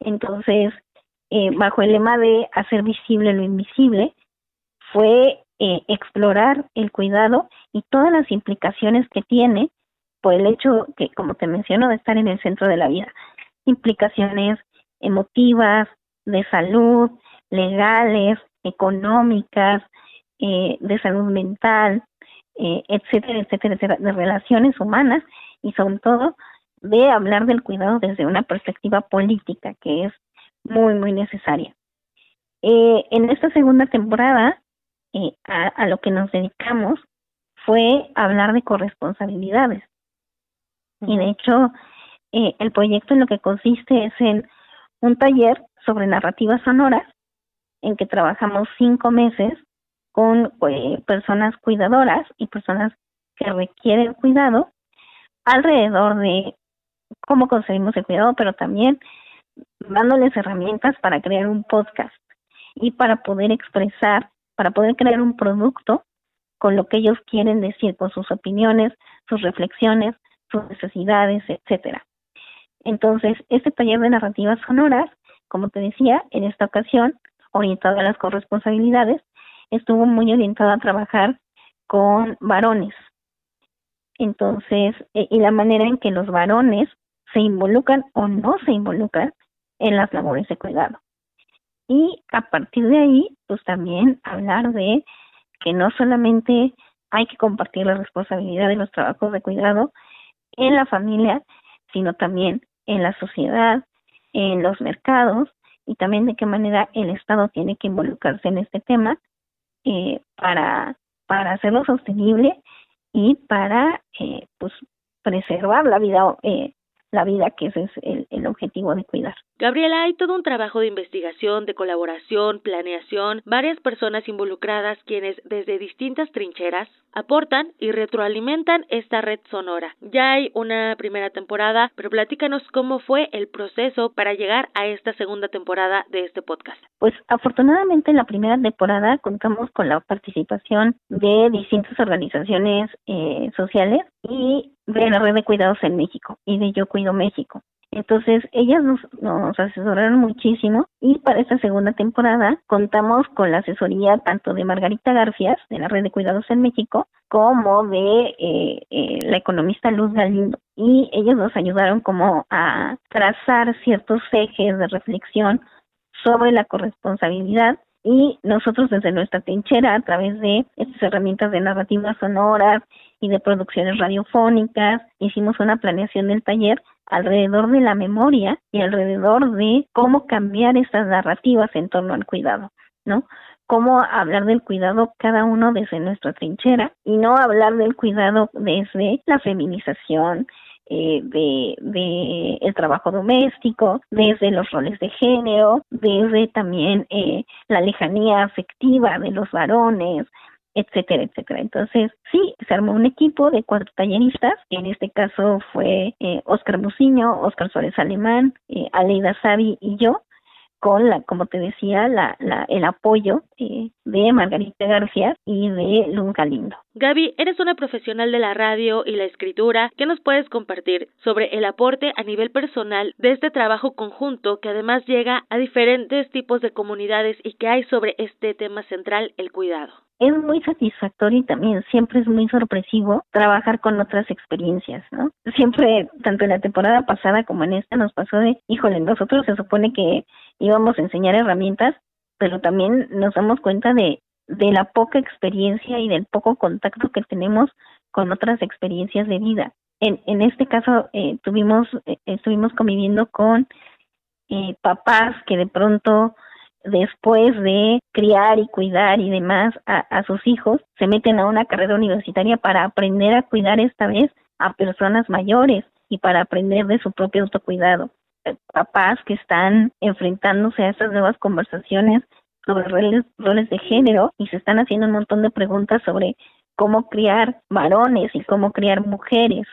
Entonces, eh, bajo el lema de hacer visible lo invisible, fue eh, explorar el cuidado y todas las implicaciones que tiene por el hecho que, como te menciono, de estar en el centro de la vida. Implicaciones emotivas, de salud, legales, económicas, eh, de salud mental, eh, etcétera, etcétera, etcétera, de relaciones humanas y sobre todo de hablar del cuidado desde una perspectiva política que es muy, muy necesaria. Eh, en esta segunda temporada, eh, a, a, lo que nos dedicamos fue hablar de corresponsabilidades. Y de hecho, eh, el proyecto en lo que consiste es en un taller sobre narrativas sonoras, en que trabajamos cinco meses con eh, personas cuidadoras y personas que requieren cuidado alrededor de cómo conseguimos el cuidado, pero también dándoles herramientas para crear un podcast y para poder expresar, para poder crear un producto con lo que ellos quieren decir, con sus opiniones, sus reflexiones, sus necesidades, etcétera. Entonces, este taller de narrativas sonoras, como te decía, en esta ocasión, orientado a las corresponsabilidades, estuvo muy orientado a trabajar con varones. Entonces, eh, y la manera en que los varones se involucran o no se involucran en las labores de cuidado. Y a partir de ahí, pues también hablar de que no solamente hay que compartir la responsabilidad de los trabajos de cuidado en la familia, sino también en la sociedad, en los mercados y también de qué manera el Estado tiene que involucrarse en este tema eh, para, para hacerlo sostenible y para eh, pues preservar la vida eh, la vida que ese es el, el objetivo de cuidar. Gabriela, hay todo un trabajo de investigación, de colaboración, planeación, varias personas involucradas quienes desde distintas trincheras aportan y retroalimentan esta red sonora. Ya hay una primera temporada, pero platícanos cómo fue el proceso para llegar a esta segunda temporada de este podcast. Pues afortunadamente en la primera temporada contamos con la participación de distintas organizaciones eh, sociales y de la red de cuidados en México y de Yo Cuido México. Entonces, ellas nos, nos asesoraron muchísimo y para esta segunda temporada contamos con la asesoría tanto de Margarita Garfias, de la Red de Cuidados en México, como de eh, eh, la economista Luz Galindo. Y ellos nos ayudaron como a trazar ciertos ejes de reflexión sobre la corresponsabilidad y nosotros desde nuestra trinchera a través de estas herramientas de narrativas sonoras y de producciones radiofónicas hicimos una planeación del taller alrededor de la memoria y alrededor de cómo cambiar estas narrativas en torno al cuidado, ¿no? Cómo hablar del cuidado cada uno desde nuestra trinchera y no hablar del cuidado desde la feminización, eh, de, de el trabajo doméstico, desde los roles de género, desde también eh, la lejanía afectiva de los varones, etcétera, etcétera. Entonces, sí, se armó un equipo de cuatro talleristas, en este caso fue eh, Oscar Muciño, Oscar Suárez Alemán, eh, Aleida Savi y yo, con la, como te decía, la, la, el apoyo eh, de Margarita García y de Luz Galindo. Gaby, eres una profesional de la radio y la escritura. ¿Qué nos puedes compartir sobre el aporte a nivel personal de este trabajo conjunto que además llega a diferentes tipos de comunidades y que hay sobre este tema central, el cuidado? Es muy satisfactorio y también siempre es muy sorpresivo trabajar con otras experiencias, ¿no? Siempre, tanto en la temporada pasada como en esta, nos pasó de, híjole, nosotros se supone que íbamos a enseñar herramientas, pero también nos damos cuenta de, de la poca experiencia y del poco contacto que tenemos con otras experiencias de vida. En, en este caso, eh, tuvimos, eh, estuvimos conviviendo con eh, papás que de pronto después de criar y cuidar y demás a, sus hijos, se meten a una carrera universitaria para aprender a cuidar esta vez a personas mayores y para aprender de su propio autocuidado. Eh, papás que están enfrentándose a estas nuevas conversaciones sobre roles, roles de género y se están haciendo un montón de preguntas sobre cómo criar varones y cómo criar mujeres,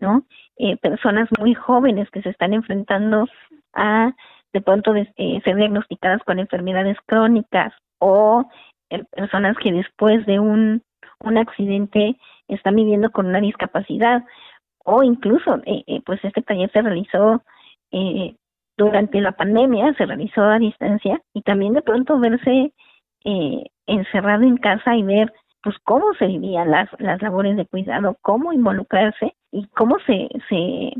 ¿no? Eh, personas muy jóvenes que se están enfrentando a de pronto eh, ser diagnosticadas con enfermedades crónicas o eh, personas que después de un, un accidente están viviendo con una discapacidad o incluso eh, eh pues este taller se realizó eh, durante la pandemia, se realizó a distancia y también de pronto verse encerrado en casa y ver pues cómo se vivían las, las labores de cuidado, cómo involucrarse y cómo se, se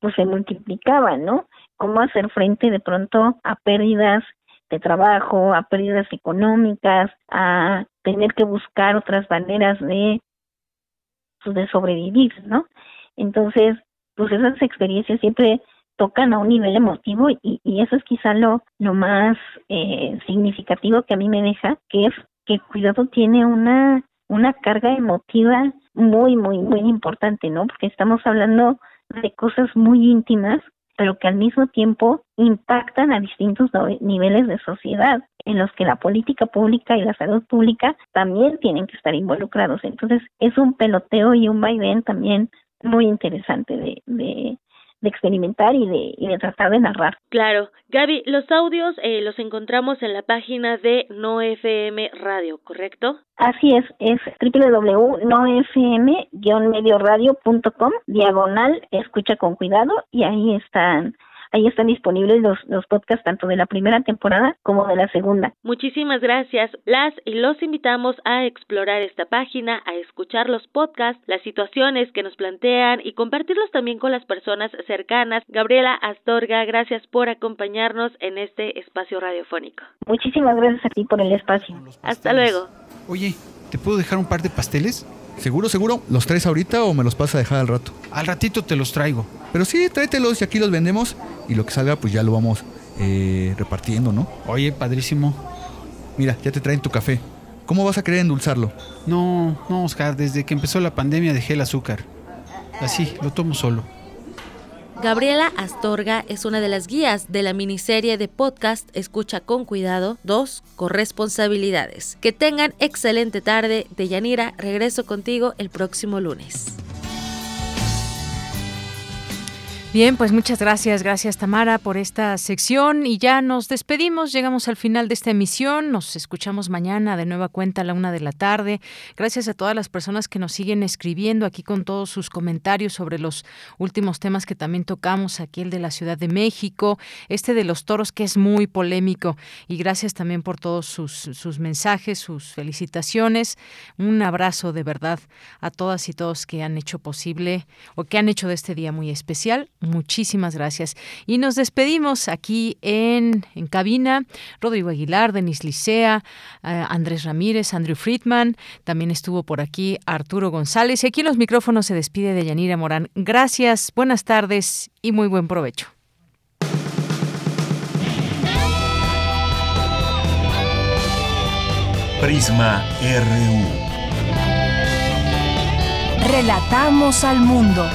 pues se multiplicaban, ¿no? Cómo hacer frente de pronto a pérdidas de trabajo, a pérdidas económicas, a tener que buscar otras maneras de, pues, de sobrevivir, ¿no? Entonces, pues esas experiencias siempre tocan a un nivel emotivo y, y eso es quizá lo, más eh, significativo que a mí me deja, que es que el cuidado tiene una, una carga emotiva muy, muy, muy importante, ¿no? Porque estamos hablando de cosas muy íntimas pero que al mismo tiempo impactan a distintos niveles de sociedad en los que la política pública y la salud pública también tienen que estar involucrados. Entonces es un peloteo y un vaivén también muy interesante de, de, de experimentar y de, y de tratar de narrar. Claro. Gaby, los audios eh, los encontramos en la página de No FM Radio, ¿correcto? Así es, es www.nofm-medioradio.com, diagonal, escucha con cuidado, y ahí están Ahí están disponibles los, los podcasts tanto de la primera temporada como de la segunda. Muchísimas gracias. Las y los invitamos a explorar esta página, a escuchar los podcasts, las situaciones que nos plantean y compartirlos también con las personas cercanas. Gabriela Astorga, gracias por acompañarnos en este espacio radiofónico. Muchísimas gracias a ti por el espacio. Hasta luego. Oye, ¿te puedo dejar un par de pasteles? ¿Seguro, seguro? ¿Los traes ahorita o me los pasa a dejar al rato? Al ratito te los traigo. Pero sí, tráetelos y aquí los vendemos y lo que salga pues ya lo vamos eh, repartiendo, ¿no? Oye, padrísimo. Mira, ya te traen tu café. ¿Cómo vas a querer endulzarlo? No, no, Oscar, desde que empezó la pandemia dejé el azúcar. Así, lo tomo solo. Gabriela Astorga es una de las guías de la miniserie de podcast Escucha con Cuidado 2 Corresponsabilidades. Que tengan excelente tarde. De Yanira, regreso contigo el próximo lunes. Bien, pues muchas gracias, gracias Tamara por esta sección y ya nos despedimos, llegamos al final de esta emisión, nos escuchamos mañana de nueva cuenta a la una de la tarde. Gracias a todas las personas que nos siguen escribiendo aquí con todos sus comentarios sobre los últimos temas que también tocamos, aquí el de la Ciudad de México, este de los toros que es muy polémico y gracias también por todos sus, sus mensajes, sus felicitaciones. Un abrazo de verdad a todas y todos que han hecho posible o que han hecho de este día muy especial. Muchísimas gracias. Y nos despedimos aquí en, en cabina. Rodrigo Aguilar, Denis Licea, eh, Andrés Ramírez, Andrew Friedman. También estuvo por aquí Arturo González. Y aquí en los micrófonos se despide de Yanira Morán. Gracias, buenas tardes y muy buen provecho. Prisma RU. Relatamos al mundo.